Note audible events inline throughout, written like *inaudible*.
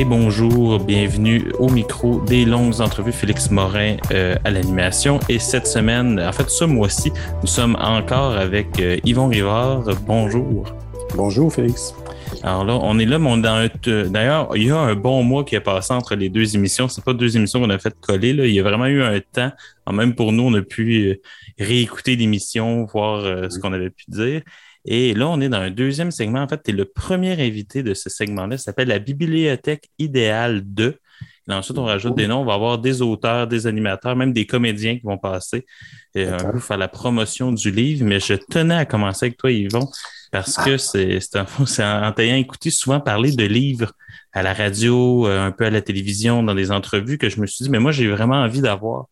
Et bonjour, bienvenue au micro des longues entrevues. Félix Morin euh, à l'animation. Et cette semaine, en fait, ce mois-ci, nous sommes encore avec euh, Yvon Rivard. Bonjour. Bonjour, Félix. Alors là, on est là, mais on dans un. D'ailleurs, il y a un bon mois qui est passé entre les deux émissions. C'est pas deux émissions qu'on a fait coller. Là. Il y a vraiment eu un temps. Même pour nous, on a pu euh, réécouter l'émission, voir ce qu'on avait pu dire. Et là, on est dans un deuxième segment. En fait, tu es le premier invité de ce segment-là. Ça s'appelle la Bibliothèque idéale 2. Et ensuite, on rajoute des noms. On va avoir des auteurs, des animateurs, même des comédiens qui vont passer euh, un peu faire la promotion du livre. Mais je tenais à commencer avec toi, Yvon, parce que c'est en t'ayant écouté souvent parler de livres à la radio, euh, un peu à la télévision, dans des entrevues, que je me suis dit, mais moi, j'ai vraiment envie d'avoir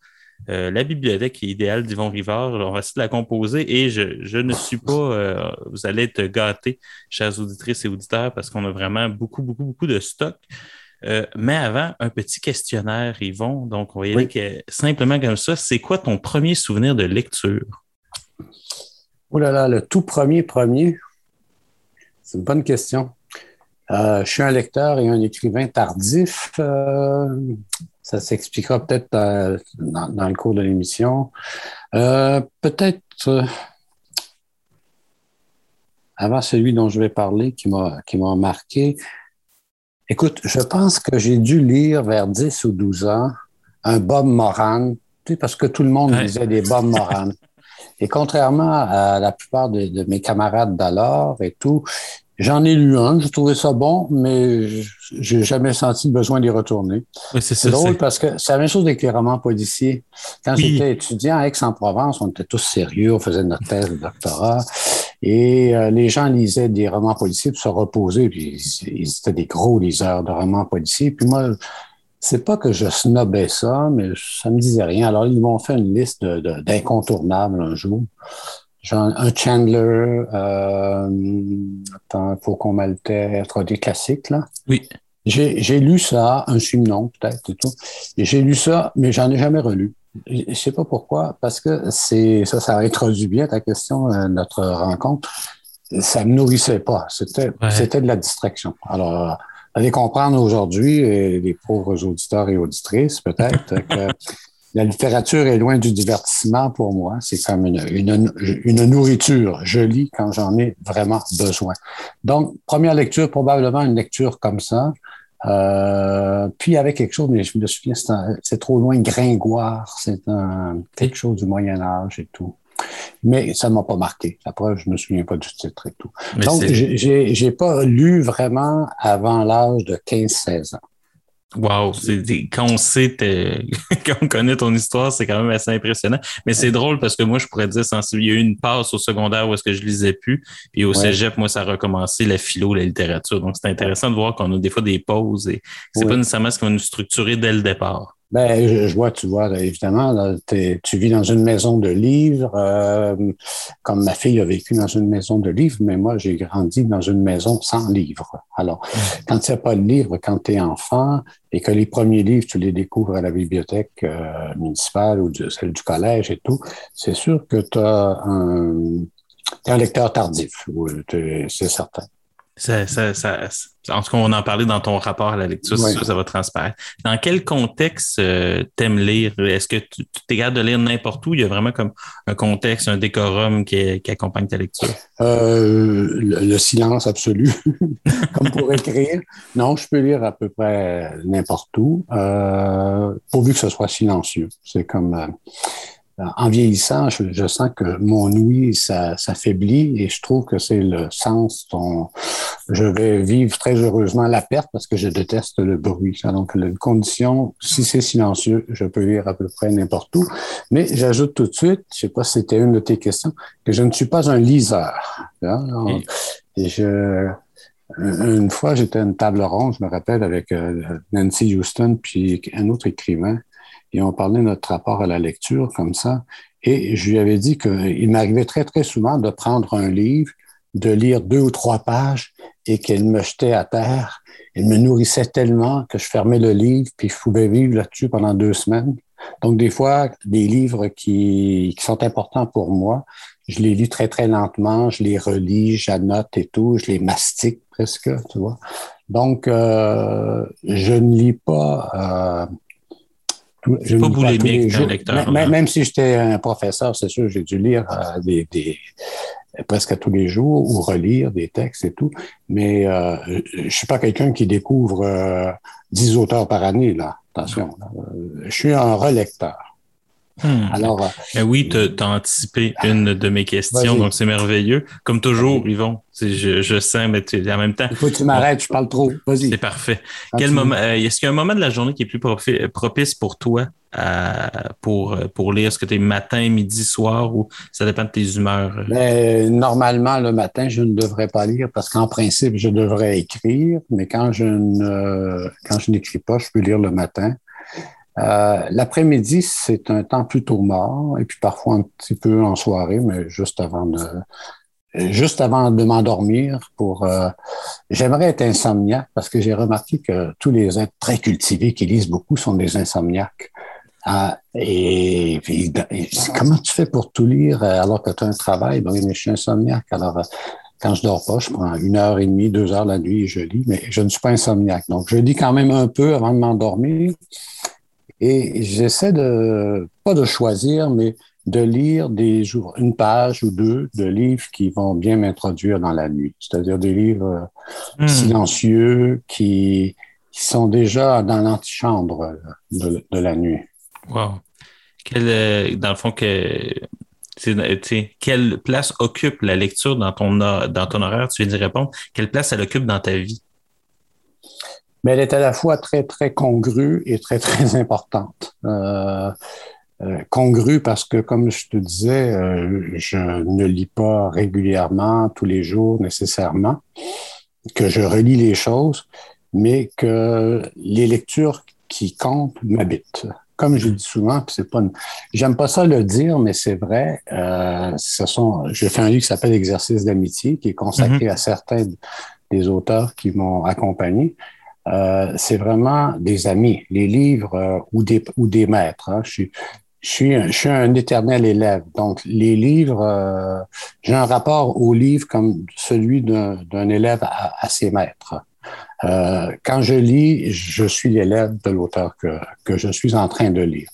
euh, la bibliothèque idéale d'Yvon Rivard. on va essayer de la composer et je, ne suis pas, euh, vous allez être gâtés, chers auditrices et auditeurs, parce qu'on a vraiment beaucoup, beaucoup, beaucoup de stock. Euh, mais avant, un petit questionnaire, Yvon. Donc, on va y aller simplement comme ça. C'est quoi ton premier souvenir de lecture? Oh là là, le tout premier premier. C'est une bonne question. je suis un lecteur et un écrivain tardif. Ça s'expliquera peut-être dans, le cours de l'émission. Euh, peut-être euh, avant celui dont je vais parler, qui m'a qui m'a marqué. Écoute, je pense que j'ai dû lire vers 10 ou 12 ans un Bob Moran, parce que tout le monde lisait des Bob Moran. *laughs* Et contrairement à la plupart de, de mes camarades d'alors et tout, J'en ai lu un, j'ai trouvé ça bon, mais j'ai jamais senti le besoin d'y retourner. c'est drôle parce que c'est la même chose avec les romans policiers. Quand j'étais étudiant à Aix-en-Provence, on était tous sérieux, on faisait notre thèse de doctorat, et euh, les gens lisaient des romans policiers pour se reposer, puis ils, étaient des gros liseurs de romans policiers. Puis moi, c'est pas que je snobais ça, mais ça me disait rien. Alors, ils m'ont fait une liste d'incontournables un jour un Chandler, euh, attends, Faucon Maltais, des classiques, là. Oui. J'ai lu ça, un Simon, peut-être, et tout. J'ai lu ça, mais j'en ai jamais relu. Je sais pas pourquoi, parce que c'est ça, ça introduit bien ta question, euh, notre rencontre. Ça me nourrissait pas. C'était, c'était de la distraction. Alors, allez comprendre aujourd'hui, les pauvres auditeurs et auditrices, peut-être, *laughs* que la littérature est loin du divertissement pour moi. C'est comme une, une, une, nourriture. Je lis quand j'en ai vraiment besoin. Donc, première lecture, probablement une lecture comme ça. Euh, puis avec quelque chose, mais je me souviens, c'est trop loin, Gringoire, c'est un, quelque chose du Moyen Âge et tout. Mais ça ne m'a pas marqué. Après, je me souviens pas du titre et tout. Donc, j'ai, j'ai pas lu vraiment avant l'âge de 15-16 ans. Wow, quand on sait, *laughs* quand on connaît ton histoire, c'est quand même assez impressionnant. Mais c'est drôle parce que moi, je pourrais dire, il y a eu une passe au secondaire où est-ce que je lisais plus, puis au cégep, moi, ça a recommencé la philo, la littérature. Donc, c'est intéressant de voir qu'on a des fois des pauses et c'est pas nécessairement ce qu'on va nous structurer dès le départ. Ben, je, vois, tu vois, évidemment, tu vis dans une maison de livres, euh, comme ma fille a vécu dans une maison de livres, mais moi, j'ai grandi dans une maison sans livres. Alors, mm. quand tu n'as pas de livres, quand tu es enfant, et que les premiers livres, tu les découvres à la bibliothèque euh, municipale ou celle du collège et tout, c'est sûr que tu as un, un lecteur tardif, c'est certain. Ça, ça, ça, en tout cas, on en parlait dans ton rapport à la lecture, ça, ça va transparaître. Dans quel contexte euh, t'aimes lire? Est-ce que tu t'es de lire n'importe où? Il y a vraiment comme un contexte, un décorum qui, qui accompagne ta lecture? Euh, le, silence absolu, *laughs* comme pour écrire. Non, je peux lire à peu près n'importe où, euh, pourvu que ce soit silencieux. C'est comme... Euh, en vieillissant, je, sens que mon ouïe s'affaiblit et je trouve que c'est le sens dont je vais vivre très heureusement la perte parce que je déteste le bruit. Donc, la condition, si c'est silencieux, je peux lire à peu près n'importe où. Mais j'ajoute tout de suite, je sais pas si c'était une de tes questions, que je ne suis pas un liseur. Hein? Et je, une fois, j'étais à une table ronde, je me rappelle, avec euh, Nancy Houston puis un autre écrivain et on parlait de notre rapport à la lecture comme ça. Et je lui avais dit qu'il m'arrivait très, très souvent de prendre un livre, de lire deux ou trois pages et qu'elle me jetait à terre. Elle me nourrissait tellement que je fermais le livre puis je pouvais vivre là-dessus pendant deux semaines. Donc, des fois, des livres qui, qui sont importants pour moi, je les lis très, très lentement, je les relis, j'annote et tout, je les mastique presque, tu vois. Donc, euh, je ne lis pas... Euh, je pas boulimique lecteur. Même, même, si j'étais un professeur, c'est sûr, j'ai dû lire euh, des, des, presque tous les jours ou relire des textes et tout. Mais euh, je suis pas quelqu'un qui découvre euh, 10 auteurs par année, là. Attention. Je suis un relecteur. Hmm. Alors, euh, ben oui, tu as, anticipé une de mes questions, donc c'est merveilleux. Comme toujours, Yvon, je, je sens, mais tu, en même temps. Il faut que tu m'arrêtes, je parle trop. Vas-y. C'est parfait. Quel moment, euh, est-ce qu'il y a un moment de la journée qui est plus propice pour toi pour, pour lire? Est-ce que tu es matin, midi, soir ou ça dépend de tes humeurs? Ben, normalement, le matin, je ne devrais pas lire parce qu'en principe, je devrais écrire, mais quand je ne quand je n'écris pas, je peux lire le matin. Euh, l'après-midi, c'est un temps plutôt mort, et puis parfois un petit peu en soirée, mais juste avant de, juste avant de m'endormir pour euh, j'aimerais être insomniaque parce que j'ai remarqué que tous les êtres très cultivés qui lisent beaucoup sont des insomniaques. Ah, et, comment tu fais pour tout lire euh, alors que tu as un travail? Ben, mais je suis insomniaque. Alors, quand je dors pas, je prends une heure et demie, deux heures la nuit et je lis, mais je ne suis pas insomniaque. Donc, je lis quand même un peu avant de m'endormir. Et j'essaie de, pas de choisir, mais de lire des jours, une page ou deux de livres qui vont bien m'introduire dans la nuit. C'est-à-dire des livres hmm. silencieux qui, qui, sont déjà dans l'antichambre de, de, la nuit. Wow. Quelle, euh, dans le fond, que, quelle place occupe la lecture dans ton, dans ton horaire? Tu viens d'y répondre. Quelle place elle occupe dans ta vie? Mais elle est à la fois très, très congrue et très, *laughs* très importante. Euh, euh, congrue parce que, comme je te disais, euh, je ne lis pas régulièrement, tous les jours nécessairement, que je relis les choses, mais que les lectures qui comptent m'habitent. Comme je dis souvent, c'est pas, j'aime pas ça le dire, mais c'est vrai. Euh, ce sont, je fais un livre qui s'appelle Exercice d'amitié, qui est consacré mm-hmm. à certains des auteurs qui m'ont accompagné. Euh, c'est vraiment des amis, les livres euh, ou, des, ou des maîtres. Hein. Je, suis, je, suis un, je suis un éternel élève. Donc, les livres, euh, j'ai un rapport aux livres comme celui d'un élève à, à, ses maîtres. quand je lis, je suis l'élève de l'auteur que, que je suis en train de lire.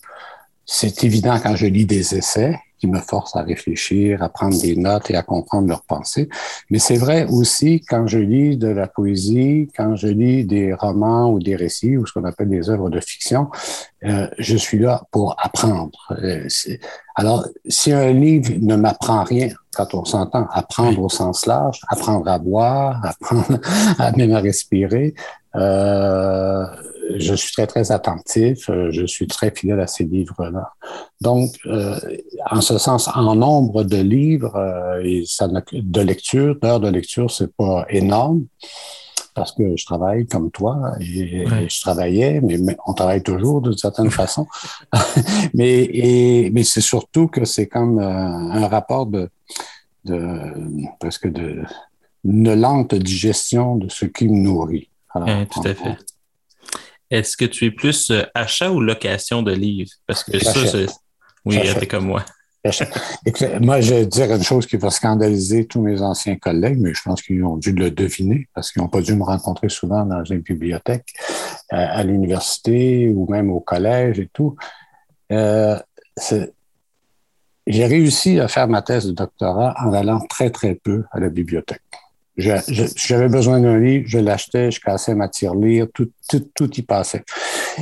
C'est évident quand je lis des essais, qui me force à réfléchir, à prendre des notes et à comprendre leurs pensées. Mais c'est vrai aussi quand je lis de la poésie, quand je lis des romans ou des récits ou ce qu'on appelle des œuvres de fiction, euh, je suis là pour apprendre. Euh, alors, si un livre ne m'apprend rien, quand on s'entend apprendre au sens large, apprendre à boire, *laughs* apprendre à même à respirer, euh, je suis très, très attentif. Euh, je suis très fidèle à ces livres-là. Donc, euh, en ce sens, en nombre de livres euh, et ça, de lecture, d'heures de lecture, c'est pas énorme parce que je travaille comme toi et, je travaillais, mais, on travaille toujours d'une certaine *laughs* façon. *laughs* mais et, mais c'est surtout que c'est comme un rapport de, de presque de une lente digestion de ce qui me nourrit. tout à fait. Est-ce que tu es plus euh, achat ou location de livres? Parce que ça, c'est. Oui, t'es comme moi. moi, je vais dire une chose qui va scandaliser tous mes anciens collègues, mais je pense qu'ils ont dû le deviner parce qu'ils n'ont pas dû me rencontrer souvent dans une bibliothèque, euh, à l'université ou même au collège et tout. Euh, j'ai réussi à faire ma thèse de doctorat en allant très, très peu à la bibliothèque. J'avais besoin d'un livre, je l'achetais, je cassais ma tirelire, tout, tout, tout y passait.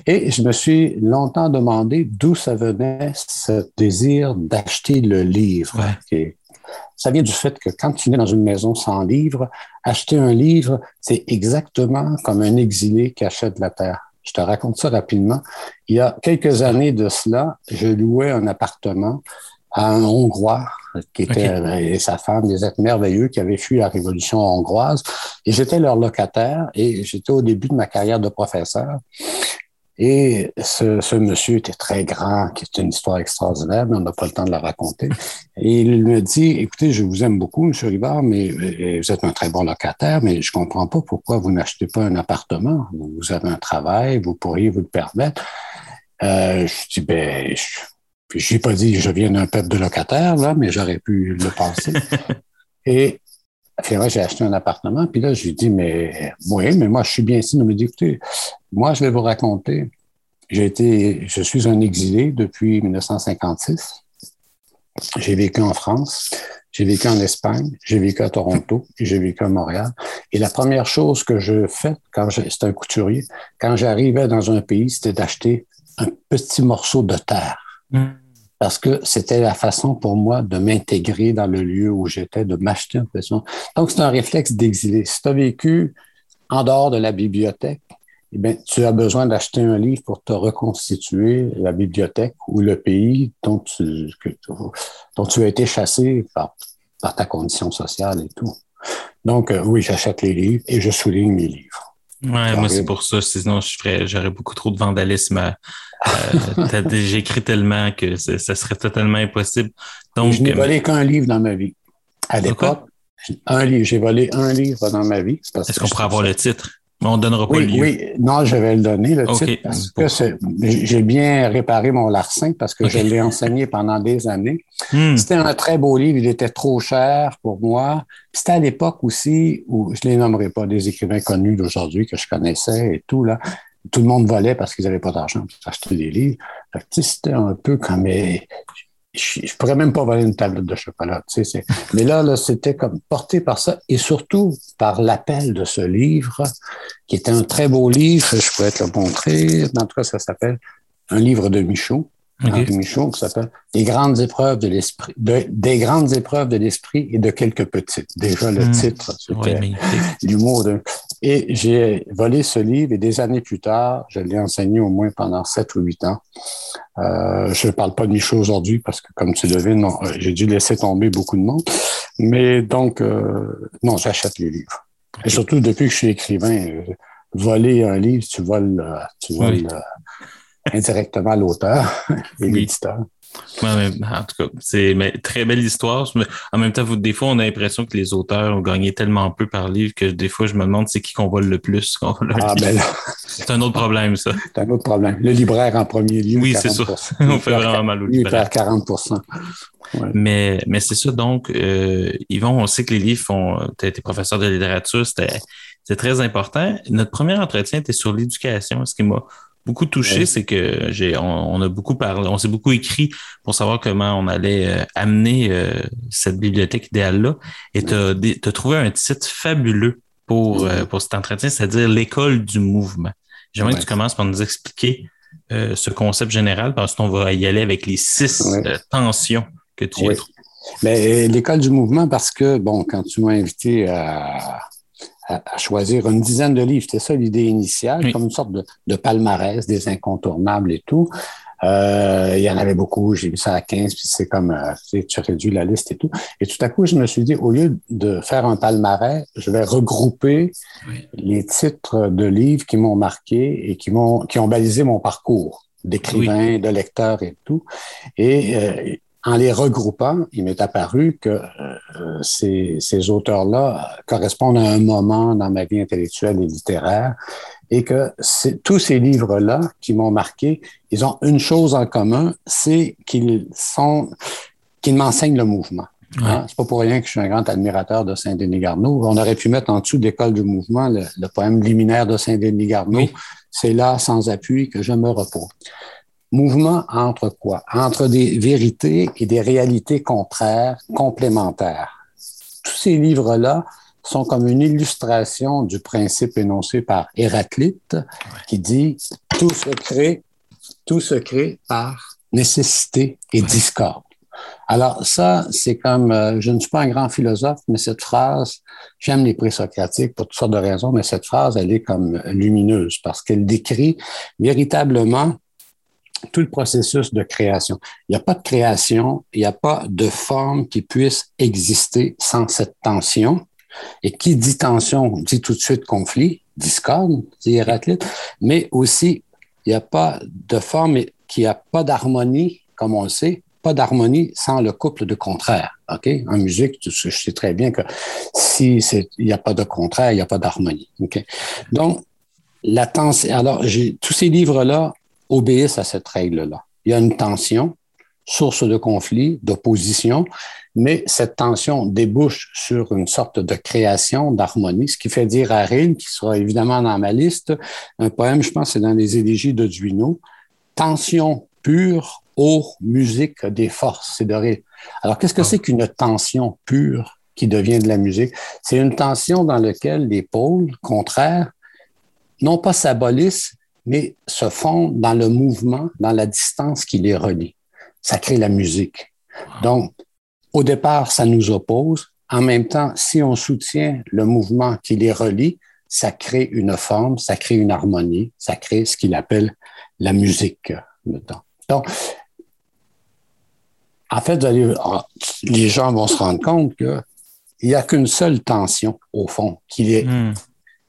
Et je me suis longtemps demandé d'où ça venait ce désir d'acheter le livre. Ça vient du fait que quand tu es dans une maison sans livre, acheter un livre, c'est exactement comme un exilé qui achète la terre. Je te raconte ça rapidement. Il y a quelques années de cela, je louais un appartement à un Hongrois qui était euh, et sa femme, des êtres merveilleux qui avaient fui la révolution hongroise. Et j'étais leur locataire et j'étais au début de ma carrière de professeur. Et ce, ce, monsieur était très grand, qui est une histoire extraordinaire, mais on n'a pas le temps de la raconter. Et il me dit, écoutez, je vous aime beaucoup, monsieur Rivard, mais vous êtes un très bon locataire, mais je comprends pas pourquoi vous n'achetez pas un appartement. Vous avez un travail, vous pourriez vous le permettre. Euh, je dis, ben, je, Puis je n'ai pas dit je viens d'un peuple de locataires, là, mais j'aurais pu le penser. *laughs* Et finalement, j'ai acheté un appartement. Puis là, je lui dis, mais oui, mais moi, je suis bien ici. Il me dit, écoutez, moi, je vais vous raconter. J'ai été, je suis un exilé depuis 1956. J'ai vécu en France, j'ai vécu en Espagne, j'ai vécu à Toronto j'ai vécu à Montréal. Et la première chose que je fais, quand c'était un couturier, quand j'arrivais dans un pays, c'était d'acheter un petit morceau de terre. Mm. Parce que c'était la façon pour moi de m'intégrer dans le lieu où j'étais, de m'acheter un petit Donc, c'est un réflexe d'exilé. Si tu as vécu en dehors de la bibliothèque, eh bien, tu as besoin d'acheter un livre pour te reconstituer la bibliothèque ou le pays dont tu, dont tu as été chassé par, par ta condition sociale et tout. Donc, euh, oui, j'achète les livres et je souligne mes livres. Ouais, moi, c'est pour ça. Sinon, je ferais, j'aurais beaucoup trop de vandalisme. Euh, J'ai écrit tellement que ça serait totalement impossible. Donc, je n'ai volé qu'un livre dans ma vie. À l'époque, un livre. J'ai volé un livre dans ma vie. Est-ce qu'on pourrait avoir le titre? On ne donnera pas oui, le lieu. Oui, non, je vais le donner, le titre, parce que j'ai bien réparé mon larcin parce que je l'ai enseigné pendant des années. Hmm. C'était un très beau livre, il était trop cher pour moi. C'était à l'époque aussi où, je ne les nommerai pas, des écrivains connus d'aujourd'hui que je connaissais et tout, là. Tout le monde volait parce qu'ils n'avaient pas d'argent pour acheter des livres. C'était un peu comme je, je pourrais même pas voler une tablette de chocolat. Tu sais, mais là, là c'était comme porté par ça et surtout par l'appel de ce livre, qui était un très beau livre. Je pourrais te le montrer. En tout cas, ça s'appelle Un livre de Michaud. Okay. Michaud, qui s'appelle Des grandes épreuves de l'esprit, des grandes épreuves de l'esprit et de quelques petites. Déjà, le hmm. titre, c'était l'humour de. Et j'ai volé ce livre et des années plus tard, je l'ai enseigné au moins pendant sept ou huit ans. Euh, je ne parle pas de Michaud aujourd'hui parce que, comme tu devines, euh, j'ai dû laisser tomber beaucoup de monde. Mais donc, euh, non, j'achète les livres. Et surtout, depuis que je suis écrivain, euh, voler un livre, tu voles, tu voles indirectement l'auteur *laughs* et l'éditeur. En tout cas, c'est une très belle histoire. En même temps, des fois, on a l'impression que les auteurs ont gagné tellement peu par livre que des fois, je me demande c'est qui qu'on vole le plus. *laughs* ah, ben c'est un autre problème, ça. C'est un autre problème. Le libraire en premier lieu. Oui, c'est ça. *laughs* on fait vraiment mal au libraire. Il 40 Mais, mais c'est ça. Donc, euh, Yvon, on sait que les livres font. Tu as été professeur de littérature, c'était très important. Notre premier entretien était sur l'éducation, ce qui m'a beaucoup touché, c'est que j'ai on, a beaucoup parlé, on s'est beaucoup écrit pour savoir comment on allait euh, amener euh, cette bibliothèque idéale-là. Et tu as, trouvé un titre fabuleux pour, euh, pour cet entretien, c'est-à-dire l'école du mouvement. J'aimerais que tu commences par nous expliquer ce concept général, parce qu'on va y aller avec les six tensions que tu as Mais l'école du mouvement, parce que, bon, quand tu m'as invité à, à, choisir une dizaine de livres. C'était ça l'idée initiale, comme une sorte de, palmarès des incontournables et tout. Euh, il y en avait beaucoup, j'ai mis ça à 15, puis c'est comme, euh, tu, as réduit la liste et tout. Et tout à coup, je me suis dit, au lieu de faire un palmarès, je vais regrouper les titres de livres qui m'ont marqué et qui m'ont, qui ont balisé mon parcours d'écrivain, de lecteur et tout. Et euh, en les regroupant, il m'est apparu que euh, ces, ces auteurs-là correspondent à un moment dans ma vie intellectuelle et littéraire et que tous ces livres-là qui m'ont marqué, ils ont une chose en commun, c'est qu'ils sont qu'ils m'enseignent le mouvement. Hein? C'est pas pour rien que je suis un grand admirateur de Saint-Denis Garneau. On aurait pu mettre en dessous d'école du mouvement le, poème liminaire de Saint-Denis Garneau. C'est là, sans appui, que je me repose. Mouvement entre quoi? Entre des vérités et des réalités contraires, complémentaires. Tous ces livres-là sont comme une illustration du principe énoncé par Héraclite qui dit tout se crée, tout se crée par nécessité et discorde. Alors ça, c'est comme, euh, je ne suis pas un grand philosophe, mais cette phrase, j'aime les présocratiques pour toutes sortes de raisons, mais cette phrase, elle est comme lumineuse parce qu'elle décrit véritablement tout le processus de création. Il n'y a pas de création, il n'y a pas de forme qui puisse exister sans cette tension. Et qui dit tension dit tout de suite conflit, discorde, dit Héraclite, mais aussi il n'y a pas de forme qui a pas d'harmonie, comme on le sait, pas d'harmonie sans le couple de contraires. OK? En musique, je sais très bien que si il n'y a pas de contraire, il n'y a pas d'harmonie. Donc, la tension. Alors, tous ces livres-là obéissent à cette règle-là. Il y a une tension, source de conflit, d'opposition, mais cette tension débouche sur une sorte de création, d'harmonie, ce qui fait dire à Rilke, qui sera évidemment dans ma liste, un poème, je pense, c'est dans les élégies de Duino, Tension pure, ô musique des forces, c'est de Rilke. Alors, qu'est-ce que ah. c'est qu'une tension pure qui devient de la musique? C'est une tension dans laquelle les pôles contraires, non pas s'abolissent, mais se fondent dans le mouvement, dans la distance qui les relie. Ça crée la musique. Donc, au départ, ça nous oppose. En même temps, si on soutient le mouvement qui les relie, ça crée une forme, ça crée une harmonie, ça crée ce qu'il appelle la musique. Donc, en fait, les gens vont se rendre compte qu'il n'y a qu'une seule tension, au fond, qui est, hmm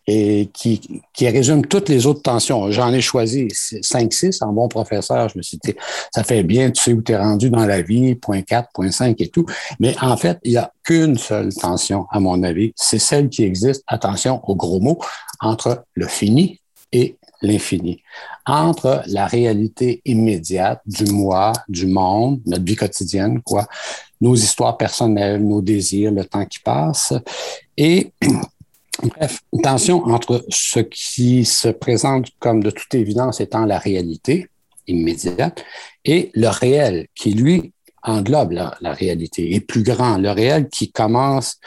et qui, qui résume toutes les autres tensions. J'en ai choisi 5-6 en bon professeur. Je me suis dit, ça fait bien, tu sais où tu es rendu dans la vie, point 4, point 5 et tout. Mais en fait, il n'y a qu'une seule tension, à mon avis. C'est celle qui existe, attention aux gros mots, entre le fini et l'infini. Entre la réalité immédiate du moi, du monde, notre vie quotidienne, quoi, nos histoires personnelles, nos désirs, le temps qui passe, et Bref, une tension entre ce qui se présente comme de toute évidence étant la réalité immédiate et le réel qui, lui, englobe la, réalité, est plus grand, le réel qui commence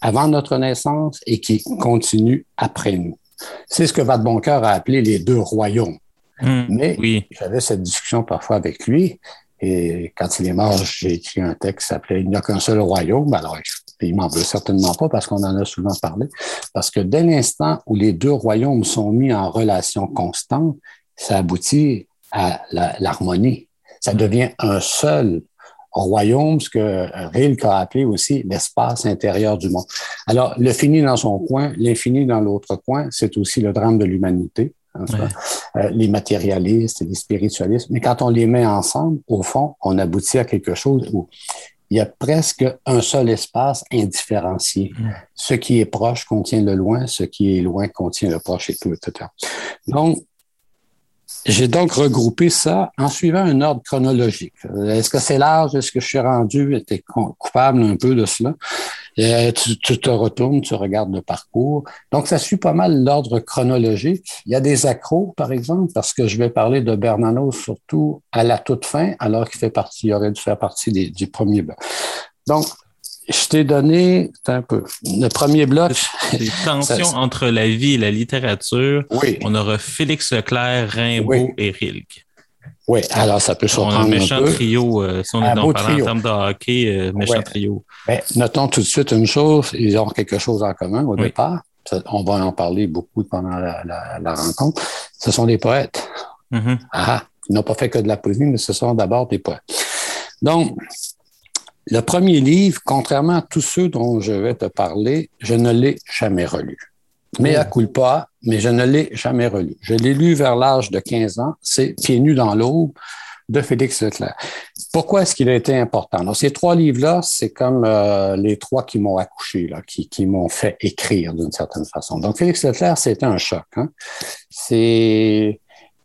avant notre naissance et qui continue après nous. C'est ce que Vadeboncoeur a appelé les deux royaumes. Mmh, Mais j'avais cette discussion parfois avec lui et quand il est mort, j'ai écrit un texte qui s'appelait Il n'y a qu'un seul royaume. Alors, il m'en veut certainement pas parce qu'on en a souvent parlé. Parce que dès l'instant où les deux royaumes sont mis en relation constante, ça aboutit à l'harmonie. ça devient un seul royaume, ce que Rilke a appelé aussi l'espace intérieur du monde. Alors, le fini dans son coin, l'infini dans l'autre coin, c'est aussi le drame de l'humanité. Hein, euh, les matérialistes et les spiritualistes. Mais quand on les met ensemble, au fond, on aboutit à quelque chose où il y a presque un seul espace indifférencié. Mm. Ce qui est proche contient le loin, ce qui est loin contient le proche et tout, etc. Donc, j'ai donc regroupé ça en suivant un ordre chronologique. Est-ce que c'est large? Est-ce que je suis rendu? J'étais coupable un peu de cela? Euh, tu, te retournes, tu regardes le parcours. Donc, ça suit pas mal l'ordre chronologique. Il y a des accros, par exemple, parce que je vais parler de Bernanos surtout à la toute fin, alors qu'il fait partie, il aurait dû faire partie des, du premier bloc. Donc, je t'ai donné un peu le premier bloc. Les *laughs* tensions entre la vie et la littérature. Oui. On aura Félix Leclerc, Rimbaud et Rilke. Oui, alors ça peut surprendre on a un méchant trio, euh, si on est dans, en termes de hockey, euh, méchant trio. Mais notons tout de suite une chose, ils ont quelque chose en commun au départ. on va en parler beaucoup pendant la, rencontre. Ce sont des poètes. Mm-hmm. Ah, ils n'ont pas fait que de la poésie, mais ce sont d'abord des poètes. Donc, le premier livre, contrairement à tous ceux dont je vais te parler, je ne l'ai jamais relu. Mais à culpa, mais je ne l'ai jamais relu. Je l'ai lu vers l'âge de 15 ans. C'est Pieds nus dans l'aube de Félix Leclerc. Pourquoi est-ce qu'il a été important? Donc, ces trois livres-là, c'est comme euh, les trois qui m'ont accouché, là, qui, qui m'ont fait écrire d'une certaine façon. Donc, Félix Leclerc, c'était un choc. Hein? C'est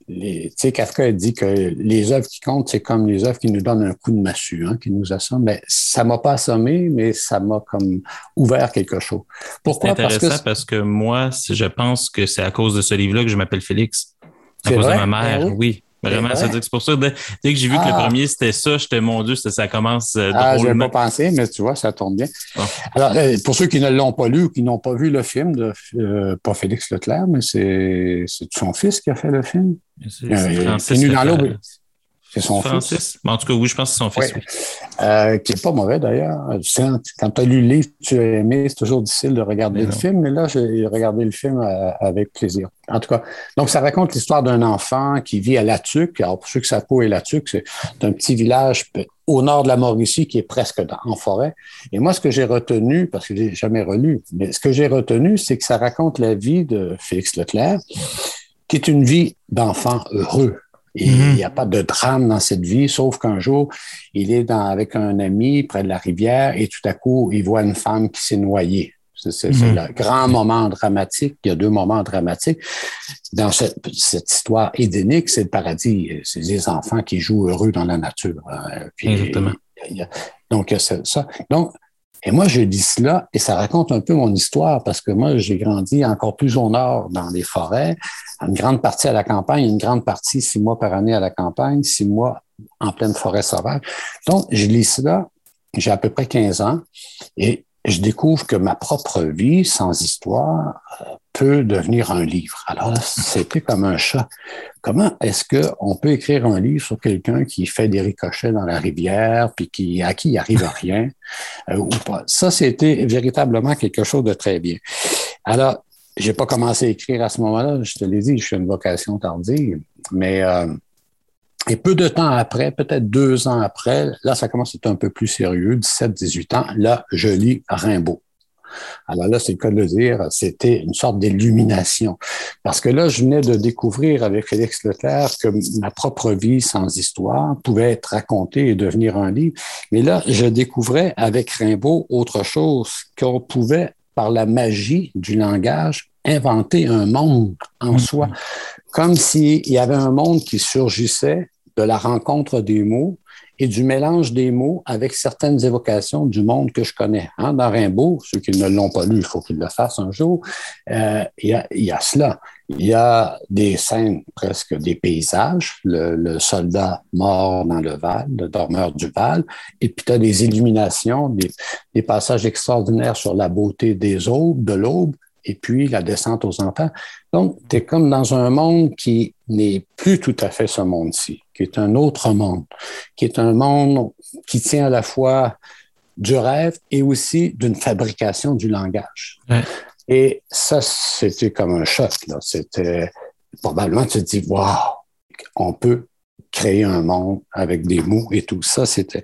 tu sais, Kafka a dit que les œuvres qui comptent, c'est comme les œuvres qui nous donnent un coup de massue, hein, qui nous assomment. Mais ça m'a pas assommé, mais ça m'a comme ouvert quelque chose. Pourquoi? C'est intéressant parce que, parce que moi, je pense que c'est à cause de ce livre-là que je m'appelle Félix. À cause de ma mère, ben oui. Vraiment, c'est pour ça. Dès, que j'ai vu que le ah. premier c'était ça, j'étais mon Dieu, ça, commence euh, ah, Je pas pensé, mais tu vois, ça tourne bien. Alors, euh, pour ceux qui ne l'ont pas lu ou qui n'ont pas vu le film de euh, pas Félix Leclerc, mais c'est son fils qui a fait le film? C'est nu dans l'eau. C'est son fils. en tout cas, oui, je pense que c'est son fils. Euh, qui n'est pas mauvais d'ailleurs. Quand tu as lu le livre, tu as aimé, c'est toujours difficile de regarder le film, mais là, j'ai regardé le film euh, avec plaisir. En tout cas, donc ça raconte l'histoire d'un enfant qui vit à Latuc. Alors, pour ceux que sa peau est Latuc, c'est un petit village au nord de la Mauricie qui est presque en forêt. Et moi, ce que j'ai retenu, parce que je n'ai jamais relu, mais ce que j'ai retenu, c'est que ça raconte la vie de Félix Leclerc, qui est une vie d'enfant heureux et mhm. il n'y a pas de drame dans cette vie, sauf qu'un jour, il est dans, avec un ami près de la rivière et tout à coup, il voit une femme qui s'est noyée. C'est mhm. le grand moment dramatique. Il y a deux moments dramatiques. Dans cette, histoire édénique, c'est le paradis. C'est les enfants qui jouent heureux dans la nature. Hein. Exactement. donc, c'est ça. Donc, et moi, je dis cela et ça raconte un peu mon histoire parce que moi, j'ai grandi encore plus au nord, dans les forêts, une grande partie à la campagne, une grande partie six mois par année à la campagne, six mois en pleine forêt sauvage. Donc, je lis cela, j'ai à peu près 15 ans et je découvre que ma propre vie sans histoire euh, peut devenir un livre. Alors, c'était comme un chat. Comment est-ce qu'on peut écrire un livre sur quelqu'un qui fait des ricochets dans la rivière, puis qui, à qui il arrive rien, euh, ou pas? Ça, c'était véritablement quelque chose de très bien. Alors, j'ai pas commencé à écrire à ce moment-là, je te l'ai dit, je suis une vocation tardive, mais euh, et peu de temps après, peut-être deux ans après, là, ça commence à être un peu plus sérieux, 17, 18 ans, là, je lis Rimbaud. Alors là, c'est le cas de le dire, c'était une sorte d'illumination. Parce que là, je venais de découvrir avec Félix Leclerc que ma propre vie sans histoire pouvait être racontée et devenir un livre. Mais là, je découvrais avec Rimbaud autre chose, qu'on pouvait, par la magie du langage, inventer un monde en mm-hmm. soi, comme s'il y avait un monde qui surgissait de la rencontre des mots et du mélange des mots avec certaines évocations du monde que je connais. Hein, dans Rimbaud, ceux qui ne l'ont pas lu, il faut qu'ils le fassent un jour, euh, il, y a, il, y a, cela. Il y a des scènes, presque des paysages, le, le soldat mort dans le Val, le dormeur du Val, et puis tu as des illuminations, des, des passages extraordinaires sur la beauté des aubes, de l'aube, et puis la descente aux enfants. Donc, tu es comme dans un monde qui n'est plus tout à fait ce monde-ci, qui est un autre monde, qui est un monde qui tient à la fois du rêve et aussi d'une fabrication du langage. Et ça, c'était comme un choc. C'était probablement, tu te dis, waouh, on peut créer un monde avec des mots et tout ça. C'était.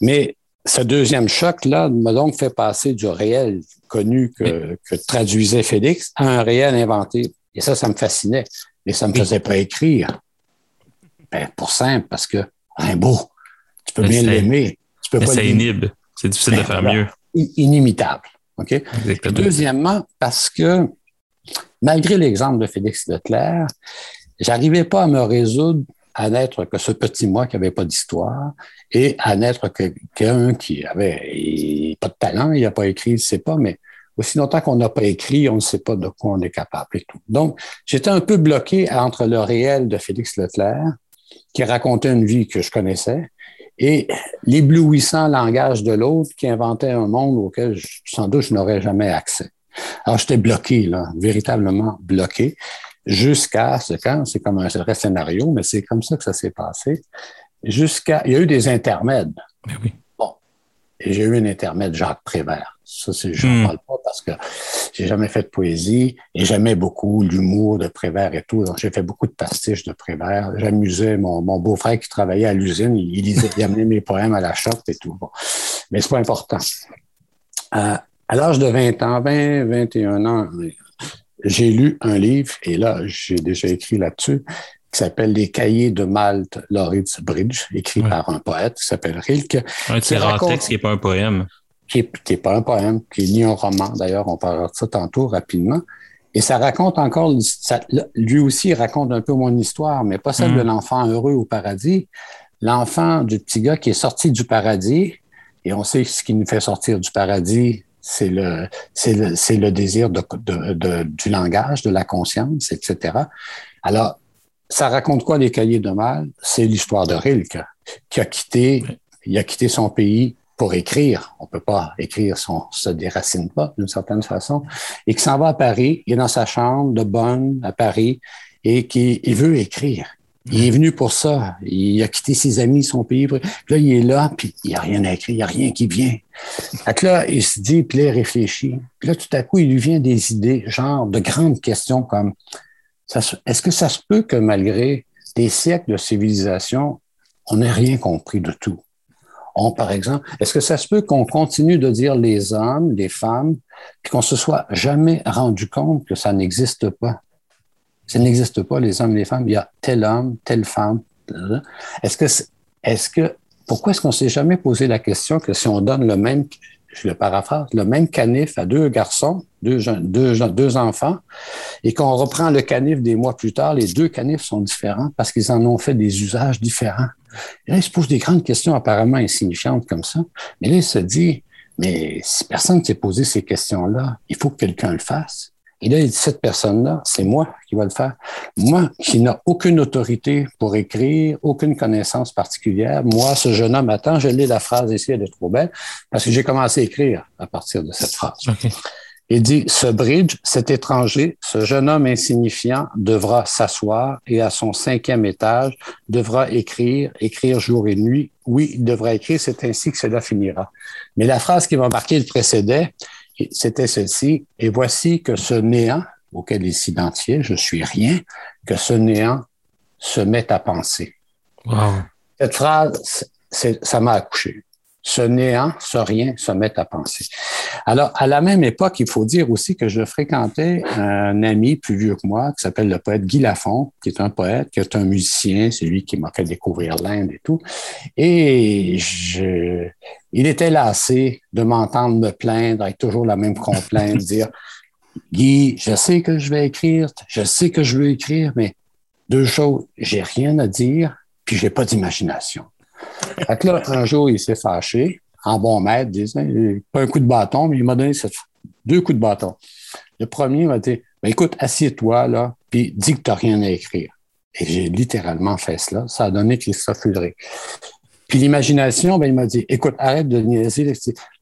Mais ce deuxième choc-là m'a donc fait passer du réel connu que, traduisait Félix à un réel inventé. Et ça, ça me fascinait. Mais ça ne me faisait pas écrire. Ben, pour simple, parce que Rimbaud, tu peux bien l'aimer. Tu peux pas ça inhibe. C'est difficile de ben, faire mieux. Inimitable. OK? Deuxièmement, parce que malgré l'exemple de Félix Leclerc, j'arrivais pas à me résoudre à n'être que ce petit moi qui n'avait pas d'histoire et à n'être quelqu'un qui avait pas de talent, il n'a pas écrit, il ne sait pas, mais aussi longtemps qu'on n'a pas écrit, on ne sait pas de quoi on est capable et tout. Donc, j'étais un peu bloqué entre le réel de Félix Leclerc, qui racontait une vie que je connaissais, et l'éblouissant langage de l'autre qui inventait un monde auquel, sans doute, je n'aurais jamais accès. Alors, j'étais bloqué, là, véritablement bloqué jusqu'à ce quand, c'est comme un vrai scénario, mais c'est comme ça que ça s'est passé. Jusqu'à, il y a eu des intermèdes. Mais oui. Bon. Et j'ai eu un intermède Jacques Prévert. Ça, c'est, je n'en hmm. parle pas parce que j'ai jamais fait de poésie et j'aimais beaucoup l'humour de Prévert et tout. Donc, j'ai fait beaucoup de pastiches de Prévert. J'amusais mon, mon beau-frère qui travaillait à l'usine. Il, lisait, il amenait mes poèmes à la shop et tout. Bon. Mais c'est pas important. Euh, à l'âge de 20 ans, 20, 21 ans, j'ai lu un livre, et là, j'ai déjà écrit là-dessus, qui s'appelle Les Cahiers de Malte, Lauritz Bridge, écrit par un poète qui s'appelle Rilke. Un tirant texte qui n'est pas un poème. Qui n'est pas un poème, qui n'est ni un roman. D'ailleurs, on parlera de ça tantôt rapidement. Et ça raconte encore, lui aussi, il raconte un peu mon histoire, mais pas celle de mm. l'enfant heureux au paradis. L'enfant du petit gars qui est sorti du paradis, et on sait ce qui nous fait sortir du paradis, c'est le, c'est le, c'est le désir de, de, du langage, de la conscience, etc. Alors, ça raconte quoi les cahiers de mal? C'est l'histoire de Rilke, qui a quitté, il a quitté son pays pour écrire. On peut pas écrire si on se déracine pas, d'une certaine façon. Et qui s'en va à Paris, il est dans sa chambre de bonne à Paris et qui il veut écrire. Il est venu pour ça. Il a quitté ses amis, son pays. Puis là, il est là, puis il n'y a rien à écrire, il n'y a rien qui vient. Fait là, il se dit, puis là, il réfléchit. Puis là, tout à coup, il lui vient des idées, genre de grandes questions comme est-ce que ça se peut que malgré des siècles de civilisation, on n'ait rien compris de tout? On, par exemple, est-ce que ça se peut qu'on continue de dire les hommes, les femmes, puis qu'on se soit jamais rendu compte que ça n'existe pas? Ça n'existe pas, les hommes et les femmes. Il y a tel homme, telle femme. Est-ce que, est-ce que, pourquoi est-ce qu'on s'est jamais posé la question que si on donne le même je le paraphrase, le même canif à deux garçons, deux, deux, deux enfants, et qu'on reprend le canif des mois plus tard, les deux canifs sont différents parce qu'ils en ont fait des usages différents? Et là, il se pose des grandes questions apparemment insignifiantes comme ça. Mais là, il se dit, mais si personne ne s'est posé ces questions-là, il faut que quelqu'un le fasse. Et là, il dit, cette personne-là, c'est moi qui va le faire. Moi, qui n'a aucune autorité pour écrire, aucune connaissance particulière. Moi, ce jeune homme, attends, je lis la phrase ici, elle est trop belle, parce que j'ai commencé à écrire à partir de cette phrase. Il dit, ce bridge, cet étranger, ce jeune homme insignifiant devra s'asseoir et à son cinquième étage devra écrire, écrire jour et nuit. Oui, il devra écrire, c'est ainsi que cela finira. Mais la phrase qui m'a marqué le précédait, c'était celle-ci. Et voici que ce néant auquel il s'identifiait, je suis rien, que ce néant se met à penser. Cette phrase, ça m'a accouché. Ce néant, ce rien se met à penser. Alors, à la même époque, il faut dire aussi que je fréquentais un ami plus vieux que moi qui s'appelle le poète Guy Lafont, qui est un poète, qui est un musicien, c'est lui qui m'a fait découvrir l'Inde et tout. Et je, il était lassé de m'entendre me plaindre avec toujours la même complainte, dire Guy, je sais que je vais écrire, je sais que je veux écrire, mais deux choses, j'ai rien à dire, puis j'ai pas d'imagination. Fait que là, un jour, il s'est fâché, en bon maître, disait, pas un coup de bâton, mais il m'a donné deux coups de bâton. Le premier m'a dit, ben, écoute, assieds-toi, là, puis dis que tu n'as rien à écrire. Et j'ai littéralement fait cela. Ça a donné Christophe Ulrich. Puis l'imagination, ben, il m'a dit, écoute, arrête de niaiser.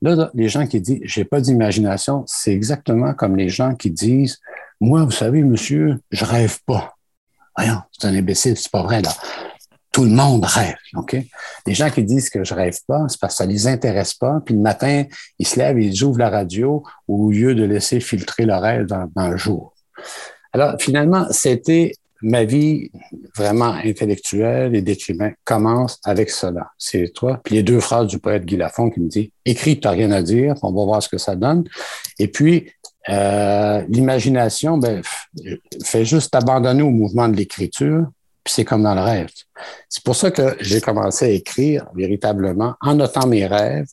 Là, les gens qui disent, j'ai pas d'imagination, c'est exactement comme les gens qui disent, moi, vous savez, monsieur, je rêve pas. Voyons, c'est un imbécile, c'est pas vrai, là. Tout le monde rêve, OK? Les gens qui disent que je rêve pas, c'est parce que ça les intéresse pas. Puis le matin, ils se lèvent ils ouvrent la radio au lieu de laisser filtrer le rêve dans le jour. Alors, finalement, c'était ma vie vraiment intellectuelle et d'écrivain commence avec cela. C'est toi. Puis les deux phrases du poète Guy Lafont qui me dit écris, tu n'as rien à dire, on va voir ce que ça donne. Et puis euh, l'imagination, ben, fait juste abandonner au mouvement de l'écriture. Puis c'est comme dans le rêve. C'est pour ça que j'ai commencé à écrire véritablement en notant mes rêves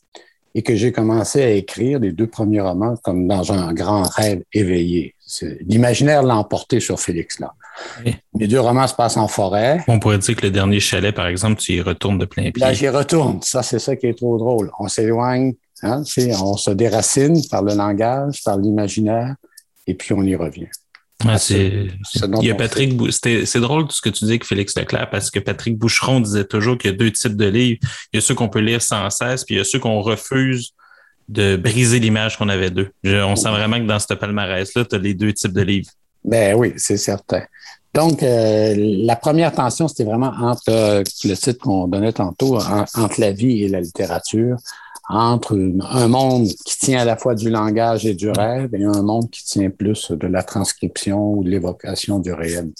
et que j'ai commencé à écrire les deux premiers romans comme dans un grand rêve éveillé. L'imaginaire l'a emporté sur Félix là. Les deux romans se passent en forêt. On pourrait dire que le dernier chalet, par exemple, tu y retournes de plein pied. Là, j'y retourne. Ça, c'est ça qui est trop drôle. On s'éloigne, hein, on se déracine par le langage, par l'imaginaire, et puis on y revient. Ah, c'est, il y a Patrick, c'est drôle ce que tu dis avec Félix Leclerc parce que Patrick Boucheron disait toujours qu'il y a deux types de livres. Il y a ceux qu'on peut lire sans cesse, puis il y a ceux qu'on refuse de briser l'image qu'on avait d'eux. on sent vraiment que dans ce palmarès-là, tu as les deux types de livres. Ben oui, c'est certain. Donc, euh, la première tension, c'était vraiment entre euh, le titre qu'on donnait tantôt, entre la vie et la littérature, entre un monde qui tient à la fois du langage et du rêve et un monde qui tient plus de la transcription ou de l'évocation du réel.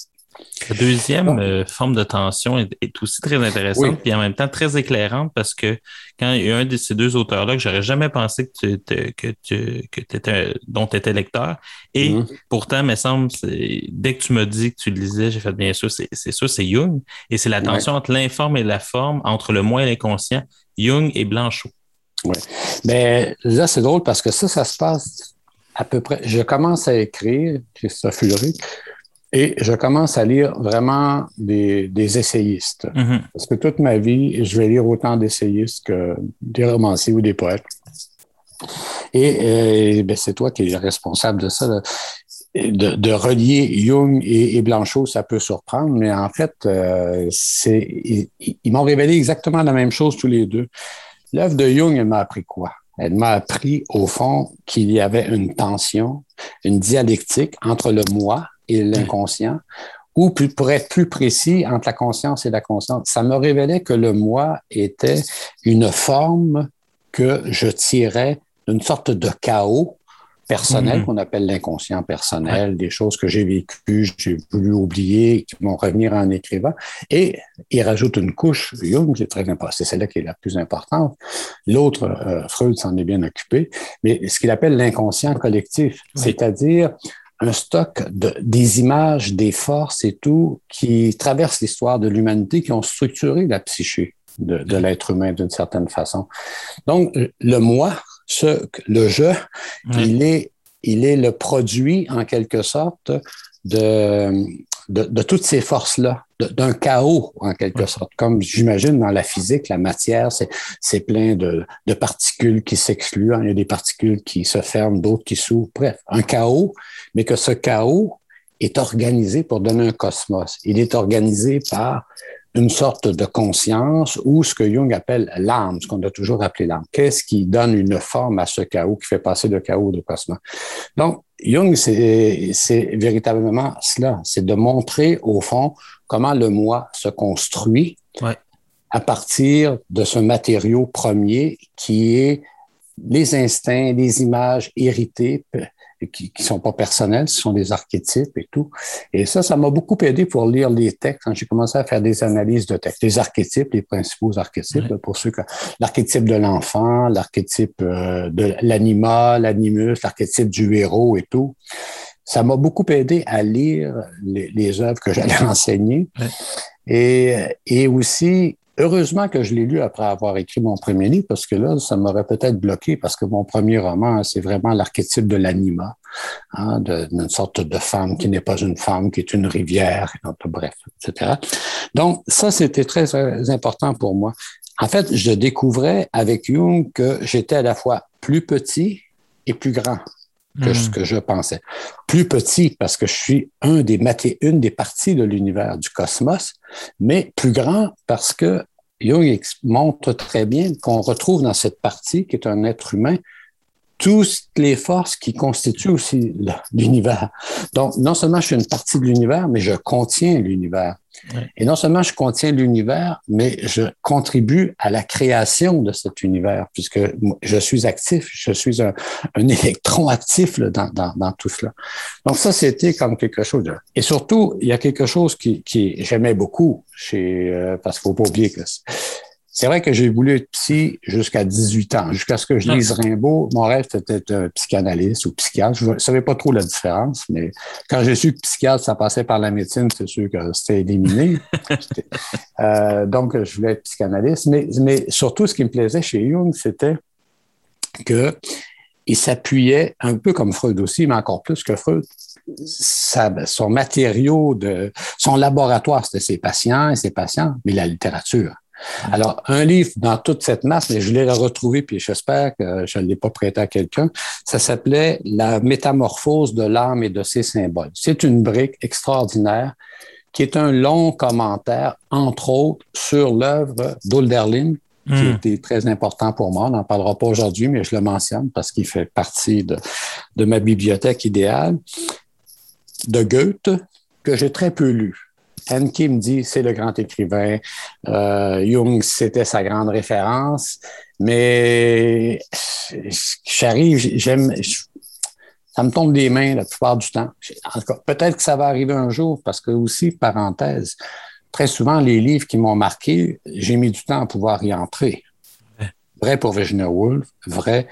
La deuxième euh, forme de tension est, aussi très intéressante et en même temps très éclairante parce que quand il y a un de ces deux auteurs-là que j'aurais jamais pensé que tu, que tu, que étais, dont tu étais lecteur, et mm-hmm. pourtant, me semble, dès que tu m'as dit que tu le lisais, j'ai fait bien sûr, c'est, c'est ça, c'est Jung, et c'est la tension entre l'informe et la forme, entre le moi et l'inconscient, Jung et Blanchot. Oui. Mais ben, là, c'est drôle parce que ça, ça se passe à peu près. Je commence à écrire, Christophe Ulrich, et je commence à lire vraiment des, des essayistes. Mm-hmm. Parce que toute ma vie, je vais lire autant d'essayistes que des romanciers ou des poètes. Et, euh, ben, c'est toi qui es responsable de ça. De, de, relier Jung et, et, Blanchot, ça peut surprendre, mais en fait, euh, c'est ils, ils m'ont révélé exactement la même chose tous les deux. L'œuvre de Jung, elle m'a appris quoi? Elle m'a appris, au fond, qu'il y avait une tension, une dialectique entre le moi et l'inconscient, ou pour être plus précis, entre la conscience et la conscience. Ça me révélait que le moi était une forme que je tirais d'une sorte de chaos personnel mhm. qu'on appelle l'inconscient personnel, des choses que j'ai vécues, j'ai voulu oublier, qui vont revenir en écrivant. Et il rajoute une couche, Jung, c'est très important, c'est celle-là qui est la plus importante. L'autre, euh, Freud s'en est bien occupé, mais ce qu'il appelle l'inconscient collectif, c'est-à-dire un stock de, des images, des forces et tout qui traversent l'histoire de l'humanité, qui ont structuré la psyché de, de l'être humain d'une certaine façon. Donc, le moi, ce, le jeu, il, est, il est le produit, en quelque sorte, de, de, toutes ces forces-là, d'un chaos, en quelque sorte. Comme j'imagine dans la physique, la matière, c'est plein de, de, particules qui s'excluent. Il y a des particules qui se ferment, d'autres qui s'ouvrent. Bref, un chaos, mais que ce chaos est organisé pour donner un cosmos. Il est organisé par une sorte de conscience ou ce que Jung appelle l'âme, ce qu'on a toujours appelé l'âme. Qu'est-ce qui donne une forme à ce chaos, qui fait passer de chaos de cosmos? Donc, Jung, c'est véritablement cela, c'est de montrer au fond comment le moi se construit à partir de ce matériau premier qui est les instincts, les images héritées qui ne sont pas personnels, ce sont des archétypes et tout. Et ça, ça m'a beaucoup aidé pour lire les textes quand j'ai commencé à faire des analyses de textes. Les archétypes, les principaux archétypes, pour ceux que l'archétype de l'enfant, l'archétype euh, de l'anima, l'animus, l'archétype du héros et tout. Ça m'a beaucoup aidé à lire les, les œuvres que j'allais *laughs* enseigner. Et, et aussi Heureusement que je l'ai lu après avoir écrit mon premier livre, parce que là, ça m'aurait peut-être bloqué, parce que mon premier roman, c'est vraiment l'archétype de l'anima, hein, d'une sorte de femme qui n'est pas une femme, qui est une rivière, bref, etc. Donc, ça, c'était très, important pour moi. En fait, je découvrais avec Jung que j'étais à la fois plus petit et plus grand que ce hmm. que je pensais. Plus petit parce que je suis un des une des parties de l'univers du cosmos, mais plus grand parce que Jung montre très bien qu'on retrouve dans cette partie qui est un être humain toutes les forces qui constituent aussi l'univers. Donc, non seulement je suis une partie de l'univers, mais je contiens l'univers. Et non seulement je contiens l'univers, mais je contribue à la création de cet univers, puisque je suis actif, je suis un, *laughs* électron actif dans, dans, tout cela. Donc ça, c'était comme quelque chose de... Et surtout, il y a quelque chose qui, qui j'aimais beaucoup, chez, euh, parce qu'il faut pas oublier que c'est vrai que j'ai voulu être psy jusqu'à 18 ans, jusqu'à ce que je lise Rimbaud. Mon rêve, c'était d'être psychanalyste ou psychiatre. Je ne savais pas trop la différence, mais quand j'ai su que psychiatre, ça passait par la médecine, c'est sûr que c'était éliminé. *laughs* euh, donc, je voulais être psychanalyste. Mais, mais surtout, ce qui me plaisait chez Jung, c'était que il s'appuyait un peu comme Freud aussi, mais encore plus que Freud. son matériau de son laboratoire, c'était ses patients et ses patients, mais la littérature. Alors, un livre dans toute cette masse, mais je l'ai retrouvé, puis j'espère que je ne l'ai pas prêté à quelqu'un, ça s'appelait La métamorphose de l'âme et de ses symboles. C'est une brique extraordinaire qui est un long commentaire, entre autres, sur l'œuvre d'Olderlin, qui hmm. était très important pour moi. On n'en parlera pas aujourd'hui, mais je le mentionne parce qu'il fait partie de, de ma bibliothèque idéale, de Goethe, que j'ai très peu lu. Henke me dit c'est le grand écrivain. Euh, Jung, c'était sa grande référence. Mais j'arrive, j'aime, ça me tombe des mains la plupart du temps. peut-être que ça va arriver un jour parce que aussi, parenthèse, très souvent, les livres qui m'ont marqué, j'ai mis du temps à pouvoir y entrer. Vrai pour Virginia Woolf, vrai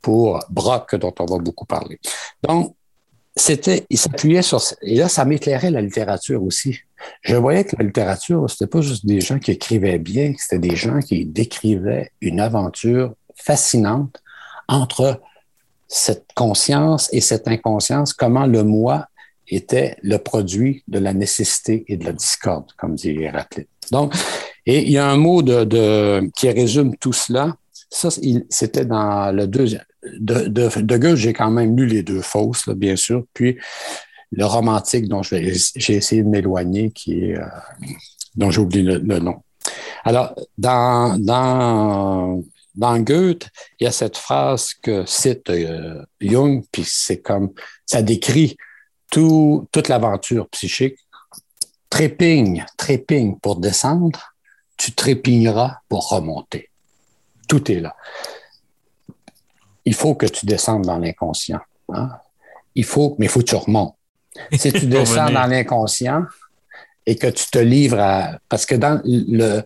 pour Brock, dont on va beaucoup parler. Donc, c'était, il s'appuyait sur, et là, ça m'éclairait la littérature aussi. Je voyais que la littérature, c'était pas juste des gens qui écrivaient bien, c'était des gens qui décrivaient une aventure fascinante entre cette conscience et cette inconscience, comment le moi était le produit de la nécessité et de la discorde, comme dit Héraclite. Donc, et il y a un mot de, de qui résume tout cela. Ça, c'était dans le deuxième, de, de, de j'ai quand même lu les deux fausses, bien sûr. Puis le romantique dont j'ai essayé de m'éloigner, qui euh, dont j'ai oublié le, nom. Alors, dans, dans, dans Goethe, il y a cette phrase que cite euh, Jung, puis c'est comme ça décrit tout, toute l'aventure psychique. Trépigne, trépigne pour descendre, tu trépigneras pour remonter. Tout est là il faut que tu descendes dans l'inconscient. Hein? Il faut, mais il faut que tu remontes. Si tu *laughs* descends dans l'inconscient et que tu te livres à. Parce que dans le,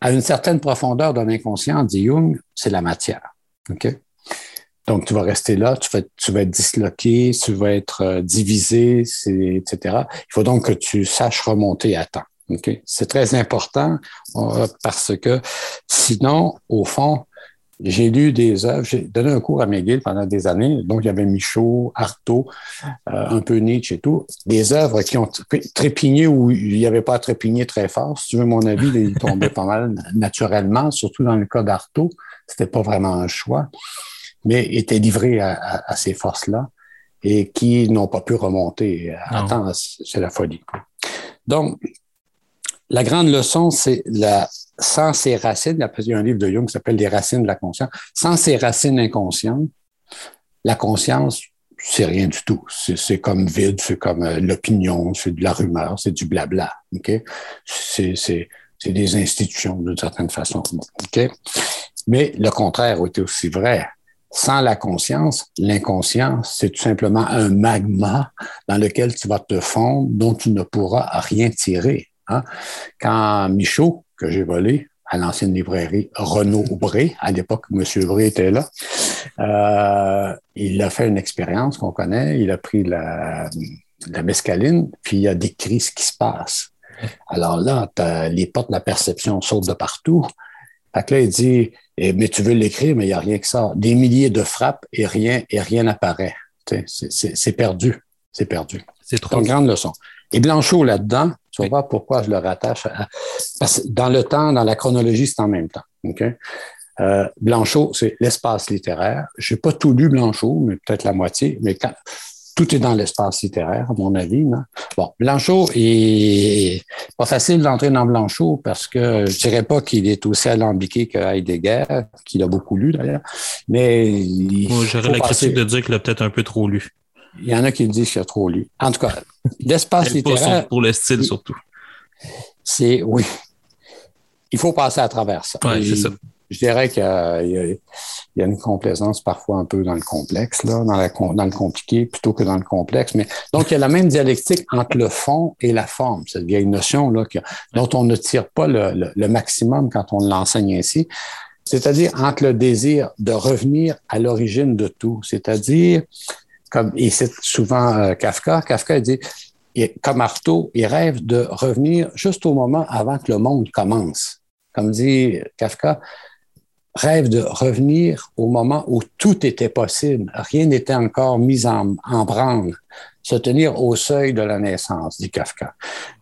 à une certaine profondeur de l'inconscient, dit Jung, c'est la matière. OK? Donc, tu vas rester là, tu vas, tu vas être disloqué, tu vas être euh, divisé, etc. Il faut donc que tu saches remonter à temps. OK? C'est très important euh, parce que sinon, au fond, j'ai lu des œuvres, j'ai donné un cours à McGill pendant des années. Donc, il y avait Michaud, Artaud, euh, un peu Nietzsche et tout. Des œuvres qui ont trépigné où il n'y avait pas à trépigner très fort. Si tu veux mon avis, ils tombaient pas mal naturellement, surtout dans le cas d'Artaud. C'était pas vraiment un choix, mais étaient livrés à, ces forces-là et qui n'ont pas pu remonter. Attends, c'est la folie. Donc, la grande leçon, c'est la sans ses racines, il y a un livre de Jung qui s'appelle Les racines de la conscience, sans ses racines inconscientes, la conscience, c'est rien du tout. C'est comme vide, c'est comme euh, l'opinion, c'est de la rumeur, c'est du blabla. OK? C'est des institutions d'une certaine façon. OK? Mais le contraire était aussi vrai. Sans la conscience, l'inconscience, c'est tout simplement un magma dans lequel tu vas te fondre, dont tu ne pourras rien tirer. Hein? Quand Michaud, que j'ai volé à l'ancienne librairie Renaud Bré, à l'époque où M. Bré était là, euh, il a fait une expérience qu'on connaît, il a pris la, la mescaline, puis il a décrit ce qui se passe. Alors là, les portes de la perception sautent de partout. Fait que là, il dit, eh, mais tu veux l'écrire, mais il n'y a rien que ça. Des milliers de frappes et rien, et rien n'apparaît. C'est perdu. C'est perdu. C'est trop. une grande leçon. Et Blanchot, là-dedans, tu vas voir pourquoi je le rattache à. Parce que dans le temps, dans la chronologie, c'est en même temps. Euh, Blanchot, c'est l'espace littéraire. Je n'ai pas tout lu Blanchot, mais peut-être la moitié, mais tout est dans l'espace littéraire, à mon avis. Bon, Blanchot est pas facile d'entrer dans Blanchot parce que je dirais pas qu'il est aussi alambiqué que Heidegger, qu'il a beaucoup lu d'ailleurs, mais j'aurais la critique de dire qu'il a peut-être un peu trop lu. Il y en a qui disent qu'il a trop lu. En tout cas, l'espace littéraire. Pour le style surtout. C'est, oui. Il faut passer à travers ça. Oui, c'est ça. Je dirais qu'il y, a une complaisance parfois un peu dans le complexe, là, dans, la, dans le compliqué plutôt que dans le complexe. Mais donc, il y a la même dialectique entre le fond et la forme. Cette vieille notion là, dont on ne tire pas le, le maximum quand on l'enseigne ainsi. C'est-à-dire entre le désir de revenir à l'origine de tout, c'est-à-dire comme il souvent euh, Kafka. Kafka dit, comme Artaud, il rêve de revenir juste au moment avant que le monde commence. Comme dit Kafka, rêve de revenir au moment où tout était possible, rien n'était encore mis en branle, se tenir au seuil de la naissance, dit Kafka.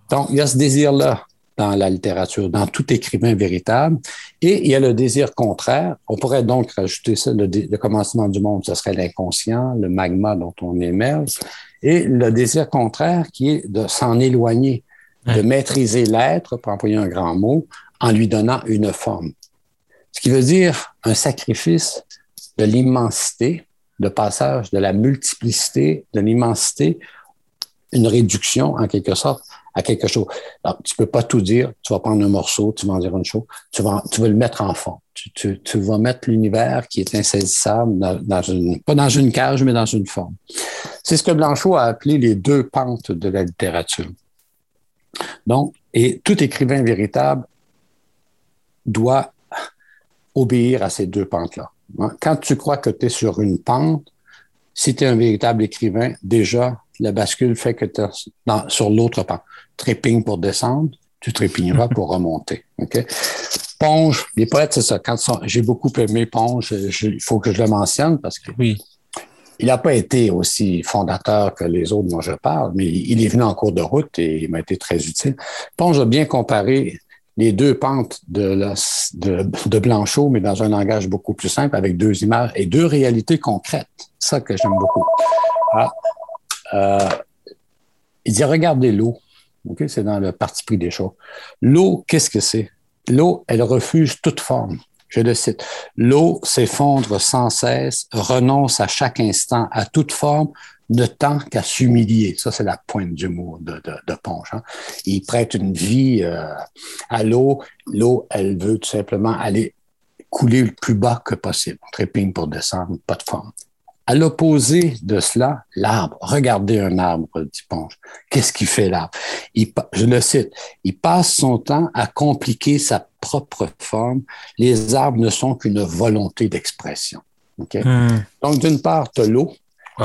Donc, il y a ce désir-là dans la littérature, dans tout écrivain véritable. Et il y a le désir contraire. On pourrait donc rajouter ça, le, commencement du monde, ce serait l'inconscient, le magma dont on émerge. Et le désir contraire qui est de s'en éloigner, de maîtriser l'être, pour employer un grand mot, en lui donnant une forme. Ce qui veut dire un sacrifice de l'immensité, de passage de la multiplicité, de l'immensité, une réduction en quelque sorte à quelque chose. Alors, tu peux pas tout dire. Tu vas prendre un morceau, tu vas en dire une chose. Tu vas, tu vas le mettre en fond. Tu, tu, tu vas mettre l'univers qui est insaisissable dans, une, pas dans une cage, mais dans une forme. C'est ce que Blanchot a appelé les deux pentes de la littérature. Donc, et tout écrivain véritable doit obéir à ces deux pentes-là. Quand tu crois que tu es sur une pente, si tu es un véritable écrivain, déjà, la bascule fait que tu es sur l'autre pente trépigne pour descendre, tu trépigneras pour remonter. OK? Ponge, les poètes, c'est ça. Quand j'ai beaucoup aimé Ponge, il faut que je le mentionne parce que oui. il n'a pas été aussi fondateur que les autres dont je parle, mais il est venu en cours de route et il m'a été très utile. Ponge a bien comparé les deux pentes de, de, Blanchot, mais dans un langage beaucoup plus simple, avec deux images et deux réalités concrètes. Ça que j'aime beaucoup. Ah, euh, il dit, regardez l'eau. Okay? C'est dans le parti pris des choses. L'eau, qu'est-ce que c'est? L'eau, elle refuse toute forme. Je le cite. L'eau s'effondre sans cesse, renonce à chaque instant à toute forme, ne tend qu'à s'humilier. Ça, c'est la pointe du mot de, de, de. Hein. Il prête une vie euh, à l'eau. L'eau, elle veut tout simplement aller couler le plus bas que possible. Trépigne pour descendre, pas de forme. À l'opposé de cela, l'arbre. Regardez un arbre, dit Ponge. Qu'est-ce qu'il fait l'arbre? je le cite. Il passe son temps à compliquer sa propre forme. Les arbres ne sont qu'une volonté d'expression. Hmm. Donc, d'une part, tu l'eau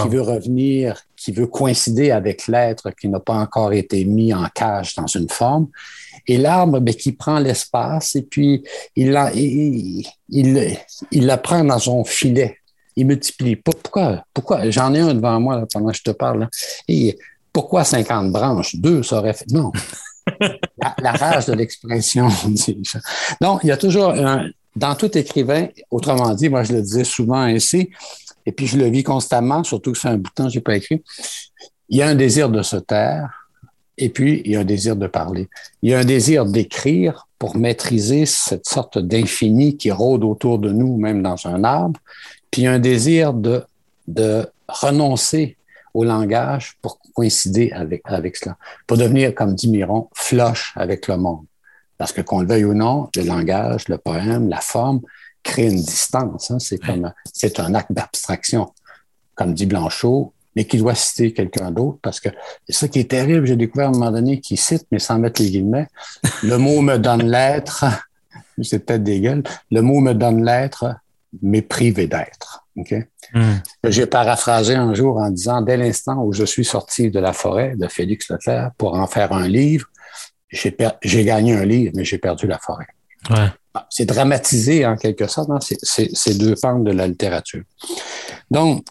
qui veut revenir, qui veut coïncider avec l'être qui n'a pas encore été mis en cage dans une forme. et l'arbre ben, qui prend l'espace et puis il la, il, il, il, la prend dans son filet. Il multiplie. Pourquoi? Pourquoi? J'en ai un devant moi pendant que je te parle. Et pourquoi 50 branches? Deux, ça aurait fait. Non. *laughs* la, rage de l'expression. *laughs* Donc, il y a toujours un, dans tout écrivain, autrement dit, moi je le disais souvent ainsi, et puis je le vis constamment, surtout que c'est un bout de temps je n'ai pas écrit, il y a un désir de se taire, et puis il y a un désir de parler. Il y a un désir d'écrire pour maîtriser cette sorte d'infini qui rôde autour de nous, même dans un arbre, puis il y a un désir de, de renoncer au langage pour coïncider avec, avec cela, pour devenir, comme dit Miron, floche avec le monde. Parce que qu'on le veuille ou non, le langage, le poème, la forme crée une distance. Hein. C'est comme c'est un acte d'abstraction, comme dit Blanchot, mais qui doit citer quelqu'un d'autre, parce que c'est ça qui est terrible, j'ai découvert à un moment donné qu'il cite, mais sans mettre les guillemets. Le mot me donne l'être, *laughs* c'est peut-être des gueules, le mot me donne l'être, mais privé d'être. Hmm. J'ai paraphrasé un jour en disant, dès l'instant où je suis sorti de la forêt de Félix Leclerc pour en faire un livre, j'ai gagné un livre, mais j'ai perdu la forêt. Ah, c'est dramatisé en quelque sorte, hein? c'est deux pentes de la littérature. Donc,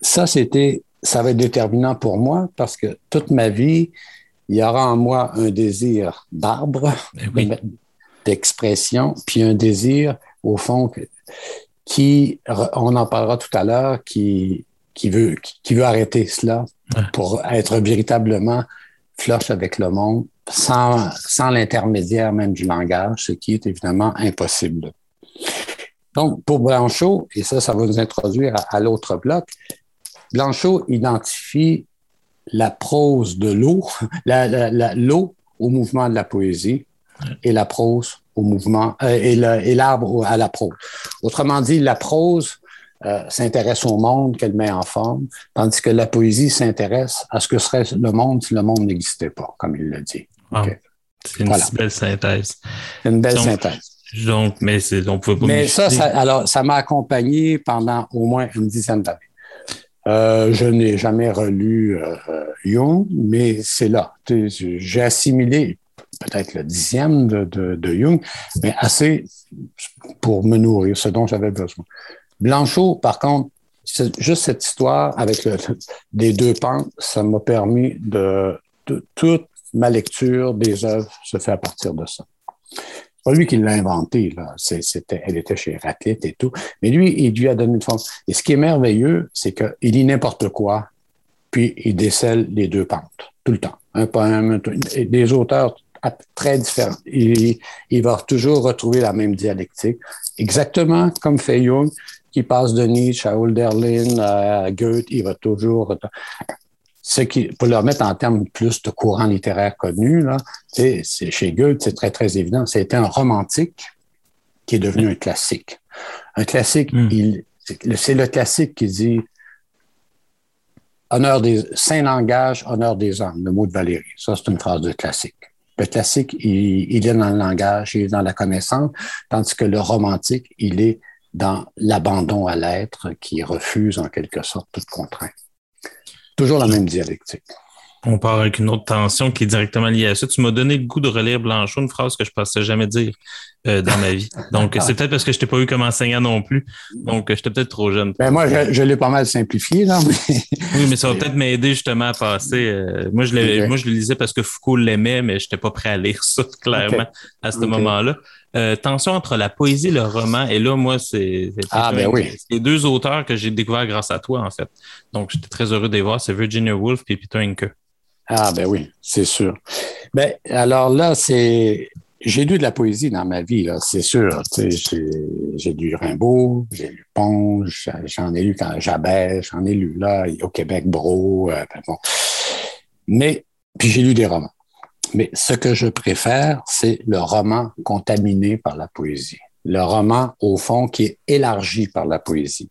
ça, c'était, ça va être déterminant pour moi parce que toute ma vie, il y aura en moi un désir d'arbre, ben d'expression, puis un désir, au fond, qui, on en parlera tout à l'heure, qui, qui, veut, qui, veut arrêter cela pour être véritablement floche avec le monde sans, sans l'intermédiaire même du langage, ce qui est évidemment impossible. Donc, pour Blanchot, et ça, ça va nous introduire à, l'autre bloc, Blanchot identifie la prose de l'eau, *laughs* l'eau au mouvement de la poésie et la prose au mouvement, euh, et l'arbre à la prose. Autrement dit, la prose euh, s'intéresse au monde qu'elle met en forme, tandis que la poésie s'intéresse à ce que serait le monde si le monde n'existait pas, comme il le dit. Ah, c'est une belle synthèse. C'est une belle synthèse. Donc, mais on pouvait pas Mais ça, ça, alors, ça m'a accompagné pendant au moins une dizaine d'années. Euh, je n'ai jamais relu euh, Jung, mais c'est là. J'ai assimilé peut-être le dixième de, de, de, Jung, mais assez pour me nourrir, ce dont j'avais besoin. Blanchot, par contre, juste cette histoire avec le, les deux pentes, ça m'a permis de, toute ma lecture des œuvres se fait à partir de ça. Pas lui qui l'a inventé, là. Elle était chez Raclette et tout. Mais lui, il lui a donné une forme. Et ce qui est merveilleux, c'est qu'il lit n'importe quoi, puis il décèle les deux pentes, tout le temps. Un poème, des auteurs très différents. Il, il va toujours retrouver la même dialectique, exactement comme fait Jung qui passe de Nietzsche à Hölderlin, à Goethe, il va toujours. Ce qui, pour le remettre en termes plus de courant littéraire connu, là, c'est, chez Goethe, c'est très, très évident. C'était un romantique qui est devenu un classique. Un classique, hmm. il, c'est le classique qui dit honneur des saint langage, honneur des hommes, le mot de Valérie. Ça, c'est une phrase de classique. Le classique, il, est dans le langage, il est dans la connaissance, tandis que le romantique, il est dans l'abandon à l'être qui refuse en quelque sorte toute contrainte. Toujours la même dialectique. On part avec une autre tension qui est directement liée à ça. Tu m'as donné le goût de relire Blanchot, une phrase que je ne pensais jamais dire euh, dans ma vie. Donc, c'est peut-être parce que je t'ai pas eu comme enseignant non plus. Donc, j'étais peut-être trop jeune. Ben, moi, je, l'ai pas mal simplifié, là. *laughs* oui, mais ça va peut-être m'aider justement à passer. Euh, moi, je moi, je le lisais parce que Foucault l'aimait, mais je n'étais pas prêt à lire ça, *laughs* clairement, à ce moment-là. Euh, tension entre la poésie et le roman. Et là, moi, c'est ah, ben oui. les deux auteurs que j'ai découverts grâce à toi, en fait. Donc, j'étais très heureux de les voir. C'est Virginia Woolf et Peter Inke. Ah, ben oui, c'est sûr. Ben, alors là, c'est. J'ai lu de la poésie dans ma vie, c'est sûr. J'ai lu Rimbaud, j'ai lu Ponge, j'en ai lu quand Jabès, j'en ai lu là, au Québec, Bro. Euh, ben bon. Mais, puis j'ai lu des romans. Mais ce que je préfère, c'est le roman contaminé par la poésie. Le roman, au fond, qui est élargi par la poésie.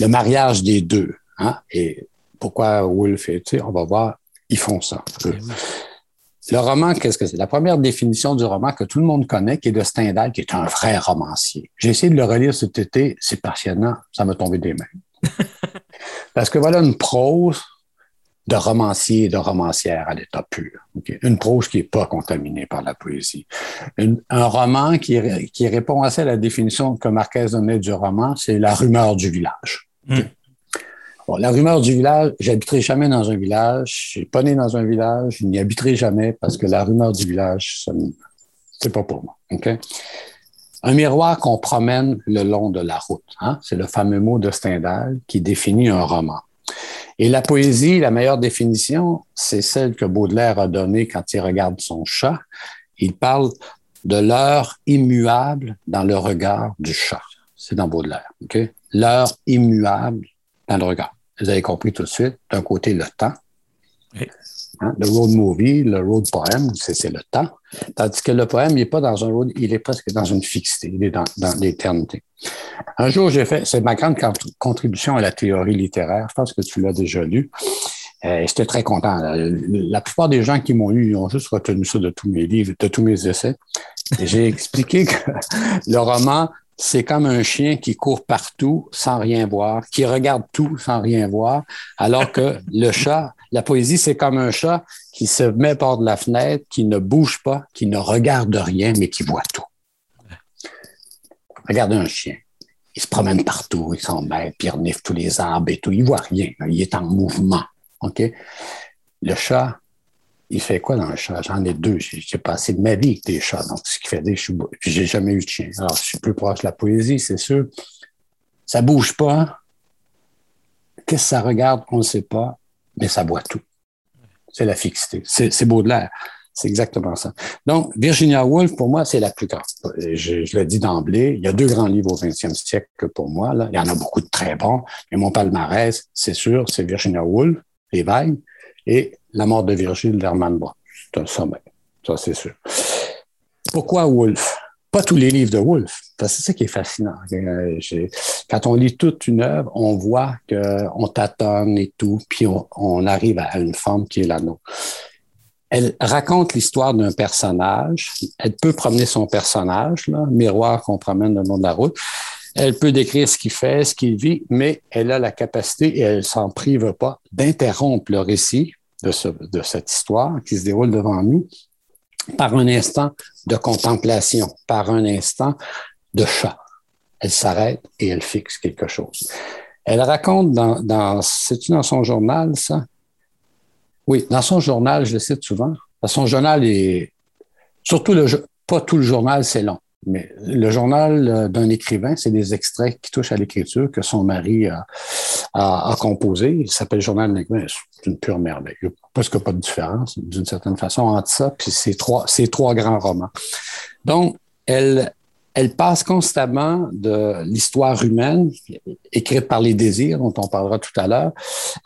Le mariage des deux. Hein? Et pourquoi Wolf et, tu sais, on va voir, ils font ça. Eh le roman, qu'est-ce que c'est? La première définition du roman que tout le monde connaît, qui est de Stendhal, qui est un vrai romancier. J'ai essayé de le relire cet été, c'est passionnant, ça m'a tombé des mains. *laughs* Parce que voilà une prose de romancier et de romancière à l'état pur. Une prose qui n'est pas contaminée par la poésie. un roman qui, qui, répond assez à la définition que Marquez donnait du roman, c'est la rumeur du village. Hmm. La rumeur du village, j'habiterai jamais dans un village, je suis pas né dans un village, je n'y habiterai jamais parce que la rumeur du village, c'est pas pour moi. Un miroir qu'on promène le long de la route. Hein? C'est le fameux mot de Stendhal qui définit un roman. Et la poésie, la meilleure définition, c'est celle que Baudelaire a donnée quand il regarde son chat. Il parle de l'heure immuable dans le regard du chat. C'est dans Baudelaire. L'heure immuable dans le regard. Vous avez compris tout de suite. D'un côté, le temps. Hein? Le road movie, le road poème, c'est le temps. Tandis que le poème, il n'est pas dans un road, il est presque dans une fixité, il est dans, l'éternité. Un jour, j'ai fait, c'est ma grande contribution à la théorie littéraire. Je pense que tu l'as déjà lu. Euh, J'étais très content. La plupart des gens qui m'ont lu, ils ont juste retenu ça de tous mes livres, de tous mes essais. J'ai expliqué que *laughs* le roman, c'est comme un chien qui court partout sans rien voir, qui regarde tout sans rien voir, alors que *laughs* le chat, la poésie, c'est comme un chat qui se met par de la fenêtre, qui ne bouge pas, qui ne regarde rien, mais qui voit tout. Regarde un chien. Il se promène partout, il s'embête, puis il renifle tous les arbres et tout. Il voit rien. Il est en mouvement. OK? Le chat, il fait quoi dans le chat? J'en ai deux. J'ai passé ma vie avec des chats. Donc, ce qui fait des chevaux. Puis, j'ai jamais eu de chien. Alors, je suis plus proche de la poésie, c'est sûr. Ça bouge pas. Qu'est-ce que ça regarde? On ne sait pas, mais ça boit tout. C'est la fixité. C'est Baudelaire. C'est exactement ça. Donc, Virginia Woolf, pour moi, c'est la plus grande. Je, je le dis d'emblée, il y a deux grands livres au 20e siècle pour moi. Il y en a beaucoup de très bons, mais mon palmarès, c'est sûr, c'est Virginia Woolf, Les Vagues, et La mort de Virgile d'Hermann Brock. C'est un sommet, ça c'est sûr. Pourquoi Woolf? Pas tous les livres de Woolf, c'est ça qui est fascinant. Euh, quand on lit toute une œuvre, on voit qu'on tâtonne et tout, puis on, arrive à une forme qui est la nôtre. Elle raconte l'histoire d'un personnage. Elle peut promener son personnage, miroir qu'on promène le long de la route. Elle peut décrire ce qu'il fait, ce qu'il vit, mais elle a la capacité, et elle s'en prive pas, d'interrompre le récit de, ce, de cette histoire qui se déroule devant nous par un instant de contemplation, par un instant de chat. Elle s'arrête et elle fixe quelque chose. Elle raconte dans, dans c'est-tu dans son journal, ça? Oui, dans son journal, je le cite souvent. Son journal est, surtout le, pas tout le journal, c'est long. Mais le journal euh, d'un écrivain, c'est des extraits qui touchent à l'écriture que son mari a, composé. Il s'appelle Journal d'un écrivain. C'est une pure merveille. Il n'y a presque pas de différence, d'une certaine façon, entre ça puis ces trois, trois grands romans. Donc, elle, elle passe constamment de l'histoire humaine, écrite par les désirs, dont on parlera tout à l'heure,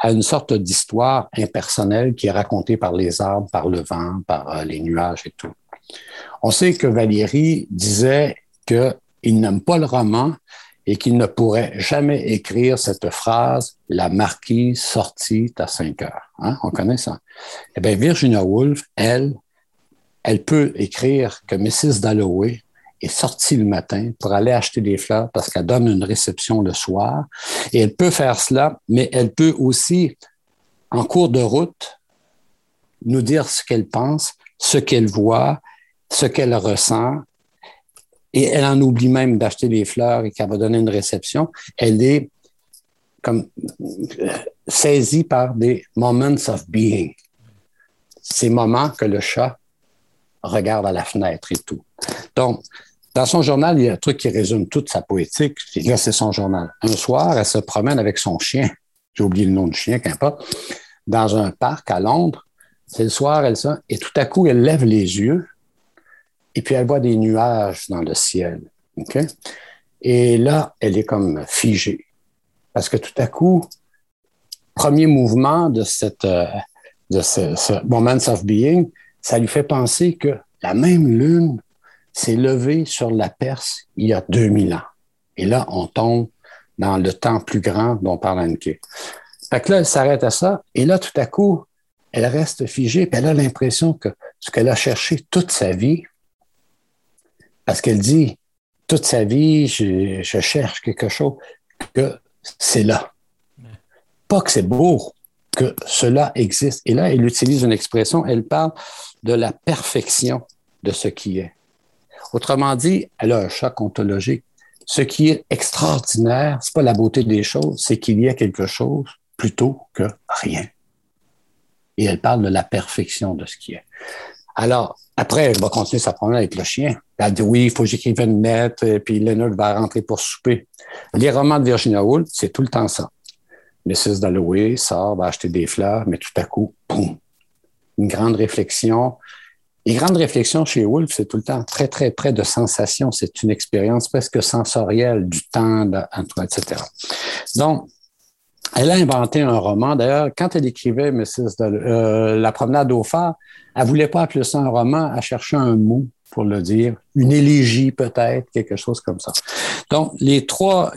à une sorte d'histoire impersonnelle qui est racontée par les arbres, par le vent, par euh, les nuages et tout. On sait que Valérie disait qu'il n'aime pas le roman et qu'il ne pourrait jamais écrire cette phrase « La marquise sortit à 5 heures hein? On connaît ça. Eh bien, Virginia Woolf, elle, elle peut écrire que Mrs. Dalloway est sortie le matin pour aller acheter des fleurs parce qu'elle donne une réception le soir. Et elle peut faire cela, mais elle peut aussi, en cours de route, nous dire ce qu'elle pense, ce qu'elle voit, ce qu'elle ressent. Et elle en oublie même d'acheter des fleurs et qu'elle va donner une réception. Elle est comme euh, saisie par des moments of being. Ces moments que le chat regarde à la fenêtre et tout. Donc, dans son journal, il y a un truc qui résume toute sa poétique. là, c'est son journal. Un soir, elle se promène avec son chien. J'ai oublié le nom du chien, qu'importe. Dans un parc à Londres. C'est le soir, elle ça. Et tout à coup, elle lève les yeux et puis elle voit des nuages dans le ciel. OK? Et là, elle est comme figée. Parce que tout à coup, premier mouvement de cette, euh, ce Moments of Being, ça lui fait penser que la même lune s'est levée sur la Perse il y a 2000 ans. Et là, on tombe dans le temps plus grand dont parle Anke. Fait que là, elle s'arrête à ça. Et là, tout à coup, elle reste figée, puis elle a l'impression que ce qu'elle a cherché toute sa vie, parce qu'elle dit, toute sa vie, je, cherche quelque chose, que c'est là. Pas que c'est beau, que cela existe. Et là, elle utilise une expression, elle parle de la perfection de ce qui est. Autrement dit, elle a un choc ontologique. Ce qui est extraordinaire, c'est pas la beauté des choses, c'est qu'il y a quelque chose plutôt que rien. Et elle parle de la perfection de ce qui est. Alors, après, elle va continuer sa promenade avec le chien. Elle dit oui, il faut que j'écrive une lettre, et puis Leonard va rentrer pour souper. Les romans de Virginia Woolf, c'est tout le temps ça. Mrs. Dalloway sort, va acheter des fleurs, mais tout à coup, boum, une grande réflexion. Les grandes réflexions chez Woolf, c'est tout le temps très, très près de sensations. C'est une expérience presque sensorielle du temps, etc. Donc, elle a inventé un roman. D'ailleurs, quand elle écrivait Mrs. Euh, La promenade au phare, elle voulait pas appeler ça un roman, elle cherchait un mot pour le dire, une élégie peut-être, quelque chose comme ça. Donc, les trois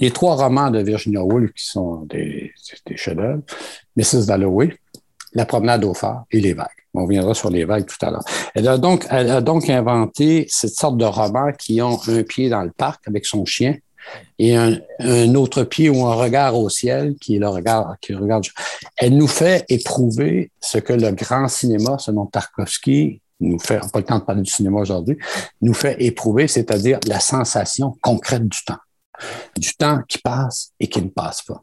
les trois romans de Virginia Woolf qui sont des, des chefs-d'œuvre, Mrs. Dalloway, La promenade au phare et Les vagues. On reviendra sur les vagues tout à l'heure. Elle a donc, elle a donc inventé cette sorte de romans qui ont un pied dans le parc avec son chien et un, autre pied ou un regard au ciel qui est le regard qui regarde. Elle nous fait éprouver ce que le grand cinéma, selon Tarkovsky, nous fait, on n'a pas le temps de parler du cinéma aujourd'hui, nous fait éprouver, c'est-à-dire la sensation concrète du temps du temps qui passe et qui ne passe pas.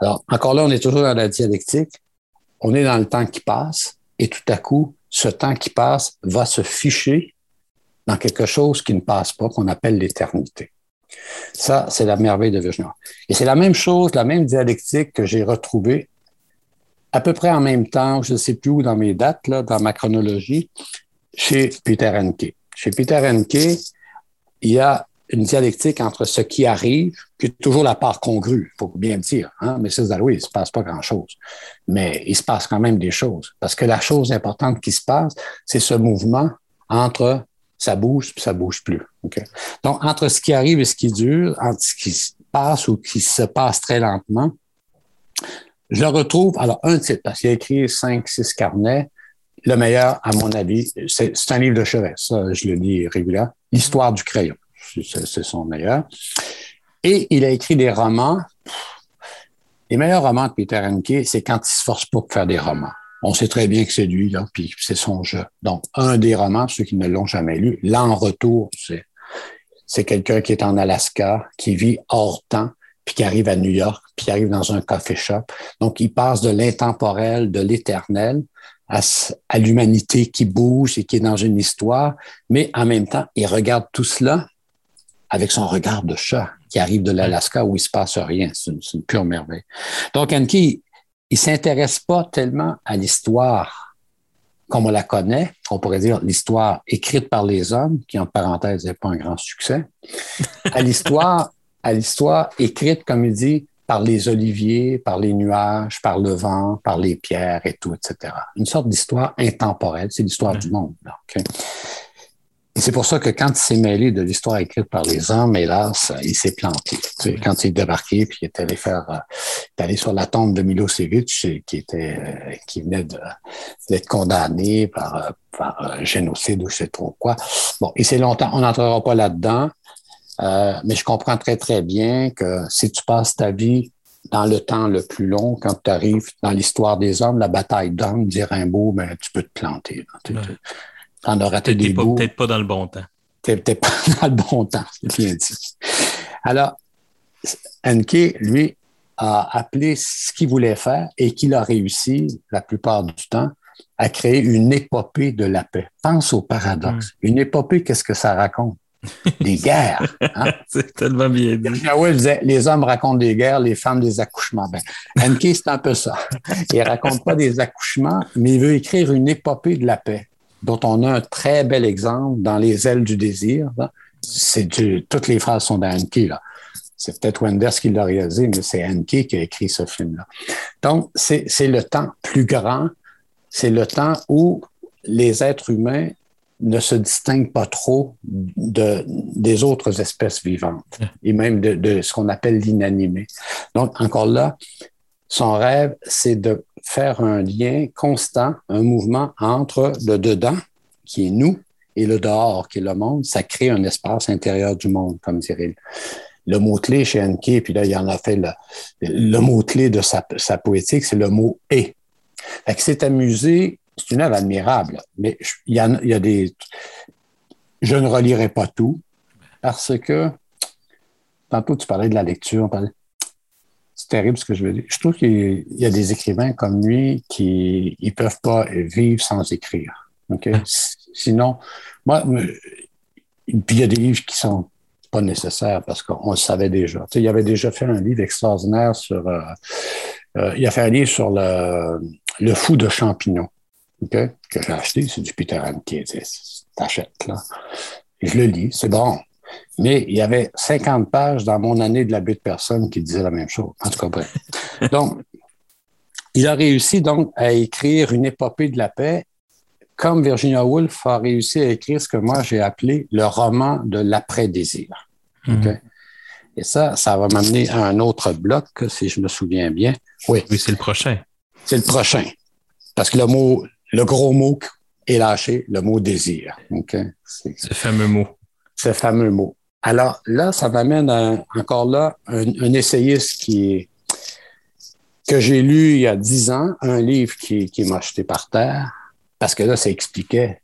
Alors, encore là, on est toujours dans la dialectique. On est dans le temps qui passe et tout à coup, ce temps qui passe va se ficher dans quelque chose qui ne passe pas, qu'on appelle l'éternité. Ça, c'est la merveille de Virginia. Et c'est la même chose, la même dialectique que j'ai retrouvée à peu près en même temps, je ne sais plus où dans mes dates, là, dans ma chronologie, chez Peter Henke. Chez Peter Henke, il y a une dialectique entre ce qui arrive, puis toujours la part congrue, faut bien le dire. Hein? Mais c'est oui, il se passe pas grand-chose. Mais il se passe quand même des choses. Parce que la chose importante qui se passe, c'est ce mouvement entre ça bouge puis ça bouge plus. Donc, entre ce qui arrive et ce qui dure, entre ce qui se passe ou qui se passe très lentement, je retrouve, alors un titre, parce qu'il a écrit cinq, six carnets, le meilleur, à mon avis, c'est un livre de chevet, ça, je le lis régulièrement, L'histoire du crayon c'est son meilleur. Et il a écrit des romans. Les meilleurs romans de Peter Henke, c'est quand il se force pas pour faire des romans. On sait très bien que c'est lui, là, puis c'est son jeu. Donc, un des romans, ceux qui ne l'ont jamais lu, là, en retour, c'est, c'est quelqu'un qui est en Alaska, qui vit hors temps, puis qui arrive à New York, puis qui arrive dans un coffee shop. Donc, il passe de l'intemporel, de l'éternel, à, l'humanité qui bouge et qui est dans une histoire, mais en même temps, il regarde tout cela avec son regard de chat qui arrive de l'Alaska où il se passe rien. C'est une, pure merveille. Donc, Anki, il s'intéresse pas tellement à l'histoire comme on la connaît, on pourrait dire l'histoire écrite par les hommes, qui en parenthèse n'est pas un grand succès, à l'histoire, à l'histoire écrite, comme il dit, par les oliviers, par les nuages, par le vent, par les pierres et tout, etc. Une sorte d'histoire intemporelle, c'est l'histoire du monde. Et c'est pour ça que quand il s'est mêlé de l'histoire écrite par les hommes, hélas, il s'est planté. Tu sais, quand il est débarqué, puis il est allé faire, euh, il est allé sur la tombe de Milosevic, qui était, euh, qui venait d'être condamné par, euh, par génocide ou je sais trop quoi. Bon, et c'est longtemps, on n'entrera pas là-dedans, euh, mais je comprends très très bien que si tu passes ta vie dans le temps le plus long, quand tu arrives dans l'histoire des hommes, la bataille d'hommes, dit Rimbaud, ben, tu peux te planter. T'en as raté des bouts. Peut-être pas dans le bon temps. T'es peut-être pas *laughs* dans le bon temps, c'est bien dit. Alors, Enke, lui, a appelé ce qu'il voulait faire et qu'il a réussi, la plupart du temps, à créer une épopée de la paix. Pense au paradoxe. Hmm. Une épopée, qu'est-ce que ça raconte? Des guerres. Hein? *laughs* c'est tellement bien dit. il disait, les hommes racontent des guerres, les femmes des accouchements. Ben, Enke, c'est un peu ça. Il raconte pas des accouchements, mais il veut écrire une épopée de la paix dont on a un très bel exemple dans Les ailes du désir. C'est toutes les phrases sont d'Anke. Là. C'est peut-être Wenders qui l'a réalisé, mais c'est Anke qui a écrit ce film-là. Donc, c'est le temps plus grand, c'est le temps où les êtres humains ne se distinguent pas trop de, des autres espèces vivantes et même de, de ce qu'on appelle l'inanimé. Donc, encore là, son rêve, c'est de faire un lien constant, un mouvement entre le dedans, qui est nous, et le dehors, qui est le monde. Ça crée un espace intérieur du monde, comme dirait le mot-clé chez Enke, puis là, il en a fait le, mot-clé de sa, poétique, c'est le mot et. C'est amusé, c'est une œuvre admirable, mais il y, a, y a des. Je ne relirai pas tout parce que tantôt tu parlais de la lecture, c'est terrible ce que je veux dire. Je trouve qu'il y a des écrivains comme lui qui ne peuvent pas vivre sans écrire. OK? Sinon, moi, puis il y a des livres qui sont pas nécessaires parce qu'on le savait déjà. Tu sais, il avait déjà fait un livre extraordinaire sur. Euh, euh, il a fait un livre sur le, le fou de champignons. Que j'ai acheté, c'est du Peter Hanke. T'achètes, là. Et je le lis, c'est bon. Mais il y avait 50 pages dans mon année de la butte personne qui disaient la même chose. En tout cas, bref. *laughs* Donc, il a réussi donc à écrire une épopée de la paix, comme Virginia Woolf a réussi à écrire ce que moi j'ai appelé le roman de l'après-désir. Mhm. Et ça, ça va m'amener à un autre bloc, si je me souviens bien. Oui. Oui, c'est le prochain. C'est le prochain. Parce que le mot, le gros mot est lâché, le mot désir. Ce fameux mot ce fameux mot. Alors là, ça m'amène encore là un, essayiste qui que j'ai lu il y a dix ans, un livre qui, m'a jeté par terre, parce que là, ça expliquait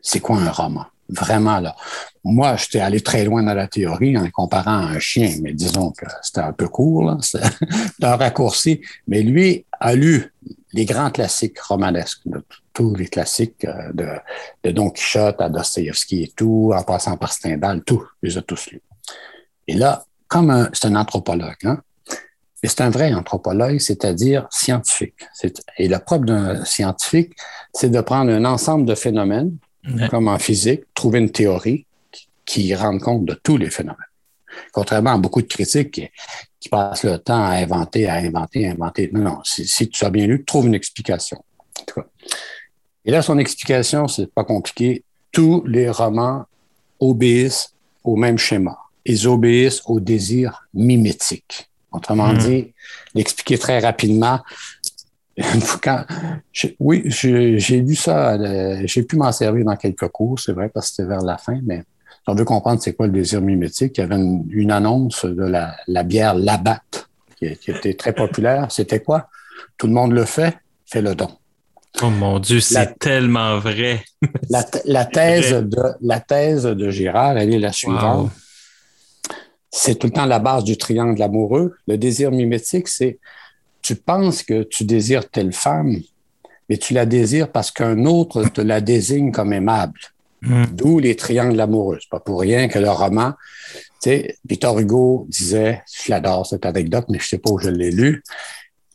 c'est quoi un roman. Vraiment, là. Moi, j'étais allé très loin dans la théorie en comparant à un chien, mais disons que c'était un peu court, là. *laughs* Un raccourci. Mais lui a lu les grands classiques romanesques, tous les classiques euh, de, de Don Quichotte à Dostoïevski et tout, en passant par Stendhal, tout, ils les a tous lus. Et là, comme c'est un anthropologue, hein, et c'est un vrai anthropologue, c'est-à-dire scientifique. Et le propre d'un scientifique, c'est de prendre un ensemble de phénomènes, comme en physique, trouver une théorie qui, qui rende compte de tous les phénomènes. Contrairement à beaucoup de critiques qui, qui passent le temps à inventer, à inventer, à inventer. Non, non, si, tu as bien lu, trouve une explication. Et là, son explication, c'est pas compliqué. Tous les romans obéissent au même schéma. Ils obéissent au désir mimétique. Autrement hmm. dit, l'expliquer très rapidement. *laughs* Quand, oui, j'ai lu ça, euh, j'ai pu m'en servir dans quelques cours, c'est vrai, parce que c'était vers la fin, mais on veut comprendre c'est quoi le désir mimétique, il y avait une, annonce de la, bière Labatt qui, était très populaire. C'était quoi? Tout le monde le fait, fais le don. Oh mon Dieu, c'est tellement vrai. *laughs* la, thèse de, la thèse de Girard, elle est la suivante. C'est tout le temps la base du triangle amoureux. Le désir mimétique, c'est tu penses que tu désires telle femme, mais tu la désires parce qu'un autre te la désigne comme aimable. Hmm. D'où les triangles amoureux. C'est pas pour rien que le roman, tu sais, Victor Hugo disait, je l'adore cette anecdote, mais je sais pas où je l'ai lu.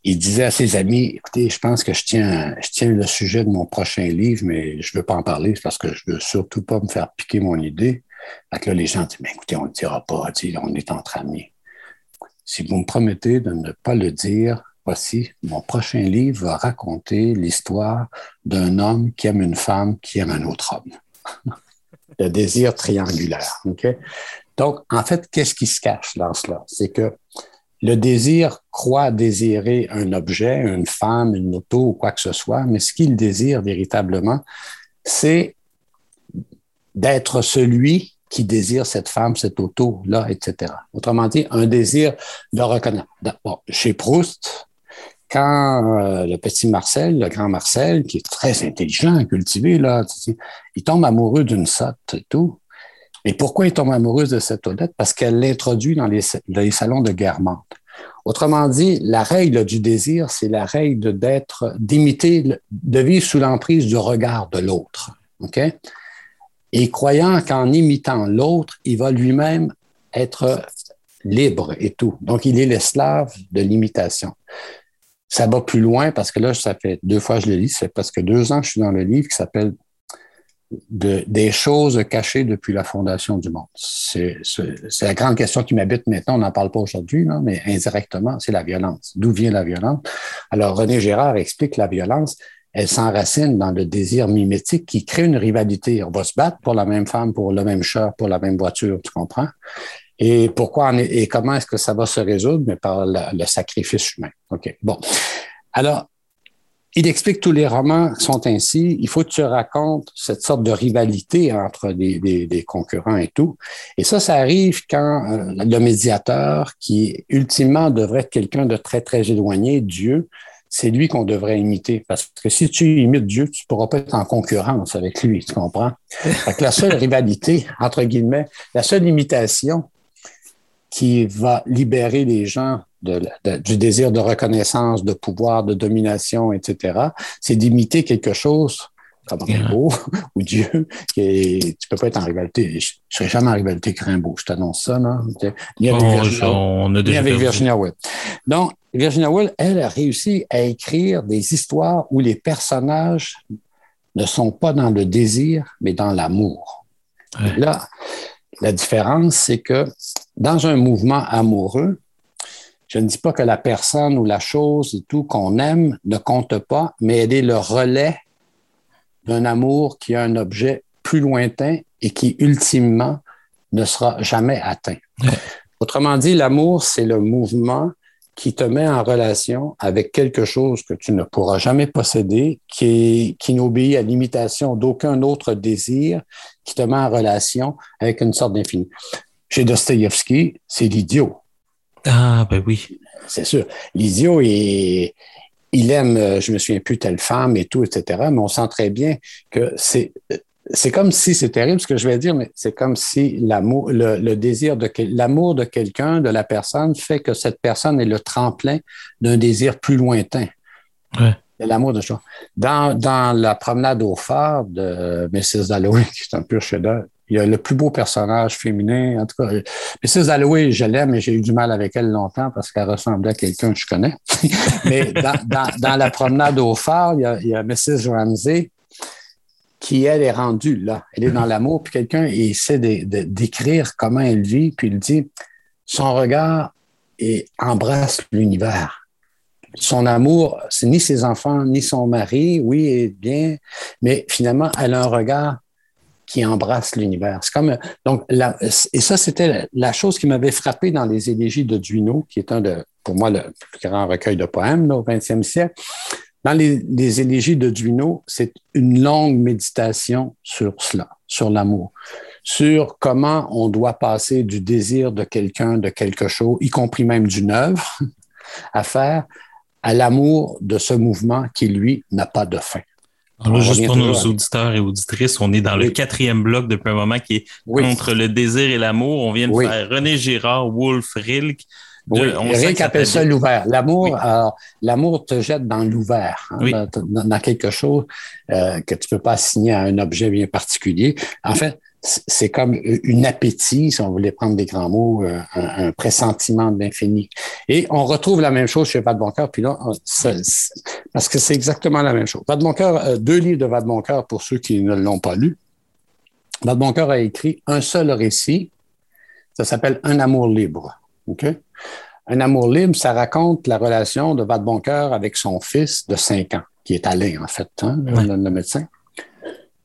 Il disait à ses amis, écoutez, je pense que je tiens, je tiens le sujet de mon prochain livre, mais je veux pas en parler parce que je veux surtout pas me faire piquer mon idée. Fait que là, les gens disent, mais écoutez, on ne dira pas, on est entre amis. Si vous me promettez de ne pas le dire, voici, mon prochain livre va raconter l'histoire d'un homme qui aime une femme qui aime un autre homme *laughs* le désir triangulaire. Donc, en fait, qu'est-ce qui se cache dans cela? C'est que le désir croit désirer un objet, une femme, une auto ou quoi que ce soit, mais ce qu'il désire véritablement, c'est d'être celui qui désire cette femme, cette auto-là, etc. Autrement dit, un désir de reconnaître. chez Proust, quand euh, le petit Marcel, le grand Marcel, qui est très intelligent, cultivé, là, il tombe amoureux d'une sotte et tout. Et pourquoi il tombe amoureux de cette Odette? Parce qu'elle l'introduit dans les, salons de Guermantes. Autrement dit, la règle du désir, c'est la règle d'être, d'imiter, de vivre sous l'emprise du regard de l'autre. Et croyant qu'en imitant l'autre, il va lui-même être libre et tout. Donc, il est l'esclave de l'imitation ça va plus loin parce que là, ça fait deux fois que je le lis, ça fait presque deux ans que je suis dans le livre qui s'appelle Des choses cachées depuis la fondation du monde. C'est la grande question qui m'habite maintenant. On n'en parle pas aujourd'hui, mais indirectement, c'est la violence. D'où vient la violence? Alors, René Gérard explique que la violence, elle s'enracine dans le désir mimétique qui crée une rivalité. On va se battre pour la même femme, pour le même chat, pour la même voiture, tu comprends? Et pourquoi et comment est-ce que ça va se résoudre? Mais par le sacrifice humain. OK. Bon. Alors, il explique tous les romans sont ainsi. Il faut que tu racontes cette sorte de rivalité entre des, des, concurrents et tout. Et ça, ça arrive quand euh, le médiateur, qui ultimement devrait être quelqu'un de très, très éloigné, Dieu, c'est lui qu'on devrait imiter. Parce que si tu imites Dieu, tu ne pourras pas être en concurrence avec lui, tu comprends? Fait la seule *laughs* rivalité, entre guillemets, la seule imitation qui va libérer les gens du désir de reconnaissance, de pouvoir, de domination, etc., c'est d'imiter quelque chose comme Rimbaud *laughs* ou Dieu, qui tu peux pas être en rivalité. Je, ne serai jamais en rivalité avec Rimbaud, je t'annonce ça, non? Ni avec, Virginia, Woolf. Donc, Virginia Woolf, elle a réussi à écrire des histoires où les personnages ne sont pas dans le désir, mais dans l'amour. Là, la différence, c'est que dans un mouvement amoureux, je ne dis pas que la personne ou la chose et tout qu'on aime ne compte pas, mais elle est le relais d'un amour qui a un objet plus lointain et qui ultimement ne sera jamais atteint. Autrement dit, l'amour, c'est le mouvement qui te met en relation avec quelque chose que tu ne pourras jamais posséder, qui, qui n'obéit à l'imitation d'aucun autre désir, qui te met en relation avec une sorte d'infini. Chez Dostoïevski, c'est l'idiot. Ah, ben oui. C'est sûr. L'idiot, il, il aime, euh, je me souviens plus, telle femme et tout, etc. Mais on sent très bien que c'est, c'est comme si, c'est terrible ce que je vais dire, mais c'est comme si l'amour, le, désir de l'amour de quelqu'un, de la personne, fait que cette personne est le tremplin d'un désir plus lointain. Ouais. L'amour de dans la promenade au phare de Mrs. Dalloway, qui est un pur chef-d'œuvre, il y a le plus beau personnage féminin. En tout cas, Mrs. Alloway, je l'aime, mais j'ai eu du mal avec elle longtemps parce qu'elle ressemblait à quelqu'un que je connais. *laughs* mais dans, la promenade au phare, il y a, Mrs. Ramsey qui, elle, est rendue là. Elle est dans l'amour, puis quelqu'un essaie d'écrire comment elle vit, puis il dit son regard embrasse l'univers. Son amour, c'est ni ses enfants, ni son mari, oui, et bien, mais finalement, elle a un regard qui embrasse l'univers. Comme donc et ça c'était la chose qui m'avait frappé dans les élégies de Duino, qui est un de pour moi le plus grand recueil de poèmes au 20e siècle. Dans les, les élégies de Duino, c'est une longue méditation sur cela, sur l'amour, sur comment on doit passer du désir de quelqu'un, de quelque chose, y compris même d'une œuvre *laughs* à faire, à l'amour de ce mouvement qui, lui, n'a pas de fin. Alors juste pour nos auditeurs et auditrices, on est dans le quatrième bloc depuis un moment qui est contre le désir et l'amour. On vient de faire René Girard, Wolf, Rilke. Oui, Rilke appelle ça l'ouvert. L'amour, euh, l'amour te jette dans l'ouvert, hein, dans, quelque chose euh, que tu peux pas assigner à un objet bien particulier. En fait, c'est comme une appétit, si on voulait prendre des grands mots, euh, un, pressentiment de l'infini. Et on retrouve la même chose chez Vadeboncoeur, puis là, parce que c'est exactement la même chose. Vadeboncoeur, deux livres de Vadeboncoeur pour ceux qui ne l'ont pas lu. Vadeboncoeur a écrit un seul récit, ça s'appelle Un amour libre. OK? Un amour libre, ça raconte la relation de Vadeboncoeur avec son fils de cinq ans, qui est Alain, en fait, hein, le médecin.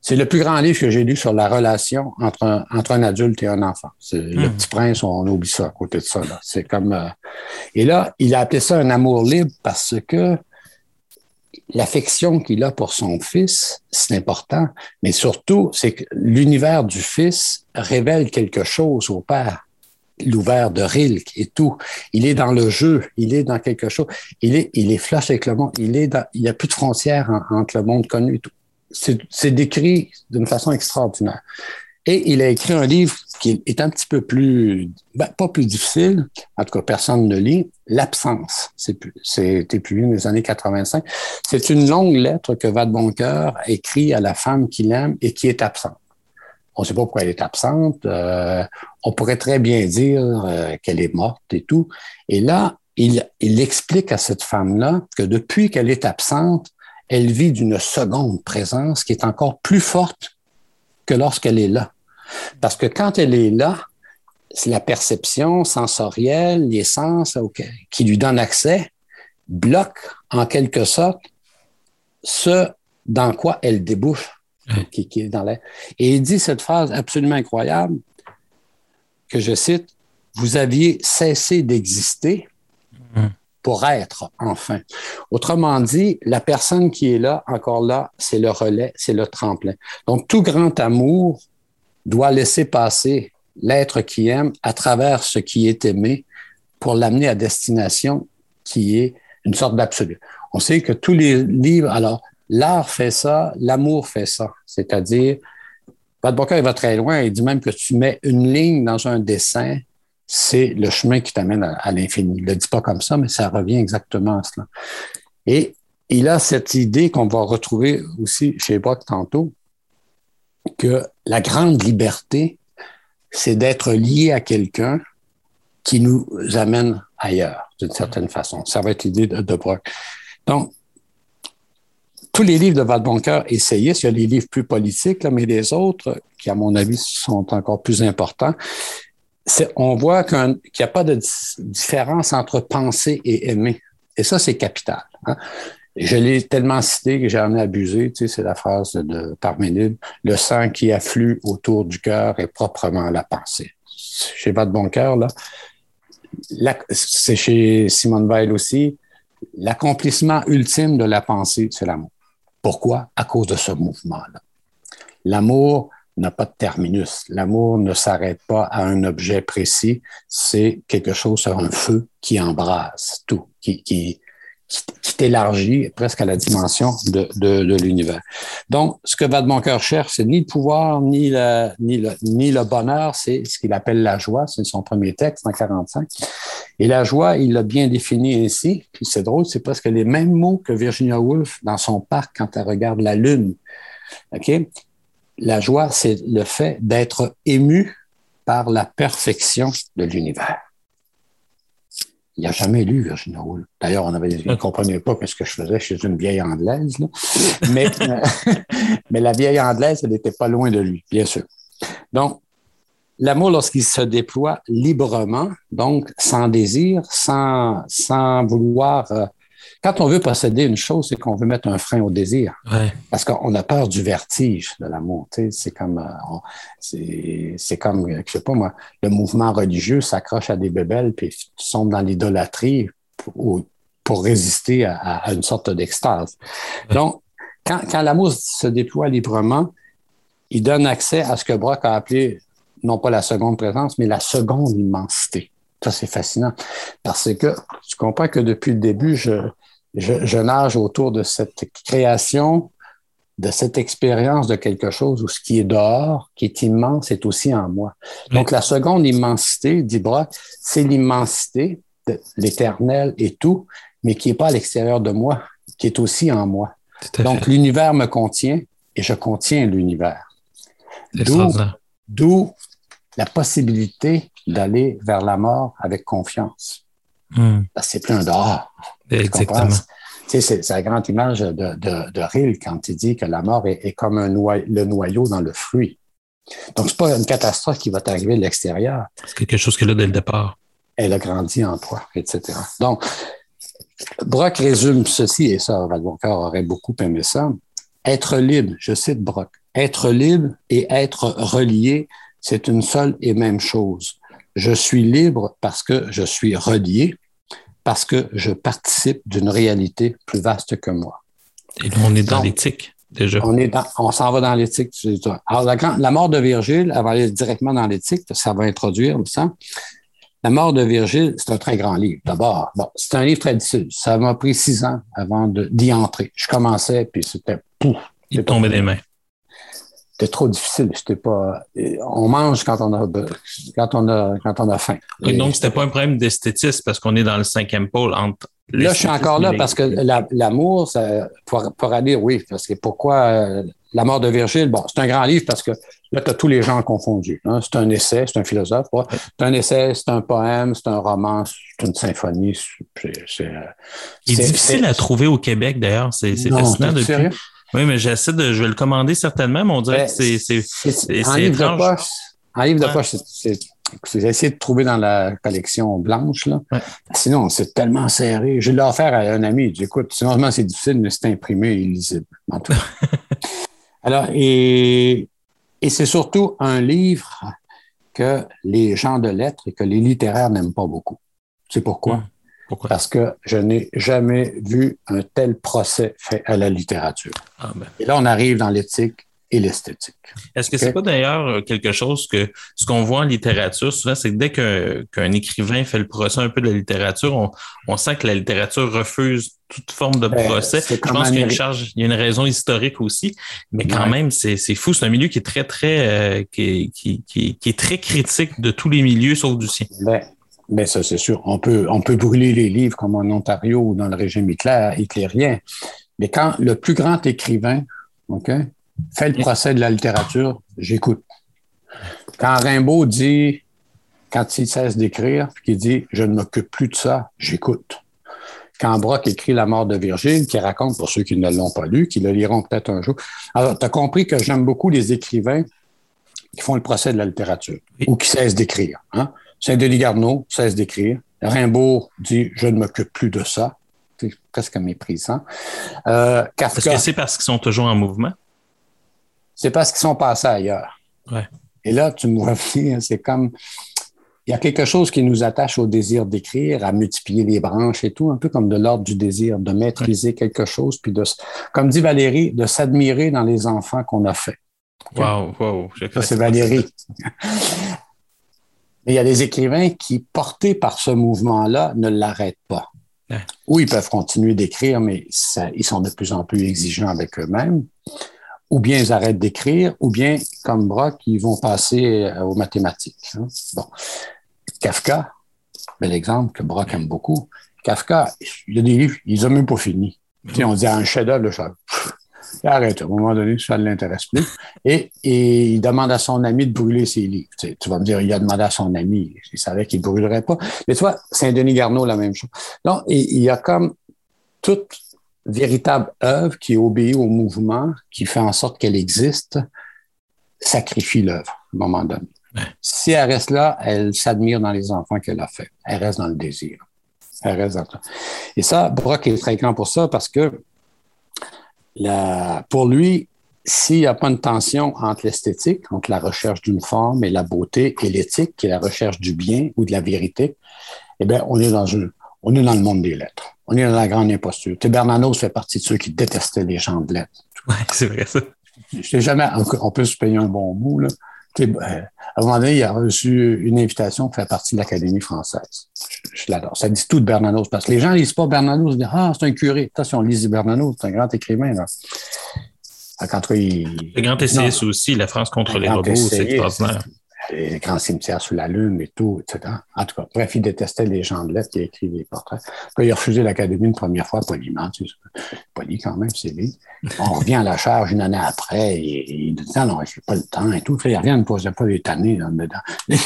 C'est le plus grand livre que j'ai lu sur la relation entre un, entre un adulte et un enfant. C'est Le hmm. Petit Prince, on oublie ça à côté de ça. C'est comme euh, et là, il a appelé ça un amour libre parce que l'affection qu'il a pour son fils, c'est important, mais surtout, c'est que l'univers du fils révèle quelque chose au père. L'ouvert de Rilke et tout. Il est dans le jeu, il est dans quelque chose. Il est, il est flash avec le monde. Il est dans, il n'y a plus de frontières entre le monde connu et tout c'est décrit d'une façon extraordinaire. Et il a écrit un livre qui est un petit peu plus, ben, pas plus difficile, en tout cas personne ne lit, L'absence. C'est publié dans les années 85. C'est une longue lettre que Vadeboncoeur écrit à la femme qu'il aime et qui est absente. On ne sait pas pourquoi elle est absente. Euh, on pourrait très bien dire euh, qu'elle est morte et tout. Et là, il, il explique à cette femme-là que depuis qu'elle est absente, elle vit d'une seconde présence qui est encore plus forte que lorsqu'elle est là. Parce que quand elle est là, c'est la perception sensorielle, les sens qui lui donnent accès, bloque en quelque sorte ce dans quoi elle débouche, qui, est dans l'air. Et il dit cette phrase absolument incroyable que je cite, Vous aviez cessé d'exister, hum. Pour être enfin. Autrement dit, la personne qui est là, encore là, c'est le relais, c'est le tremplin. Donc, tout grand amour doit laisser passer l'être qui aime à travers ce qui est aimé pour l'amener à destination qui est une sorte d'absolu. On sait que tous les livres, alors, l'art fait ça, l'amour fait ça. C'est-à-dire, Pat il va très loin. Il dit même que tu mets une ligne dans un dessin, c'est le chemin qui t'amène à, l'infini. Il ne le dit pas comme ça, mais ça revient exactement à cela. Et il a cette idée qu'on va retrouver aussi chez Brock tantôt, que la grande liberté, c'est d'être lié à quelqu'un qui nous amène ailleurs, d'une certaine façon. Ça va être l'idée de, de Brock. Donc, tous les livres de Valboncoeur essayistes, il y a les livres plus politiques, là, mais les autres, qui à mon avis sont encore plus importants, on voit qu'il n'y a pas de différence entre penser et aimer. Et ça, c'est capital. Hein. Je l'ai tellement cité que j'en ai abusé. Tu sais, c'est la phrase de Parménide. Le sang qui afflue autour du cœur est proprement la pensée. Chez Pas de bon cœur, là, c'est chez Simone Weil aussi. L'accomplissement ultime de la pensée, c'est l'amour. Pourquoi? À cause de ce mouvement-là. L'amour n'a pas de terminus. L'amour ne s'arrête pas à un objet précis. C'est quelque chose sur un feu qui embrasse tout, qui, qui, qui t'élargit presque à la dimension de, de, de l'univers. Donc, ce que Vadmoncoeur cherche, c'est ni le pouvoir, ni le, ni le, ni le bonheur, c'est ce qu'il appelle la joie. C'est son premier texte en 45. Et la joie, il l'a bien défini ainsi. Puis c'est drôle, c'est presque les mêmes mots que Virginia Woolf dans son parc quand elle regarde la lune. OK? La joie, c'est le fait d'être ému par la perfection de l'univers. Il n'a jamais lu Virginia Woolf. D'ailleurs, on ne comprenait pas ce que je faisais chez une vieille anglaise. Mais, *laughs* mais la vieille anglaise, elle n'était pas loin de lui, bien sûr. Donc, l'amour, lorsqu'il se déploie librement, donc sans désir, sans, sans vouloir euh, quand on veut posséder une chose, c'est qu'on veut mettre un frein au désir. Parce qu'on a peur du vertige de l'amour. C'est comme, euh, c'est comme, je sais pas moi, le mouvement religieux s'accroche à des bébelles puis tombe dans l'idolâtrie pour, pour, résister à, une sorte d'extase. Donc, quand, quand l'amour se déploie librement, il donne accès à ce que Brock a appelé non pas la seconde présence, mais la seconde immensité. Ça, c'est fascinant. Parce que tu comprends que depuis le début, je, je, nage autour de cette création, de cette expérience de quelque chose où ce qui est dehors, qui est immense, est aussi en moi. Donc, la seconde immensité, dit Brock, c'est l'immensité de l'éternel et tout, mais qui n'est pas à l'extérieur de moi, qui est aussi en moi. Donc, l'univers me contient et je contiens l'univers. D'où la possibilité d'aller vers la mort avec confiance. Hmm. C'est plus un dehors. Exactement. C'est la grande image de, de, de Rill quand il dit que la mort est, comme un le noyau dans le fruit. Donc, c'est pas une catastrophe qui va t'arriver de l'extérieur. C'est quelque chose que là dès le départ. Elle a grandi en toi, etc. Donc, Brock résume ceci, et ça, Valboncoeur aurait beaucoup aimé ça. Être libre, je cite Brock, être libre et être relié, c'est une seule et même chose. Je suis libre parce que je suis relié, parce que je participe d'une réalité plus vaste que moi. Et là, on est dans l'éthique, déjà. On, est on s'en va dans l'éthique. Alors, la, mort de Virgile, elle va aller directement dans l'éthique, ça va introduire ça. La mort de Virgile, c'est un très grand livre. D'abord, bon, c'est un livre très difficile. Ça m'a pris six ans avant d'y entrer. Je commençais, puis c'était pouf. Il tombait des mains c'était trop difficile. C'était pas. On mange quand on a quand on a quand on a faim. Et donc c'était pas un problème d'esthétisme parce qu'on est dans le cinquième pôle entre. Là, je suis encore là parce que l'amour, pour, pour aller, oui, parce que pourquoi euh, la mort de Virgile, bon, c'est un grand livre parce que là, tu as tous les gens confondus. Hein. C'est un essai, c'est un philosophe. C'est un essai, c'est un poème, c'est un roman, c'est une symphonie. C'est, Il est, difficile à trouver au Québec, d'ailleurs. C'est, fascinant depuis. Sérieux? Oui, mais j'essaie de. Je vais le commander certainement, mais on dirait ben, que c'est. En livre de poche. En livre de poche, c'est. J'ai essayé de trouver dans la collection blanche. Là. Sinon, c'est tellement serré. Je l'ai offert à un ami. J'ai dit, écoute, sinon, c'est difficile, mais c'est imprimé et lisible. En tout *laughs* Alors, et, et c'est surtout un livre que les gens de lettres et que les littéraires n'aiment pas beaucoup. C'est pourquoi? Pourquoi? Parce que je n'ai jamais vu un tel procès fait à la littérature. Ah, ben. Et là, on arrive dans l'éthique et l'esthétique. Est-ce que c'est pas d'ailleurs quelque chose que ce qu'on voit en littérature souvent, c'est que dès qu'un écrivain fait le procès un peu de la littérature, on, on sent que la littérature refuse toute forme de Ben, procès. Je pense en qu'il y a une Amérique. charge, il y a une raison historique aussi, mais quand Ouais. même, c'est c'est fou. C'est un milieu qui est très, très, euh, qui, qui, qui, qui est très critique de tous les milieux sauf du sien. Ben, ben ça, c'est sûr. On peut, on peut brûler les livres comme en Ontario ou dans le régime Hitler, hitlérien. Mais quand le plus grand écrivain fait le procès de la littérature, j'écoute. Quand Rimbaud dit, quand il cesse d'écrire, puis qu'il dit Je ne m'occupe plus de ça, j'écoute. Quand Brock écrit La mort de Virgile, qui raconte, pour ceux qui ne l'ont pas lu, qui le liront peut-être un jour. Alors, tu as compris que j'aime beaucoup les écrivains qui font le procès de la littérature Oui. ou qui cessent d'écrire. Hein? Saint-Denis Garneau cesse d'écrire. Rimbaud dit Je ne m'occupe plus de ça. C'est presque méprisant. Euh, Est-ce que c'est parce qu'ils sont toujours en mouvement? c'est parce qu'ils sont passés ailleurs. Ouais. Et là, tu me vois venir, c'est comme. Il y a quelque chose qui nous attache au désir d'écrire, à multiplier les branches et tout, un peu comme de l'ordre du désir de maîtriser quelque chose, puis de, comme dit Valérie, de s'admirer dans les enfants qu'on a faits. Wow, wow. je Ça, c'est Valérie. *laughs* Mais il y a des écrivains qui, portés par ce mouvement-là, ne l'arrêtent pas. Ouais. Ou ils peuvent continuer d'écrire, mais ça- ils sont de plus en plus exigeants avec eux-mêmes. Ou bien ils arrêtent d'écrire, ou bien, comme Brock, ils vont passer euh, aux mathématiques. hein. Bon. Kafka, bel exemple que Brock aime beaucoup. Kafka, il y a des livres, il les a même pas finis. Tu sais, on dit un chef-d'œuvre, arrête. À un moment donné, ça ne l'intéresse plus. Et, et il demande à son ami de brûler ses livres. Tu, sais, tu vas me dire, il a demandé à son ami. Il savait qu'il ne brûlerait pas. Mais tu vois, Saint-Denis Garneau, la même chose. Donc, il y a comme toute véritable œuvre qui obéit au mouvement, qui fait en sorte qu'elle existe, sacrifie l'œuvre à un moment donné. Si elle reste là, elle s'admire dans les enfants qu'elle a fait. Elle reste dans le désir. Elle reste dans Et ça, Brock est très grand pour ça parce que la, pour lui, s'il n'y a pas une tension entre l'esthétique, entre la recherche d'une forme et la beauté, et l'éthique, qui est la recherche du bien ou de la vérité, eh bien, on est dans une, on est dans le monde des lettres. On est dans la grande imposture. Bernanos fait partie de ceux qui détestaient les gens de lettres. Ouais, c'est vrai ça. Je jamais, on peut se payer un bon mot, là. Euh, à un moment donné, il a reçu une invitation pour faire partie de l'Académie française. Je, l'adore. Ça dit tout de Bernanos, parce que les gens lisent pas Bernanos, ils disent, ah, c'est un curé. Attention, on lit Bernanos, c'est un grand écrivain, là. Quand il, Le grand essayiste aussi, la France contre Le les robots, c'est extraordinaire. Les grands cimetières sous la Lune et tout, etc. En tout cas, bref, il détestait les gens de lettres qui écrivaient des portraits. Puis il a refusé l'Académie une première fois, poliment, tu sais, poli quand même, c'est lui. On revient à la charge une année après, et, il dit, non, non, je n'ai pas le temps et tout. Puis il revient, il ne posait pas les tannées là, dedans.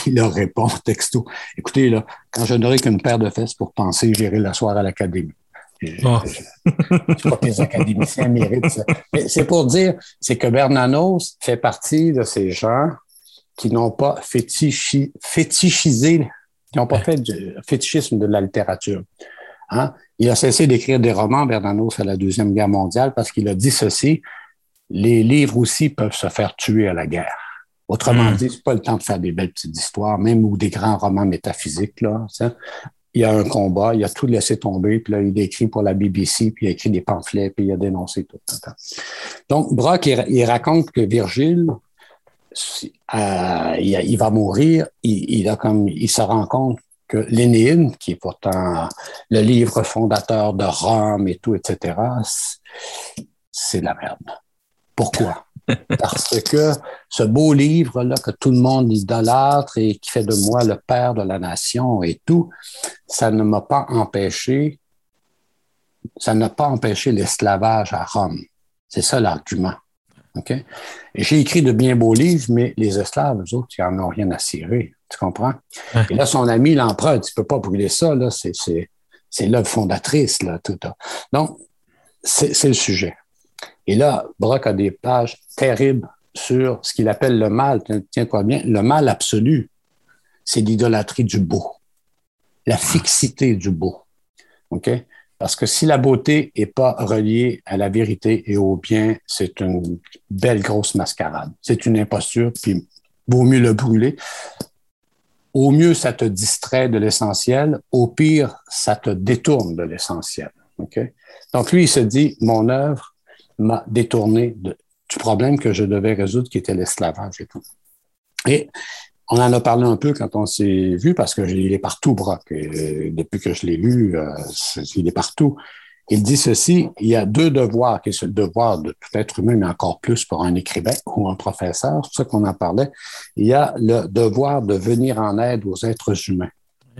Il leur répond, texto, écoutez, là, quand je n'aurai qu'une paire de fesses pour penser, j'irai l'asseoir à l'Académie. Oh. Je crois que les académiciens méritent ça. Mais c'est pour dire, c'est que Bernanos fait partie de ces gens qui n'ont pas fétichi- fétichisé, qui n'ont pas fait du fétichisme de la littérature. Hein? Il a cessé d'écrire des romans, Bernanos, à la Deuxième Guerre mondiale, parce qu'il a dit ceci, les livres aussi peuvent se faire tuer à la guerre. Autrement Mm. dit, c'est pas le temps de faire des belles petites histoires, même ou des grands romans métaphysiques, là. ça. Il y a un combat, il a tout laissé tomber, puis là, il a écrit pour la BBC, puis il a écrit des pamphlets, puis il a dénoncé tout. Donc, Brock, il, il raconte que Virgile, euh, il, il va mourir, il, il, a comme, il se rend compte que l'Énéide, qui est pourtant le livre fondateur de Rome et tout, etc., c'est- c'est de la merde. Pourquoi? *laughs* Parce que ce beau livre-là que tout le monde idolâtre et qui fait de moi le père de la nation et tout, ça ne m'a pas empêché, ça n'a pas empêché l'esclavage à Rome. C'est ça l'argument. J'ai écrit de bien beaux livres, mais les esclaves, eux autres, ils n'en ont rien à cirer. Tu comprends? Ouais. Et là, son ami l'empereur, tu ne peux pas brûler ça, là, c'est, l'œuvre fondatrice, là, tout. ça. Donc, c'est, c'est le sujet. Et là, Brock a des pages terribles sur ce qu'il appelle le mal, tiens-toi bien, le mal absolu, c'est l'idolâtrie du beau, la fixité du beau. OK? Parce que si la beauté n'est pas reliée à la vérité et au bien, c'est une belle grosse mascarade. C'est une imposture, puis vaut mieux le brûler. au mieux, ça te distrait de l'essentiel. Au pire, ça te détourne de l'essentiel. OK? Donc, lui, il se dit, mon œuvre m'a détourné du problème que je devais résoudre, qui était l'esclavage et tout. Et on en a parlé un peu quand on s'est vu, parce que il est partout, Brock. depuis que je l'ai lu, euh, il est partout. Il dit ceci, il y a deux devoirs, qui est le devoir de tout être humain, mais encore plus pour un écrivain ou un professeur, c'est ça qu'on en parlait. Il y a le devoir de venir en aide aux êtres humains.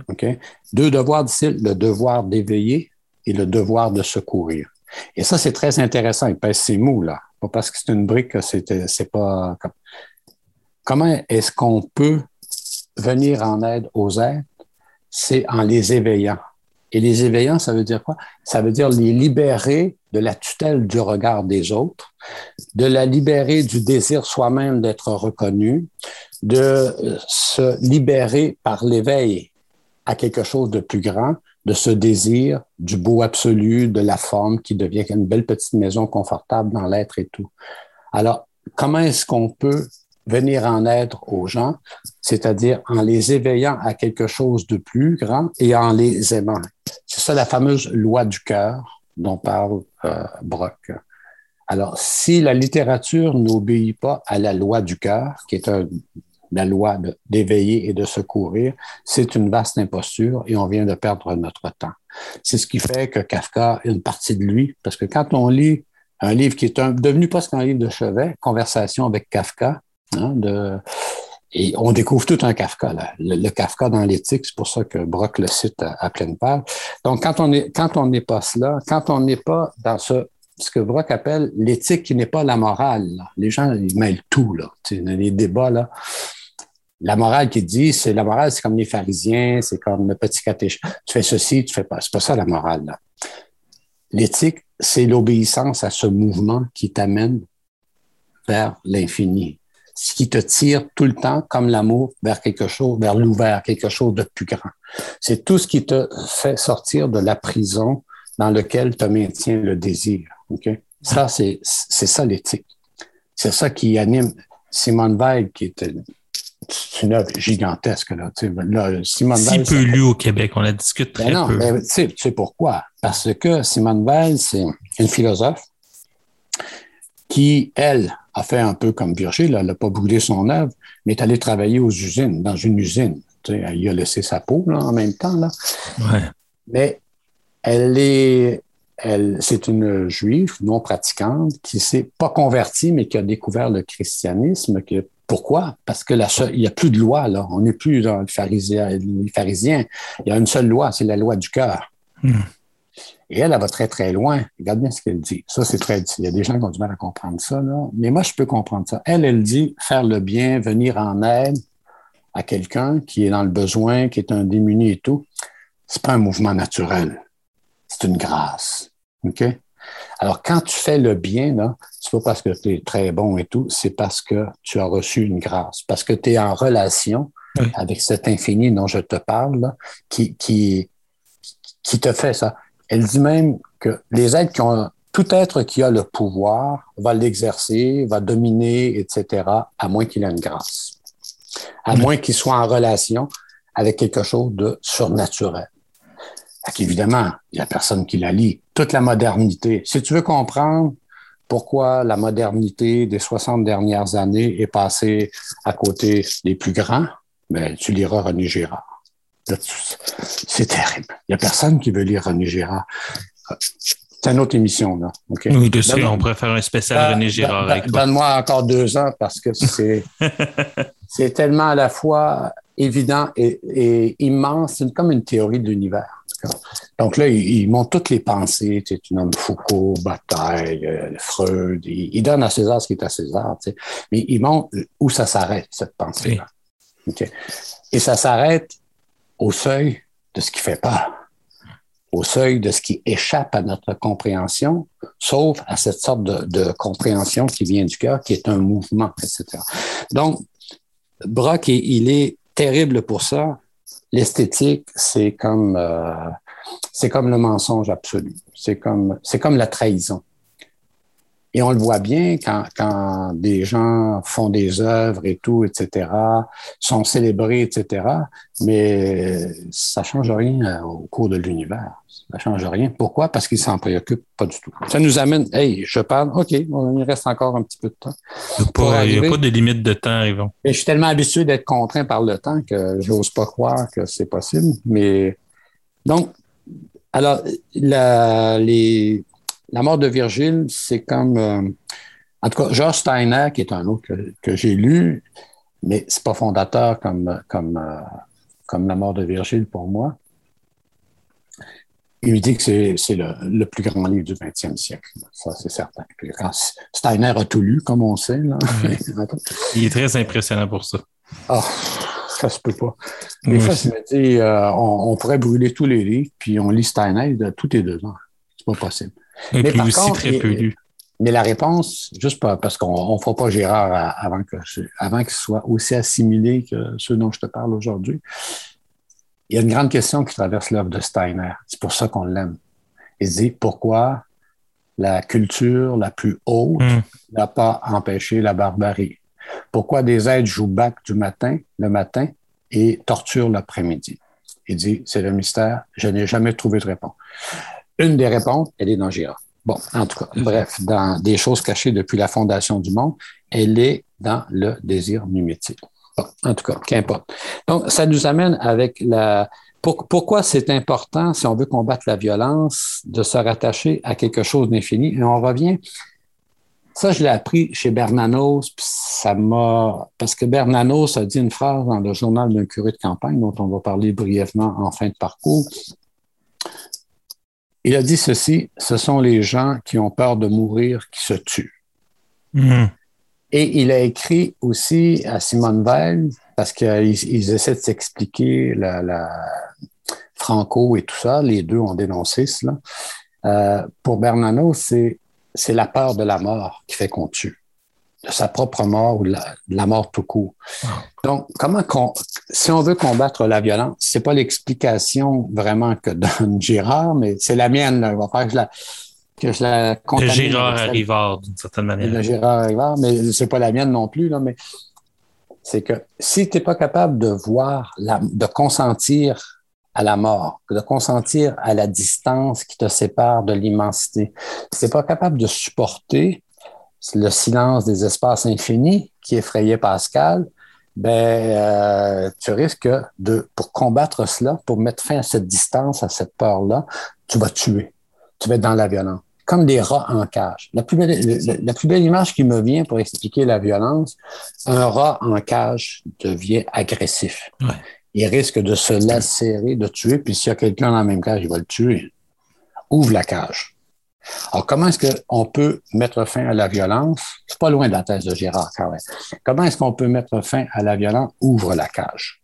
OK? Deux devoirs, dit le devoir d'éveiller et le devoir de secourir. Et ça, c'est très intéressant. Il pèse ses mots, là. Pas parce que c'est une brique que c'est pas. Comment est-ce qu'on peut venir en aide aux êtres? C'est en les éveillant. Et les éveillants, ça veut dire quoi? Ça veut dire les libérer de la tutelle du regard des autres, de la libérer du désir soi-même d'être reconnu, de se libérer par l'éveil à quelque chose de plus grand, de ce désir du beau absolu, de la forme qui devient une belle petite maison confortable dans l'être et tout. Alors, comment est-ce qu'on peut venir en aide aux gens, c'est-à-dire en les éveillant à quelque chose de plus grand et en les aimant. C'est ça la fameuse loi du cœur dont parle euh, Brock. Alors, si la littérature n'obéit pas à la loi du cœur, qui est la loi d'éveiller et de secourir, c'est une vaste imposture et on vient de perdre notre temps. C'est ce qui fait que Kafka, une partie de lui, parce que quand on lit un livre qui est devenu presque un livre de chevet, Conversation avec Kafka, Hein, et on découvre tout un Kafka, là. Le, Kafka dans l'éthique, c'est pour ça que Brock le cite à, pleine page. Donc, quand on n'est pas cela, quand on n'est pas dans ce, ce que Brock appelle l'éthique qui n'est pas la morale, les gens, ils mêlent tout, là. Les débats, là. La morale qui dit, c'est la morale, c'est comme les pharisiens, c'est comme le petit catéchisme. Tu fais ceci, tu fais pas. C'est pas ça la morale. L'éthique, c'est l'obéissance à ce mouvement qui t'amène vers l'infini ce qui te tire tout le temps, comme l'amour, vers quelque chose, vers l'ouvert, quelque chose de plus grand. C'est tout ce qui te fait sortir de la prison dans laquelle te maintient le désir. Ok? Ça, c'est ça l'éthique. C'est ça qui anime Simone Weil, qui est une œuvre gigantesque. Là. là Simone si peu lu au Québec, on la discute très ben non, peu. Ben, tu sais pourquoi? Parce que Simone Weil, c'est une philosophe qui, elle, a fait un peu comme Virgile, elle n'a pas brûlé son œuvre, mais est allée travailler aux usines, dans une usine. Tu sais, elle y a laissé sa peau là, en même temps. Là. Mais elle est, elle, c'est une juive non pratiquante qui s'est pas convertie, mais qui a découvert le christianisme. Que, pourquoi? Parce que la il n'y a plus de loi, là. On n'est plus dans le pharisien, les pharisiens. Il y a une seule loi, c'est la loi du cœur. Hmm. Et elle, elle va très, très loin. Regarde bien ce qu'elle dit. Ça, c'est très Il y a des gens qui ont du mal à comprendre ça, là. Mais moi, je peux comprendre ça. Elle, elle dit faire le bien, venir en aide à quelqu'un qui est dans le besoin, qui est un démuni et tout. C'est pas un mouvement naturel. C'est une grâce. OK? Alors, quand tu fais le bien, là, c'est pas parce que tu es très bon et tout, c'est parce que tu as reçu une grâce, parce que tu es en relation avec cet infini dont je te parle, qui, qui, qui te fait ça. Elle dit même que les êtres qui ont tout être qui a le pouvoir va l'exercer, va dominer, etc., à moins qu'il ait une grâce, à moins qu'il soit en relation avec quelque chose de surnaturel. Évidemment, il n'y a personne qui la lit. Toute la modernité. Si tu veux comprendre pourquoi la modernité des 60 dernières années est passée à côté des plus grands, ben, tu liras René Girard. C'est terrible. Il n'y a personne qui veut lire René Girard. C'est une autre émission, là. Oui, de on pourrait faire un spécial René Girard. Donne-moi encore deux ans parce que c'est, *laughs* c'est tellement à la fois évident et, immense. C'est comme une théorie de l'univers. Donc là, il, montre toutes les pensées. Tu, tu nommes Foucault, Bataille, euh, Freud. Il, donne à César ce qui est à César. Tu sais. Mais il montre où ça s'arrête, cette pensée-là. Et ça s'arrête au seuil de ce qui fait peur, au seuil de ce qui échappe à notre compréhension, sauf à cette sorte de, compréhension qui vient du cœur, qui est un mouvement, etc. Donc, Brock, il est terrible pour ça. L'esthétique, c'est comme, euh, c'est comme le mensonge absolu. C'est comme, c'est comme la trahison. Et on le voit bien quand, quand des gens font des œuvres et tout, etc., sont célébrés, etc., mais ça change rien au cours de l'univers. Ça change rien. Pourquoi? Parce qu'ils s'en préoccupent pas du tout. Ça nous amène, hey, je parle, OK, il reste encore un petit peu de temps. Il n'y a pas de limite de temps, Yvon. je suis tellement habitué d'être contraint par le temps que j'ose pas croire que c'est possible. Mais donc, alors, la, les, la mort de Virgile, c'est comme. Euh, en tout cas, George Steiner, qui est un autre que, j'ai lu, mais c'est pas fondateur comme, comme, euh, comme la mort de Virgile pour moi. Il me dit que c'est le, plus grand livre du 20e siècle. Ça, c'est certain. Steiner a tout lu, comme on sait. Il est très impressionnant pour ça. Ah, ça se peut pas. Des fois, je me dis, euh, on, pourrait brûler tous les livres, puis on lit Steiner de tous les deux ans. C'est pas possible. Mais par aussi très peu lu. Mais la réponse, juste parce qu'on ne fera pas Gérard avant qu'il soit aussi assimilé que ceux dont je te parle aujourd'hui, il y a une grande question qui traverse l'œuvre de Steiner. C'est pour ça qu'on l'aime. Il dit pourquoi la culture la plus haute hmm. n'a pas empêché la barbarie? Pourquoi des êtres jouent bac du matin, le matin, et torturent l'après-midi? Il dit, c'est le mystère, je n'ai jamais trouvé de réponse. Une des réponses, elle est dans Girard. Bon, en tout cas, bref, dans des choses cachées depuis la fondation du monde, elle est dans le désir mimétique en tout cas, qu'importe. Donc, ça nous amène avec la. pourquoi c'est important, si on veut combattre la violence, de se rattacher à quelque chose d'infini? Et on revient. Ça, je l'ai appris chez Bernanos, puis ça m'a. Parce que Bernanos a dit une phrase dans le journal d'un curé de campagne, dont on va parler brièvement en fin de parcours. Il a dit ceci ce sont les gens qui ont peur de mourir qui se tuent. Mmh. Et il a écrit aussi à Simone Veil, parce qu'ils essaient de s'expliquer la, Franco et tout ça, les deux ont dénoncé cela. Euh, pour Bernano, c'est la peur de la mort qui fait qu'on tue, de sa propre mort ou de la, mort tout court. Donc, comment si on veut combattre la violence, c'est pas l'explication vraiment que donne Girard, mais c'est la mienne. Là. On va faire que je la, que je la Le Gérard Rivard, d'une certaine manière. Le Gérard Rivard, mais c'est pas la mienne non plus, là, mais c'est que si tu n'es pas capable de voir, la, de consentir à la mort, de consentir à la distance qui te sépare de l'immensité, si tu n'es pas capable de supporter le silence des espaces infinis qui effrayait Pascal, ben, euh, tu risques de, pour combattre cela, pour mettre fin à cette distance, à cette peur-là, tu vas tuer. Tu vas être dans la violence comme des rats en cage. La plus, belle, la, plus belle image qui me vient pour expliquer la violence, un rat en cage devient agressif. Il risque de se lacérer, de tuer, puis s'il y a quelqu'un dans la même cage, il va le tuer. Ouvre la cage. Alors, comment est-ce qu'on peut mettre fin à la violence? C'est pas loin de la thèse de Gérard quand Comment est-ce qu'on peut mettre fin à la violence? Ouvre la cage.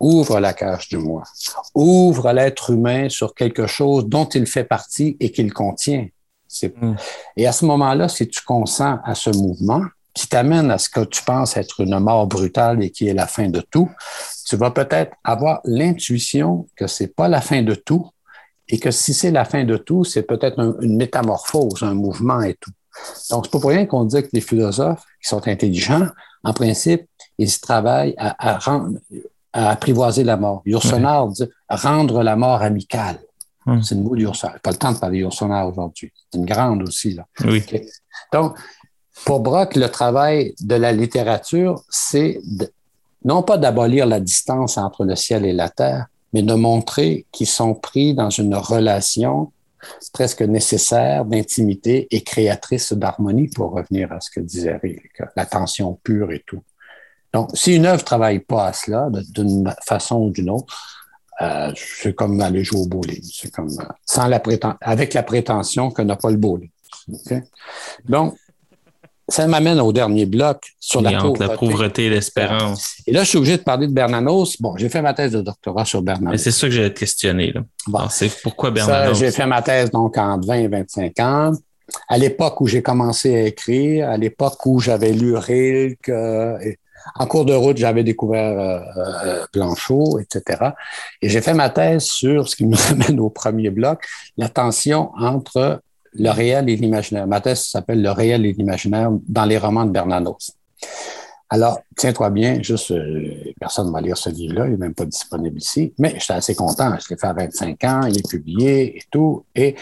Ouvre la cage du moi. Ouvre l'être humain sur quelque chose dont il fait partie et qu'il contient. Mm. Et à ce moment-là, si tu consens à ce mouvement qui t'amène à ce que tu penses être une mort brutale et qui est la fin de tout, tu vas peut-être avoir l'intuition que c'est pas la fin de tout et que si c'est la fin de tout, c'est peut-être une métamorphose, un mouvement et tout. Donc, c'est pas pour rien qu'on dit que les philosophes qui sont intelligents, en principe, ils travaillent à, à apprivoiser la mort. Yourcenar dit rendre la mort amicale. Hmm. C'est une mot d'Ursula. Pas le temps de parler d'Ursula aujourd'hui. C'est une grande aussi. Là. Oui. Donc, pour Brock, le travail de la littérature, c'est non pas d'abolir la distance entre le ciel et la terre, mais de montrer qu'ils sont pris dans une relation presque nécessaire d'intimité et créatrice d'harmonie, pour revenir à ce que disait Rick, la tension pure et tout. Donc, si une œuvre ne travaille pas à cela, d'une façon ou d'une autre, euh, c'est comme aller jouer au bowling. C'est comme euh, sans la avec la prétention que n'a pas le bowling. Donc, ça m'amène au dernier bloc sur la pauvreté. la pauvreté et l'espérance. Et là, je suis obligé de parler de Bernanos. Bon, j'ai fait ma thèse de doctorat sur Bernanos. Mais c'est ça que j'allais te questionner. c'est pourquoi Bernanos? J'ai fait ma thèse donc en 20 et 25 ans. À l'époque où j'ai commencé à écrire, à l'époque où j'avais lu Rilke, euh, en cours de route, j'avais découvert euh, euh, Blanchot, etc. Et j'ai fait ma thèse sur ce qui me ramène *laughs* au premier bloc, la tension entre Le réel et l'imaginaire. Ma thèse s'appelle Le réel et l'imaginaire dans les romans de Bernanos. Alors, tiens-toi bien, juste, euh, personne ne va lire ce livre-là, il n'est même pas disponible ici, mais j'étais assez content. Je l'ai fait à 25 ans, il est publié et tout. Et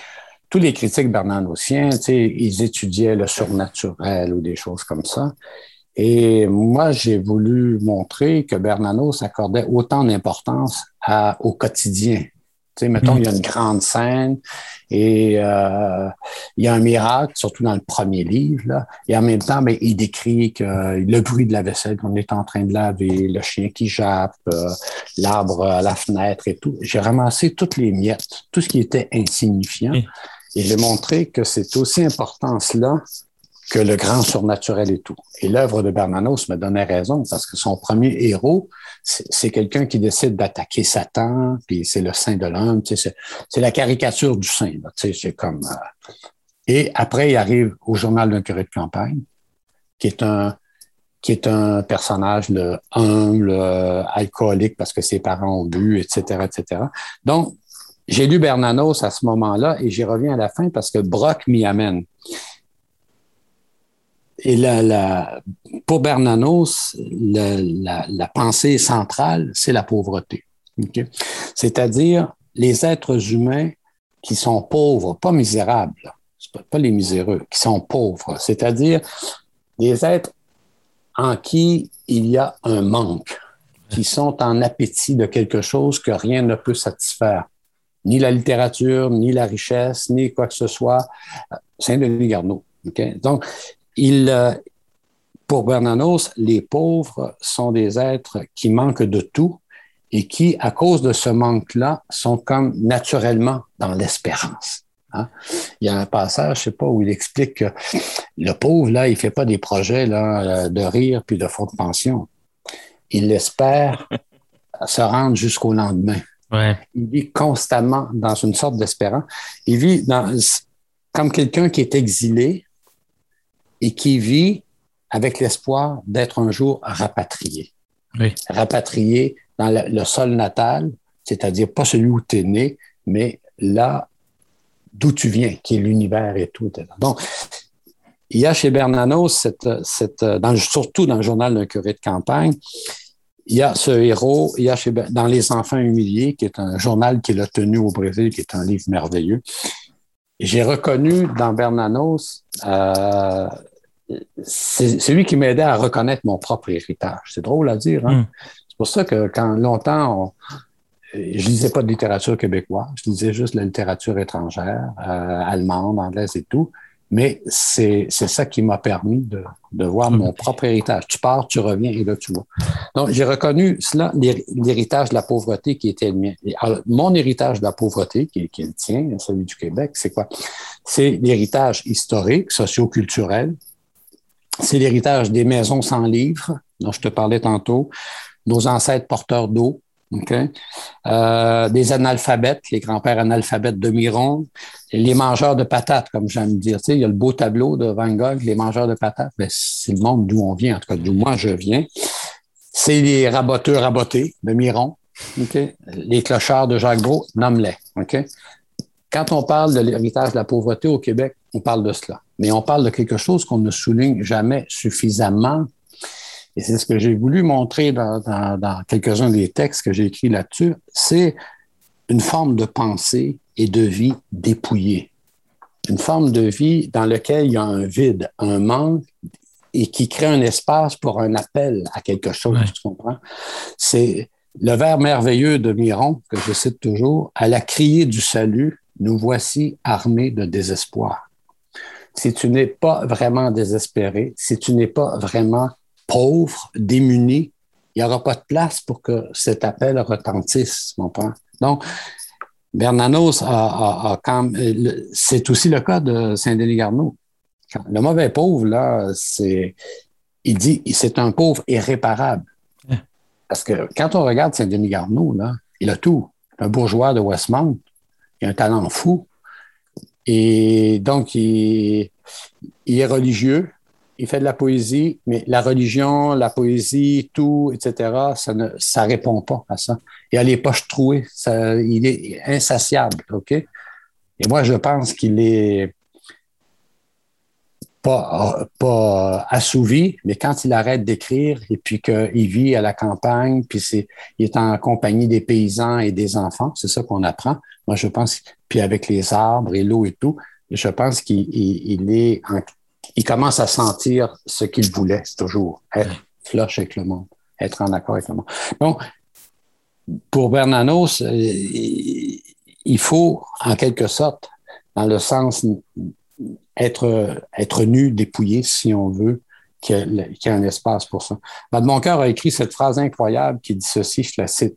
tous les critiques bernanosiens, ils étudiaient le surnaturel ou des choses comme ça. Et moi, j'ai voulu montrer que Bernanos accordait autant d'importance au quotidien, sais, mettons, il y a une grande scène et euh, il y a un miracle, surtout dans le premier livre. Là, et en même temps, ben, il décrit que le bruit de la vaisselle qu'on est en train de laver, le chien qui jappe, euh, l'arbre à la fenêtre et tout. J'ai ramassé toutes les miettes, tout ce qui était insignifiant. Et j'ai montré que c'est aussi important cela que le grand surnaturel et tout. Et l'œuvre de Bernanos me donnait raison parce que son premier héros, c'est quelqu'un qui décide d'attaquer Satan, puis c'est le saint de l'homme, c'est la caricature du saint. C'est comme. Euh, et après, il arrive au journal d'un curé de campagne, qui est un personnage le humble, euh, alcoolique parce que ses parents ont bu, etc., etc. Donc, j'ai lu Bernanos à ce moment-là et j'y reviens à la fin parce que Brock m'y amène. Et la, pour Bernanos, la, pensée centrale, c'est la pauvreté. C'est-à-dire les êtres humains qui sont pauvres, pas misérables, pas, les miséreux, qui sont pauvres, c'est-à-dire des êtres en qui il y a un manque, qui sont en appétit de quelque chose que rien ne peut satisfaire, ni la littérature, ni la richesse, ni quoi que ce soit. Saint-Denis Garneau. Donc, il, euh, pour Bernanos, les pauvres sont des êtres qui manquent de tout et qui, à cause de ce manque-là, sont comme naturellement dans l'espérance. Hein. Il y a un passage, je sais pas, où il explique que le pauvre, là, il fait pas des projets là, euh, de rire puis de fonds de pension. Il espère *laughs* se rendre jusqu'au lendemain. Il vit constamment dans une sorte d'espérance. Il vit dans, comme quelqu'un qui est exilé, et qui vit avec l'espoir d'être un jour rapatrié. Rapatrié dans le, sol natal, c'est-à-dire pas celui où tu es né, mais là d'où tu viens, qui est l'univers et tout. Donc, il y a chez Bernanos, cette, cette, dans, surtout dans le journal d'un curé de campagne, il y a ce héros, il y a chez, dans Les Enfants humiliés, qui est un journal qu'il a tenu au Brésil, qui est un livre merveilleux. J'ai reconnu dans Bernanos euh, c'est lui qui m'aidait à reconnaître mon propre héritage. C'est drôle à dire. Hein? Hmm. C'est pour ça que quand longtemps, je lisais pas de littérature québécoise, je lisais juste la littérature étrangère, euh, allemande, anglaise et tout. Mais c'est ça qui m'a permis de, de voir mon propre héritage. Tu pars, tu reviens et là, tu vois. Donc, j'ai reconnu cela, l'héritage de la pauvreté qui était le mien. Alors, mon héritage de la pauvreté, qui, qui est le tien, celui du Québec, c'est quoi? C'est l'héritage historique, socio-culturel, c'est l'héritage des maisons sans livres, dont je te parlais tantôt, nos ancêtres porteurs d'eau, euh, des analphabètes, les grands-pères analphabètes de Miron, les mangeurs de patates, comme j'aime dire. Tu sais, il y a le beau tableau de Van Gogh, les mangeurs de patates. Ben, c'est le monde d'où on vient, en tout cas d'où moi je viens. C'est les raboteux rabotés de Miron. Les clochards de Jacques Gros, nomme-les. Quand on parle de l'héritage de la pauvreté au Québec, on parle de cela. Mais on parle de quelque chose qu'on ne souligne jamais suffisamment. Et c'est ce que j'ai voulu montrer dans, quelques-uns des textes que j'ai écrits là-dessus. C'est une forme de pensée et de vie dépouillée. Une forme de vie dans laquelle il y a un vide, un manque et qui crée un espace pour un appel à quelque chose, tu comprends? C'est le vers merveilleux de Miron, que je cite toujours, à la criée du salut, nous voici armés de désespoir si tu n'es pas vraiment désespéré, si tu n'es pas vraiment pauvre, démuni, il n'y aura pas de place pour que cet appel retentisse, mon père. Donc, Bernanos a, quand c'est aussi le cas de Saint-Denis-Garneau. Le mauvais pauvre, là, c'est, il dit, c'est un pauvre irréparable. Parce que quand on regarde Saint-Denis-Garneau, là, il a tout. Un bourgeois de Westmount, il a un talent fou, et donc, il, est religieux, il fait de la poésie, mais la religion, la poésie, tout, etc., ça ne ça répond pas à ça. Il a les poches trouées, ça, il est insatiable, OK? Et moi, je pense qu'il est, pas, pas assouvi, mais quand il arrête d'écrire et puis qu'il vit à la campagne, puis c'est, il est en compagnie des paysans et des enfants, c'est ça qu'on apprend. Moi, je pense, puis avec les arbres et l'eau et tout, je pense qu'il il, est il commence à sentir ce qu'il voulait toujours, être flush avec le monde, être en accord avec le monde. Donc, pour Bernanos, euh, il faut, en quelque sorte, dans le sens être, être nu, dépouillé, si on veut, qu'il y, ait un espace pour ça. Mon cœur a écrit cette phrase incroyable qui dit ceci, je la cite.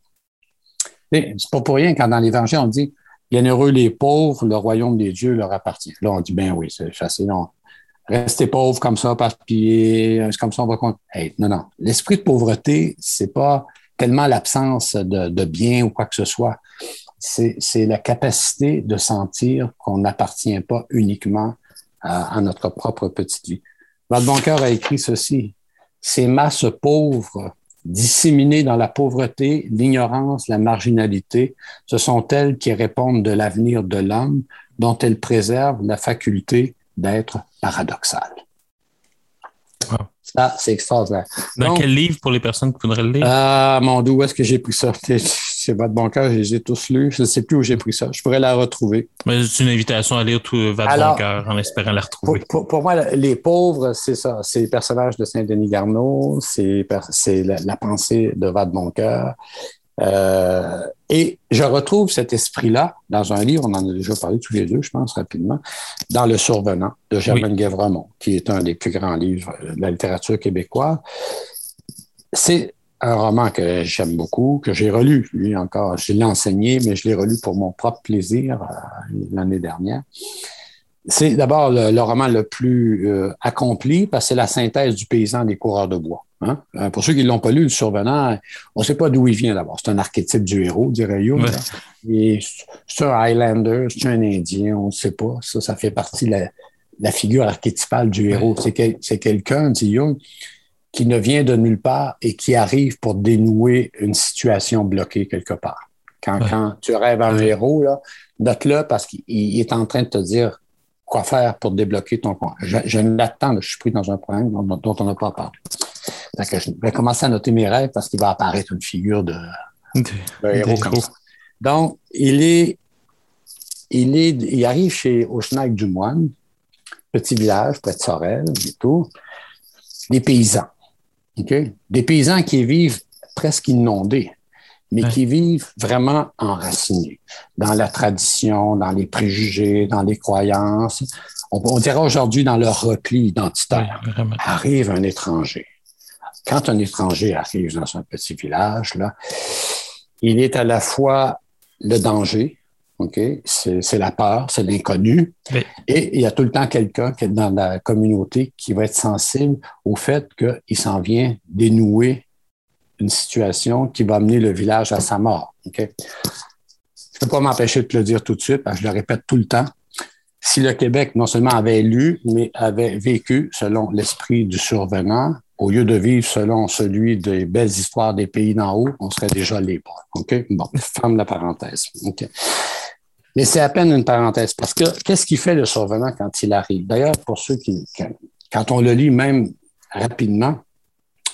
C'est pas pour rien quand dans l'Évangile, on dit Bienheureux les pauvres, le royaume des dieux leur appartient. Là, on dit Ben oui, c'est facile. Non. Restez pauvres comme ça, parce que comme ça, on va hey, Non, non. L'esprit de pauvreté, c'est pas tellement l'absence de, de bien ou quoi que ce soit c'est la capacité de sentir qu'on n'appartient pas uniquement à, notre propre petite vie. Boncoeur a écrit ceci. Ces masses pauvres, disséminées dans la pauvreté, l'ignorance, la marginalité, ce sont elles qui répondent de l'avenir de l'homme dont elles préservent la faculté d'être paradoxal. Ça, c'est extraordinaire. Dans quel livre pour les personnes qui voudraient le lire? Ah, mon Dieu, où est-ce que j'ai pris ça? *laughs* C'est votre bon cœur, j'ai tous lus. Je ne sais plus où j'ai pris ça. Je pourrais la retrouver. c'est une invitation à lire tout votre bon cœur en espérant la retrouver. Pour, moi, les pauvres, c'est ça. C'est les personnages de Saint-Denis Garneau, c'est la, pensée de Vad Boncoeur. Euh, et je retrouve cet esprit-là dans un livre, on en a déjà parlé tous les deux, je pense, rapidement, dans Le Survenant de Germaine oui. qui est un des plus grands livres de la littérature québécoise. C'est un roman que j'aime beaucoup, que j'ai relu, lui encore. Je l'ai enseigné, mais je l'ai relu pour mon propre plaisir euh, l'année dernière. C'est d'abord le, roman le plus euh, accompli parce que c'est la synthèse du paysan des coureurs de bois. Hein? Euh, pour ceux qui ne l'ont pas lu, le survenant, on ne sait pas d'où il vient d'abord. C'est un archétype du héros, dirait Young. C'est un Highlander, c'est un Indien, on ne sait pas. Ça, ça fait partie de la, figure archétypale du héros. C'est quelqu'un, dit Jung, qui ne vient de nulle part et qui arrive pour dénouer une situation bloquée quelque part. Quand, quand tu rêves à un héros, note-le parce qu'il est en train de te dire quoi faire pour débloquer ton compte. Je, je l'attends, je suis pris dans un problème dont, on n'a pas parlé. Je vais commencer à noter mes rêves parce qu'il va apparaître une figure de, héros comme ça. Donc, il est, il est, il arrive chez Auchenac du Moine, petit village près de Sorel et tout, des paysans. Des paysans qui vivent presque inondés mais qui vivent vraiment enracinés dans la tradition, dans les préjugés, dans les croyances. On, dirait aujourd'hui dans leur repli identitaire. arrive un étranger. Quand un étranger arrive dans un petit village, là, il est à la fois le danger, OK? C'est la peur, c'est l'inconnu. Et il y a tout le temps quelqu'un qui est dans la communauté qui va être sensible au fait qu'il s'en vient dénouer une situation qui va mener le village à sa mort. Je ne peux pas m'empêcher de te le dire tout de suite, parce que je le répète tout le temps. Si le Québec non seulement avait lu, mais avait vécu selon l'esprit du survenant, au lieu de vivre selon celui des belles histoires des pays d'en haut, on serait déjà libre. OK? Bon, *laughs* ferme la parenthèse. OK? Mais c'est à peine une parenthèse, parce que qu'est-ce qui fait le survenant quand il arrive? D'ailleurs, pour ceux qui, quand on le lit même rapidement,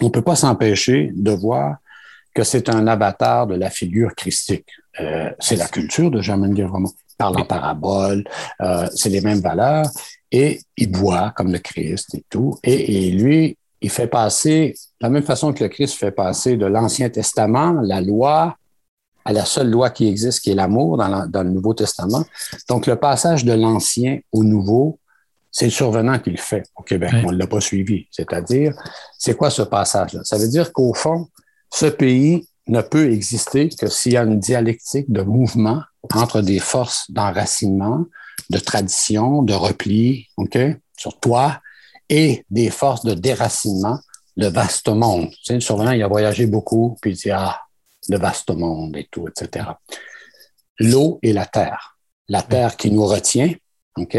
on ne peut pas s'empêcher de voir que c'est un avatar de la figure christique. Euh, c'est la culture de Germaine Guévremont. Il parle en parabole, euh, c'est les mêmes valeurs, et il boit comme le Christ et tout. Et, lui, il fait passer, de la même façon que le Christ fait passer de l'Ancien Testament, la loi, à la seule loi qui existe, qui est l'amour dans, dans, le Nouveau Testament. Donc, le passage de l'Ancien au Nouveau, c'est le survenant qui le fait au Québec. On ne l'a pas suivi. C'est-à-dire, c'est quoi ce passage-là? Ça veut dire qu'au fond, ce pays ne peut exister que s'il y a une dialectique de mouvement entre des forces d'enracinement, de tradition, de repli, OK, sur toi, et des forces de déracinement, le vaste monde. Tu sais, le survenant, il a voyagé beaucoup, puis il dit, ah, le vaste monde et tout, etc. L'eau et la terre. La terre qui nous retient, OK?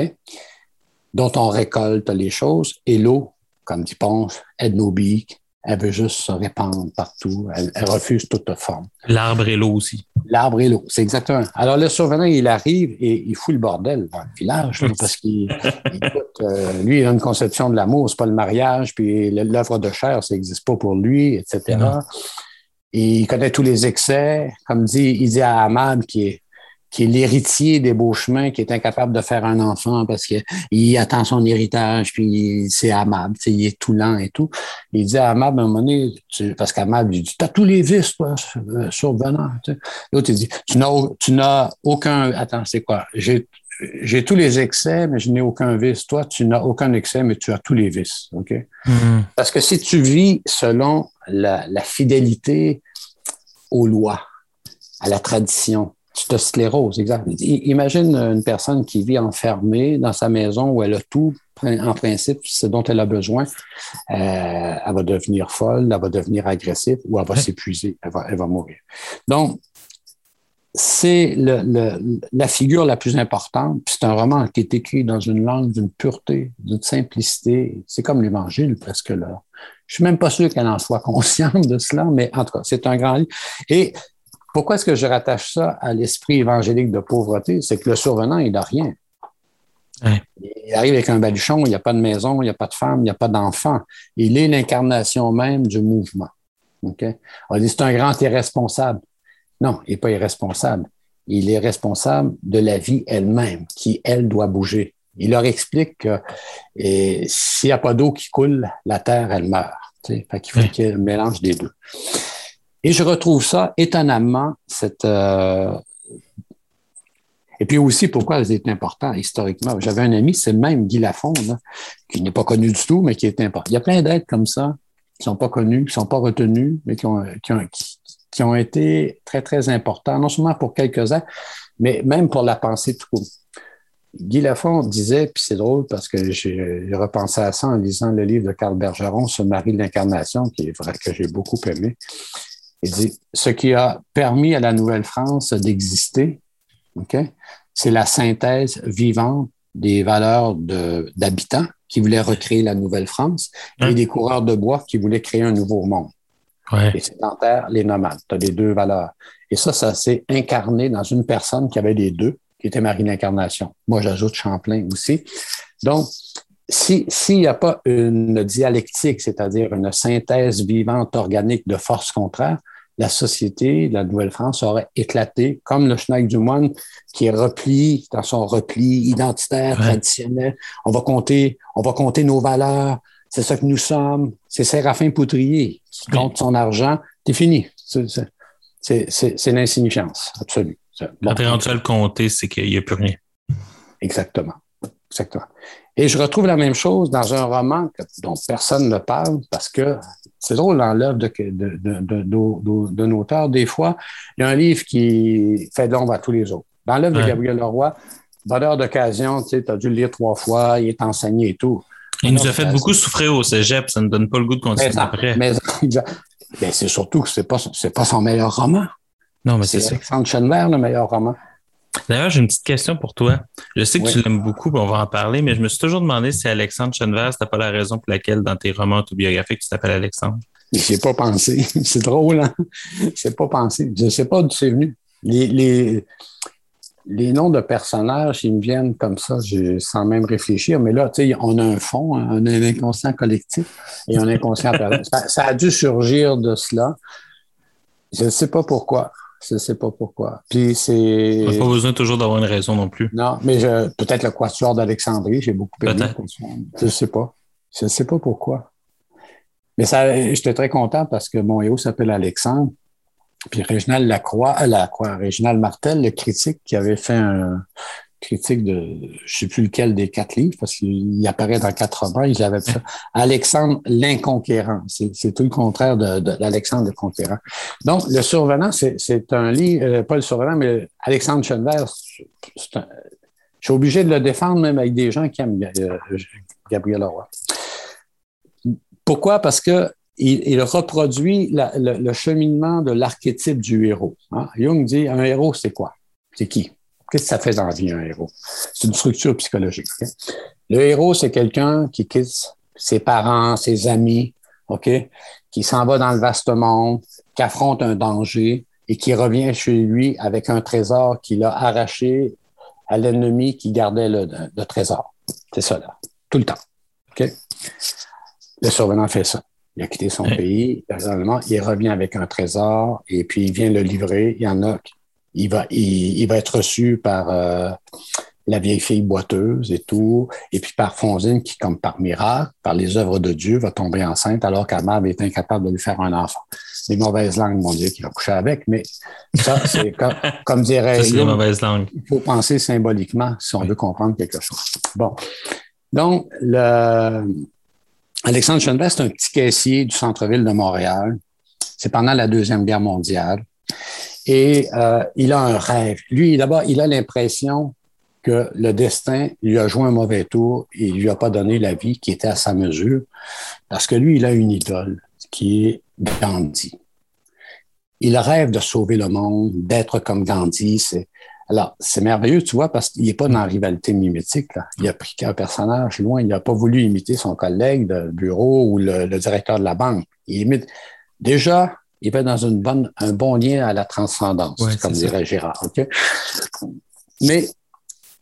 dont on récolte les choses. Et l'eau, comme dit Ponce, elle n'obéit, elle veut juste se répandre partout. Elle, refuse toute forme. L'arbre et l'eau aussi. L'arbre et l'eau, c'est exactement. Alors, le survenant, il arrive et il fout le bordel dans le village, parce qu'il, *laughs* euh, lui, il a une conception de l'amour, c'est pas le mariage, puis l'œuvre de chair, ça n'existe pas pour lui, etc. il connaît tous les excès. Comme dit, il dit à Ahmad, qui est qui est l'héritier des beaux chemins, qui est incapable de faire un enfant parce qu'il attend son héritage, puis c'est amable, il est tout lent et tout. Il dit à Amable, à un moment donné, parce qu'Amable lui dit, t'as tous les vices, toi, survenant. L'autre, il dit, tu n'as aucun, attends, c'est quoi? J'ai j'ai tous les excès, mais je n'ai aucun vice. Toi, tu n'as aucun excès, mais tu as tous les vices. OK? Mm-hmm. Parce que si tu vis selon la, la fidélité aux lois, à la tradition, tu te scléroses, exact. Imagine une personne qui vit enfermée dans sa maison où elle a tout, en principe, ce dont elle a besoin. Euh, elle va devenir folle, elle va devenir agressive ou elle va s'épuiser, elle va, elle va mourir. Donc, c'est le, la figure la plus importante. C'est un roman qui est écrit dans une langue d'une pureté, d'une simplicité. C'est comme l'Évangile presque là. Je suis même pas sûr qu'elle en soit consciente de cela, mais en tout cas, c'est un grand livre. Et pourquoi est-ce que je rattache ça à l'esprit évangélique de pauvreté? C'est que le survenant, il n'a rien. Il arrive avec un baluchon, il n'y a pas de maison, il n'y a pas de femme, il n'y a pas d'enfant. Il est l'incarnation même du mouvement. Okay? On dit c'est un grand irresponsable. Non, il n'est pas irresponsable. Il est responsable de la vie elle-même, qui, elle, doit bouger. Il leur explique que s'il n'y a pas d'eau qui coule, la terre, elle meurt. Fait qu'il faut qu'il y ait un mélange des deux. Et je retrouve ça étonnamment, cette. Euh, et puis aussi, pourquoi c'est important historiquement. J'avais un ami, c'est même Guy Lafond, qui n'est pas connu du tout, mais qui est important. Il y a plein d'êtres comme ça qui sont pas connus, qui sont pas retenus, mais qui ont, qui ont, été très, très importants, non seulement pour quelques-uns, mais même pour la pensée tout court. Guy Lafont disait, puis c'est drôle parce que j'ai repensé à ça en lisant le livre de Carl Bergeron sur Marie de l'Incarnation, qui est vrai que j'ai beaucoup aimé. Il dit, ce qui a permis à la Nouvelle-France d'exister, c'est la synthèse vivante des valeurs d'habitants qui voulaient recréer la Nouvelle-France et des coureurs de bois qui voulaient créer un nouveau monde. Ouais. Les sédentaires, les nomades, tu as les deux valeurs. Et ça, ça s'est incarné dans une personne qui avait les deux, qui était Marie l'Incarnation. Moi, j'ajoute Champlain aussi. Donc, s'il n'y a pas une dialectique, c'est-à-dire une synthèse vivante organique de forces contraires, la société de la Nouvelle-France aurait éclaté, comme le Schneck du Moine qui est repli dans son repli identitaire, traditionnel. On va compter, on va compter nos valeurs. C'est ça que nous sommes. C'est Séraphin Poutrier qui compte son argent. C'est fini. C'est l'insignifiance absolue. Quand tu es rendu à le compter, c'est qu'il n'y a plus rien. Exactement. Exactement. Et je retrouve la même chose dans un roman dont personne ne parle parce que c'est drôle dans l'œuvre de, de, de, d'un auteur. Des fois, il y a un livre qui fait de l'ombre à tous les autres. Dans l'œuvre de Gabriel Leroy, Bonheur d'occasion, tu sais, as dû le lire trois fois, il est enseigné et tout. Il nous a fait beaucoup souffrir au cégep, ça ne donne pas le goût de continuer après. *laughs* Mais, c'est surtout que ce n'est pas, pas son meilleur roman. Non, mais c'est, c'est Alexandre le meilleur roman. D'ailleurs, j'ai une petite question pour toi. Je sais que tu l'aimes beaucoup, on va en parler, mais je me suis toujours demandé si Alexandre Chenvert, c'était pas la raison pour laquelle dans tes romans autobiographiques, tu t'appelles Alexandre? J'y ai pas pensé. *laughs* C'est drôle, hein? Je pas pensé. Je sais pas d'où c'est venu. Les, les, les, noms de personnages, ils me viennent comme ça, sans même réfléchir. Mais là, tu sais, on a un fond, hein, on a un inconscient collectif et un inconscient ça, ça a dû surgir de cela. Je ne sais pas pourquoi. Je ne sais pas pourquoi. Puis c'est. pas besoin toujours d'avoir une raison non plus. Non, mais peut-être le quatuor d'Alexandrie, j'ai beaucoup aimé. Je ne sais pas. Je ne sais pas pourquoi. Mais ça, j'étais très content parce que mon héros s'appelle Alexandre. Puis Réginald Lacroix, euh, Lacroix, Réginald Martel, le critique qui avait fait un, critique de je sais plus lequel des quatre livres, parce qu'il apparaît dans quatre romans, il avait fait *laughs* Alexandre l'inconquérant. C'est tout le contraire de, de l'Alexandre le conquérant. Donc, Le Survenant, c'est un livre, euh, pas Le Survenant, mais Alexandre Chenvert, je suis obligé de le défendre même avec des gens qui aiment euh, Gabriel Leroy. Pourquoi? Parce que il, reproduit le, cheminement de l'archétype du héros. Hein? Jung dit, un héros, c'est quoi? C'est qui? Qu'est-ce que ça fait dans la vie, un héros? C'est une structure psychologique. Le héros, c'est quelqu'un qui quitte ses parents, ses amis, OK? Qui s'en va dans le vaste monde, qui affronte un danger, et qui revient chez lui avec un trésor qu'il a arraché à l'ennemi qui gardait le, trésor. C'est ça, là. Tout le temps. OK? Le survenant fait ça. Il a quitté son pays, il revient avec un trésor et puis il vient le livrer. Il y en a, il va, il, va être reçu par euh, la vieille fille boiteuse et tout, et puis par Fonzine qui, comme par miracle, par les œuvres de Dieu, va tomber enceinte alors qu'Amab est incapable de lui faire un enfant. Les mauvaises langues m'ont dit qu'il va coucher avec, mais ça, c'est comme, *laughs* comme dirait. Ça, mauvaises langues. Il faut penser symboliquement si on veut comprendre quelque chose. Bon. Donc, le, Alexandre Schoenberg, c'est un petit caissier du centre-ville de Montréal. C'est pendant la Deuxième Guerre mondiale. Et euh, il a un rêve. Lui, d'abord, il a l'impression que le destin lui a joué un mauvais tour et il lui a pas donné la vie qui était à sa mesure, parce que lui, il a une idole qui est Gandhi. Il rêve de sauver le monde, d'être comme Gandhi. C'est... Alors, c'est merveilleux, tu vois, parce qu'il n'est pas dans la rivalité mimétique. Il a pris qu'un personnage loin. Il n'a pas voulu imiter son collègue de bureau ou le, directeur de la banque. Il imite... Déjà, il va dans une bonne, un bon lien à la transcendance, comme dirait Gérard. Mais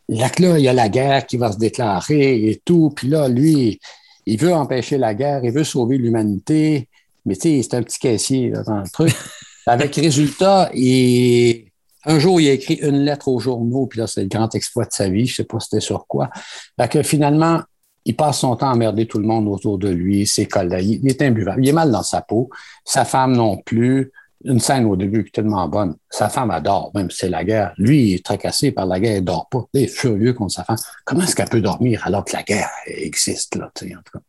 là, là, il y a la guerre qui va se déclarer et tout. Puis là, lui, il veut empêcher la guerre, il veut sauver l'humanité. Mais tu sais, c'est un petit caissier dans le truc. *laughs* Avec résultat, il... un jour, il a écrit une lettre au journaux, puis là, c'est le grand exploit de sa vie. Je sais pas c'était sur quoi. Fait que finalement, il passe son temps à emmerder tout le monde autour de lui, ses collègues. Il est imbuvable. Il est mal dans sa peau. Sa femme non plus une scène au début qui est tellement bonne. Sa femme adore, même si c'est la guerre. Lui, il est tracassé par la guerre, il dort pas. Il est furieux contre sa femme. Comment est-ce qu'elle peut dormir alors que la guerre existe, là, en tout cas?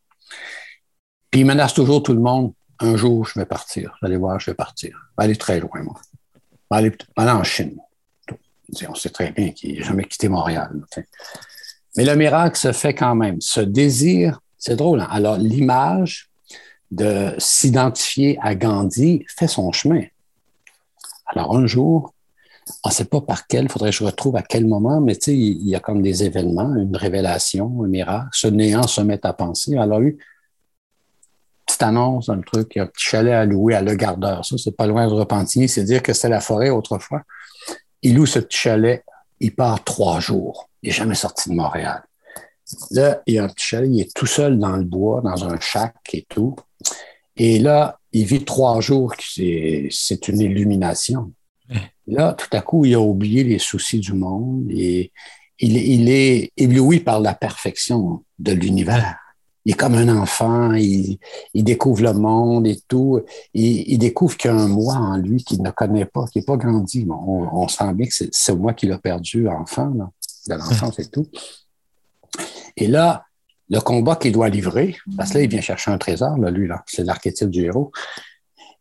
Puis il menace toujours tout le monde. Un jour, je vais partir. Vous allez voir, je vais partir. Je vais aller très loin, moi. Je vais aller, en Chine. On sait très bien qu'il n'a jamais quitté Montréal. Mais le miracle se fait quand même. Ce désir, c'est drôle. Hein? Alors, l'image, de s'identifier à Gandhi fait son chemin. Alors un jour, on ne sait pas par quel, il faudrait que je retrouve à quel moment, mais il y a comme des événements, une révélation, un miracle. Ce néant se met à penser. Alors, eu petite annonce un truc, il y a un petit chalet à louer à Le Gardeur. Ça, c'est pas loin de Repentigny. C'est dire que c'était la forêt autrefois. Il loue ce petit chalet. Il part trois jours. Il n'est jamais sorti de Montréal. Là, il y a un petit chalet, il est tout seul dans le bois, dans un chac et tout. Et là, il vit trois jours, c'est une illumination. Là, tout à coup, il a oublié les soucis du monde et il, est ébloui par la perfection de l'univers. Il est comme un enfant, il, découvre le monde et tout. Il, découvre qu'il y a un moi en lui qu'il ne connaît pas, qui n'est pas grandi. on, on, sent bien que c'est moi qui l'a perdu enfant, là, de l'enfance et tout. Et là, le combat qu'il doit livrer, parce que là, il vient chercher un trésor, là, lui, là, c'est l'archétype du héros.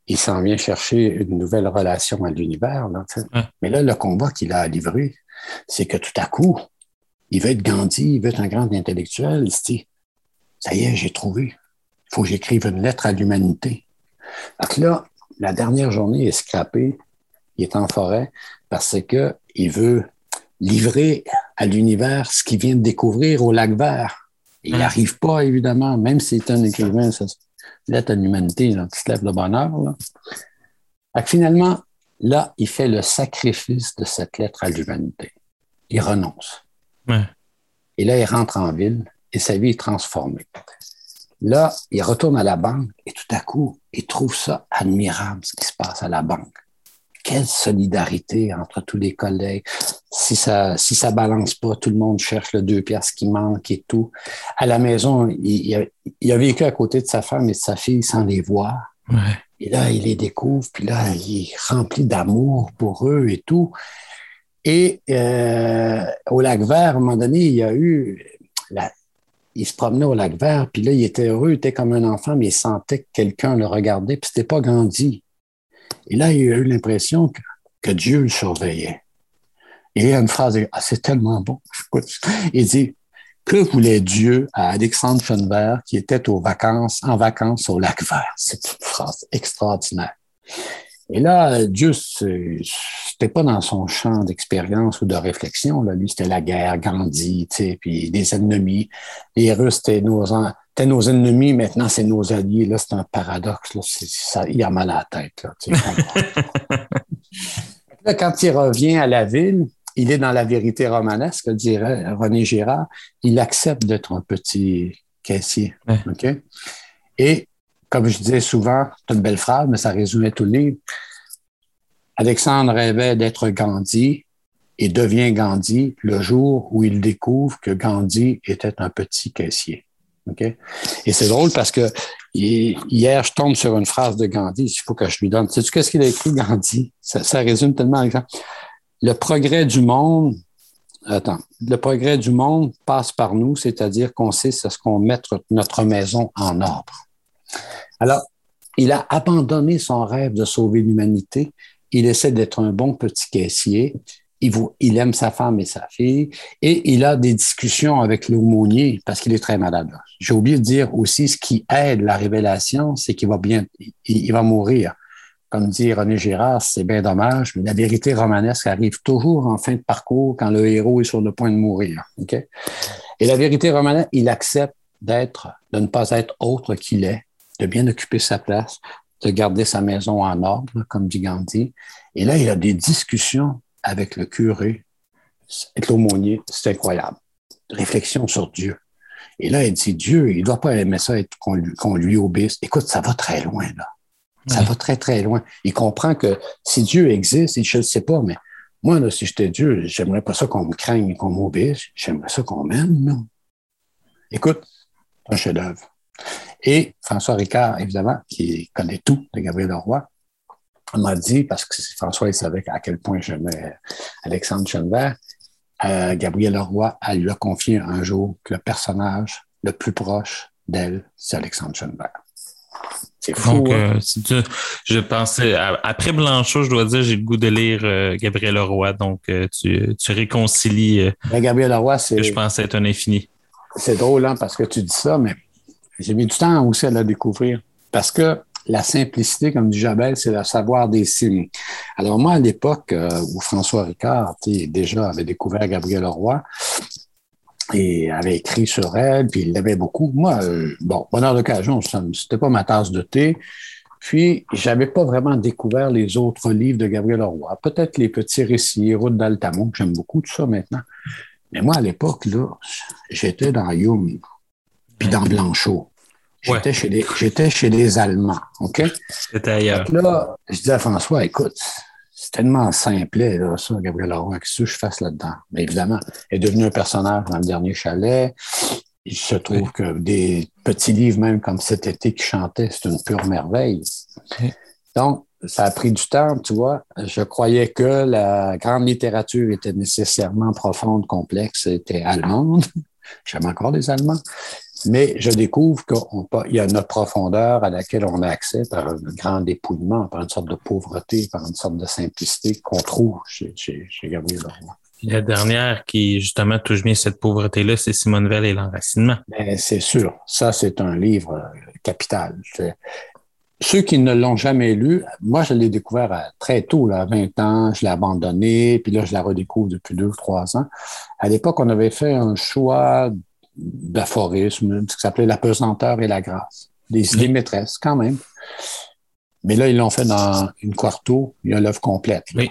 Il s'en vient chercher une nouvelle relation à l'univers. Là, Mais là, le combat qu'il a à livrer, c'est que tout à coup, il veut être Gandhi, il veut être un grand intellectuel. Il se dit, ça y est, j'ai trouvé. Il faut que j'écrive une lettre à l'humanité. Donc là, la dernière journée est scrappée. Il est en forêt parce que il veut livrer à l'univers ce qu'il vient de découvrir au lac vert. Il n'arrive hum. pas, évidemment, même s'il est un écrivain, ça lettre à l'humanité, qui se lève de bonheur. finalement, là, il fait le sacrifice de cette lettre à l'humanité. Il renonce. Et là, il rentre en ville et sa vie est transformée. Là, il retourne à la banque et tout à coup, il trouve ça admirable, ce qui se passe à la banque quelle solidarité entre tous les collègues. Si ça, si ça balance pas, tout le monde cherche le deux pièces qui manque et tout. À la maison, il, a, vécu à côté de sa femme et de sa fille sans les voir. Et là, il les découvre, puis là, il est rempli d'amour pour eux et tout. Et euh, au lac vert, à un moment donné, il y a eu il se promenait au lac vert, puis là, il était heureux, il était comme un enfant, mais il sentait que quelqu'un le regardait, puis c'était pas grandi. Et là, il a eu l'impression que, Dieu le surveillait. Il y a une phrase, ah, c'est tellement bon. *laughs* Il dit, que voulait Dieu à Alexandre Schoenberg qui était aux vacances, en vacances au lac vert? C'est une phrase extraordinaire. Et là, Dieu, c'était pas dans son champ d'expérience ou de réflexion. Là. Lui, c'était la guerre, Gandhi, puis des ennemis. Les Russes, c'était nos, nos ennemis, maintenant c'est nos alliés. Là, c'est un paradoxe. Là. Ça, il a mal à la tête. *laughs* Là, quand il revient à la ville, il est dans la vérité romanesque, dirait René Girard. Il accepte d'être un petit caissier. OK? Et comme je disais souvent, c'est une belle phrase, mais ça résumait tout le livre. Alexandre rêvait d'être Gandhi et devient Gandhi le jour où il découvre que Gandhi était un petit caissier. OK? Et c'est drôle parce que hier, je tombe sur une phrase de Gandhi. Il faut que je lui donne. Sais-tu qu'est-ce qu'il a écrit, Gandhi? Ça, résume tellement, Alexandre. Le progrès du monde, attends, le progrès du monde passe par nous, c'est-à-dire qu'on sait ce qu'on met notre maison en ordre. Alors, il a abandonné son rêve de sauver l'humanité. Il essaie d'être un bon petit caissier. Il, aime sa femme et sa fille. Et il a des discussions avec l'aumônier parce qu'il est très malade. J'ai oublié de dire aussi ce qui aide la révélation, c'est qu'il va bien, il, va mourir. Comme dit René Girard, c'est bien dommage, mais la vérité romanesque arrive toujours en fin de parcours quand le héros est sur le point de mourir. Et la vérité romanesque, il accepte d'être, de ne pas être autre qu'il est, de bien occuper sa place, de garder sa maison en ordre, comme dit Gandhi. Et là, il a des discussions avec le curé, avec l'aumônier. C'est incroyable. Réflexion sur Dieu. Et là, il dit, Dieu, il ne doit pas aimer ça qu'on lui, lui, obéisse. Écoute, ça va très loin, là. Ça va très, très loin. Il comprend que si Dieu existe, je ne sais pas, mais moi, là, si j'étais Dieu, j'aimerais pas ça qu'on me craigne, qu'on m'obéisse. J'aimerais ça qu'on m'aime, non? Écoute, un chef-d'œuvre. Et François Ricard, évidemment, qui connaît tout de Gabriel Leroy, m'a dit, parce que François il savait à quel point j'aimais Alexandre Chenevert, euh, Gabriel Leroy elle lui a confié un jour que le personnage le plus proche d'elle, c'est Alexandre Chenevert. C'est fou. Donc, hein? euh, je pensais, après Blanchot, je dois dire, j'ai le goût de lire euh, Gabriel Leroy. Donc, tu, tu réconcilies. Ben, Gabriel Leroy, c'est. Que je pensais être un infini. C'est drôle, hein, parce que tu dis ça, mais j'ai mis du temps aussi à la découvrir parce que la simplicité, comme dit Jabel, c'est le savoir des signes. Alors moi, à l'époque euh, où François Ricard déjà avait découvert Gabriel Leroy et avait écrit sur elle, puis il l'avait beaucoup, moi, euh, bon, bonheur d'occasion, c'était pas ma tasse de thé. Puis, j'avais pas vraiment découvert les autres livres de Gabriel Leroy. Peut-être les petits récits, Route d'Altamont, j'aime beaucoup tout ça maintenant. Mais moi, à l'époque, là, j'étais dans Hume puis dans Blanchot. J'étais chez, les, j'étais chez les Allemands, OK? C'était ailleurs. là, je dis à François, écoute, c'est tellement simple, là, ça, Gabriel Leroy, qu'est-ce que je fasse là-dedans? Mais évidemment, elle est devenu un personnage dans le dernier chalet. Il se trouve que des petits livres, même comme cet été qui chantait, c'est une pure merveille. Donc, ça a pris du temps, tu vois. Je croyais que la grande littérature était nécessairement profonde, complexe, était allemande. *laughs* J'aime encore les Allemands. Mais je découvre qu'il y a notre profondeur à laquelle on a accès par un grand dépouillement, par une sorte de pauvreté, par une sorte de simplicité qu'on trouve chez, chez, Gabriel Leroy. La dernière qui, justement, touche bien cette pauvreté-là, c'est Simone Veil et l'enracinement. Ben, c'est sûr. Ça, c'est un livre euh, capital. Ceux qui ne l'ont jamais lu, moi, je l'ai découvert très tôt, à 20 ans, je l'ai abandonné, puis là, je la redécouvre depuis deux ou trois ans. À l'époque, on avait fait un choix d'aphorisme qui s'appelait La pesanteur et la grâce. Des idées maîtresses, quand même. Mais là, ils l'ont fait dans une quarto, il y a l'œuvre complète. Oui.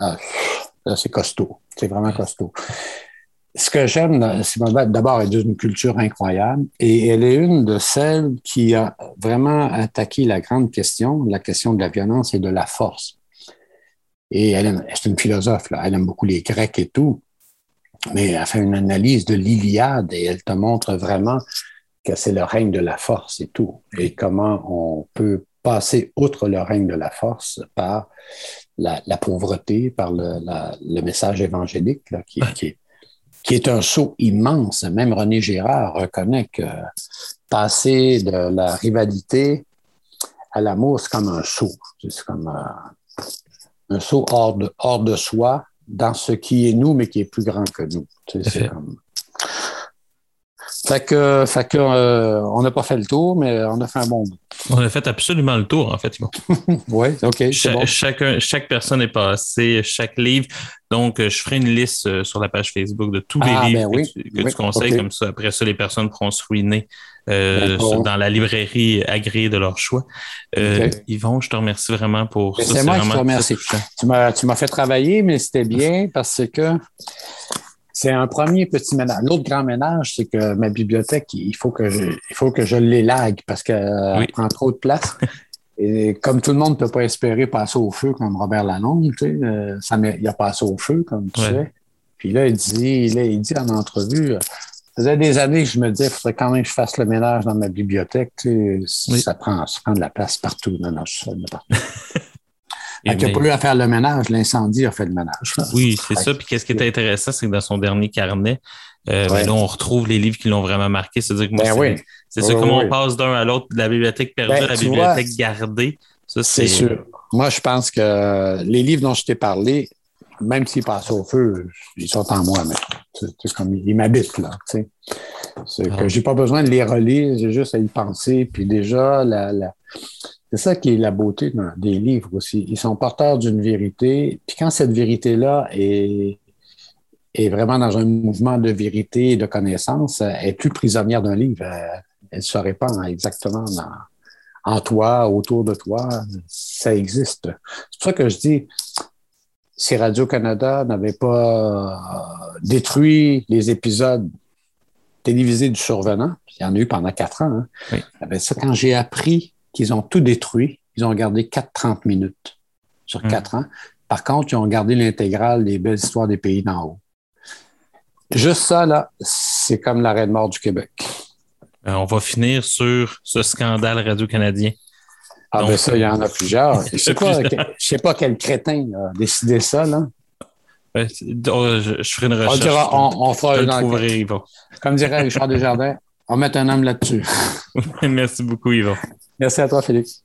Ah, c'est costaud. C'est vraiment costaud. Ce que j'aime, Simone d'abord, elle est d'une culture incroyable et elle est une de celles qui a vraiment attaqué la grande question, la question de la violence et de la force. Et elle, est une philosophe, là. elle aime beaucoup les Grecs et tout mais elle fait une analyse de l'Iliade et elle te montre vraiment que c'est le règne de la force et tout, et comment on peut passer outre le règne de la force par la, pauvreté, par le, message évangélique, qui, est, qui, est, un saut immense. Même René Girard reconnaît que passer de la rivalité à l'amour, c'est comme un saut. C'est comme un, un saut hors de, hors de soi dans ce qui est nous, mais qui est plus grand que nous. Fait que, fait que euh, on n'a pas fait le tour, mais on a fait un bon bout. On a fait absolument le tour, en fait. *laughs* oui, OK. Cha bon. chacun, chaque personne est passée, chaque livre. Donc, je ferai une liste euh, sur la page Facebook de tous les Ah, livres ben oui, que, tu, que oui, tu conseilles. Comme ça, après ça, les personnes pourront se ruiner euh, dans la librairie agréée de leur choix. Euh. Yvon, je te remercie vraiment pour Mais ça. c'est moi qui te remercie. tu m'as fait travailler, mais c'était bien parce que c'est un premier petit ménage. L'autre grand ménage, c'est que ma bibliothèque, il faut que je, il faut que je l'élague parce qu'elle Oui. prend trop de place. *laughs* Et comme tout le monde ne peut pas espérer passer au feu comme Robert Lalonde, tu sais, euh, ça il a passé au feu, comme tu Ouais. sais. Puis là, il dit, là, il dit en entrevue, euh, ça faisait des années que je me disais, il faudrait quand même que je fasse le ménage dans ma bibliothèque. Tu sais, Oui. ça, prend, ça prend de la place partout. Non, non, je suis partout. Et qu'il n'a pas eu à faire le ménage, l'incendie a fait le ménage. Oui, *laughs* c'est Ouais. ça. Puis qu'est-ce qui est intéressant, c'est que dans son dernier carnet, euh, ben là, on retrouve les livres qui l'ont vraiment marqué. C'est-à-dire que moi, Ben c'est oui. c'est ça, Oui, comment on passe d'un à l'autre, de la bibliothèque perdue Ben, à la bibliothèque vois, gardée. Ça, C'est sûr. Moi, je pense que les livres dont je t'ai parlé, même s'ils passent au feu, ils sont en moi, mais c'est c'est comme ils m'habitent, là. tu sais. C'est Ah. que j'ai pas besoin de les relire, j'ai juste à y penser. Puis déjà, la, la- c'est ça qui est la beauté dans- des livres aussi. Ils sont porteurs d'une vérité. Puis quand cette vérité-là est, est vraiment dans un mouvement de vérité et de connaissance, elle est plus prisonnière d'un livre. Elle, se répand exactement dans, en toi, autour de toi, ça existe. C'est pour ça que je dis, si Radio-Canada n'avait pas euh, détruit les épisodes télévisés du survenant, il y en a eu pendant quatre ans, hein, Oui. ça, quand j'ai appris qu'ils ont tout détruit, ils ont gardé 4-30 minutes sur Mm. quatre ans. Par contre, ils ont gardé l'intégrale des belles histoires des pays d'en haut. Juste ça, là, c'est comme l'arrêt de mort du Québec. Euh, on va finir sur ce scandale radio-canadien. Ah Donc, ben ça, il y en a plusieurs. *laughs* Je sais pas, sais pas quel crétin a décidé ça, là. C'est- oh, je, je ferai une On recherche. dira, on, on fera une enquête. Comme dirait Richard Desjardins, on met un homme là-dessus. *laughs* Merci beaucoup, Yvon. Merci à toi, Félix.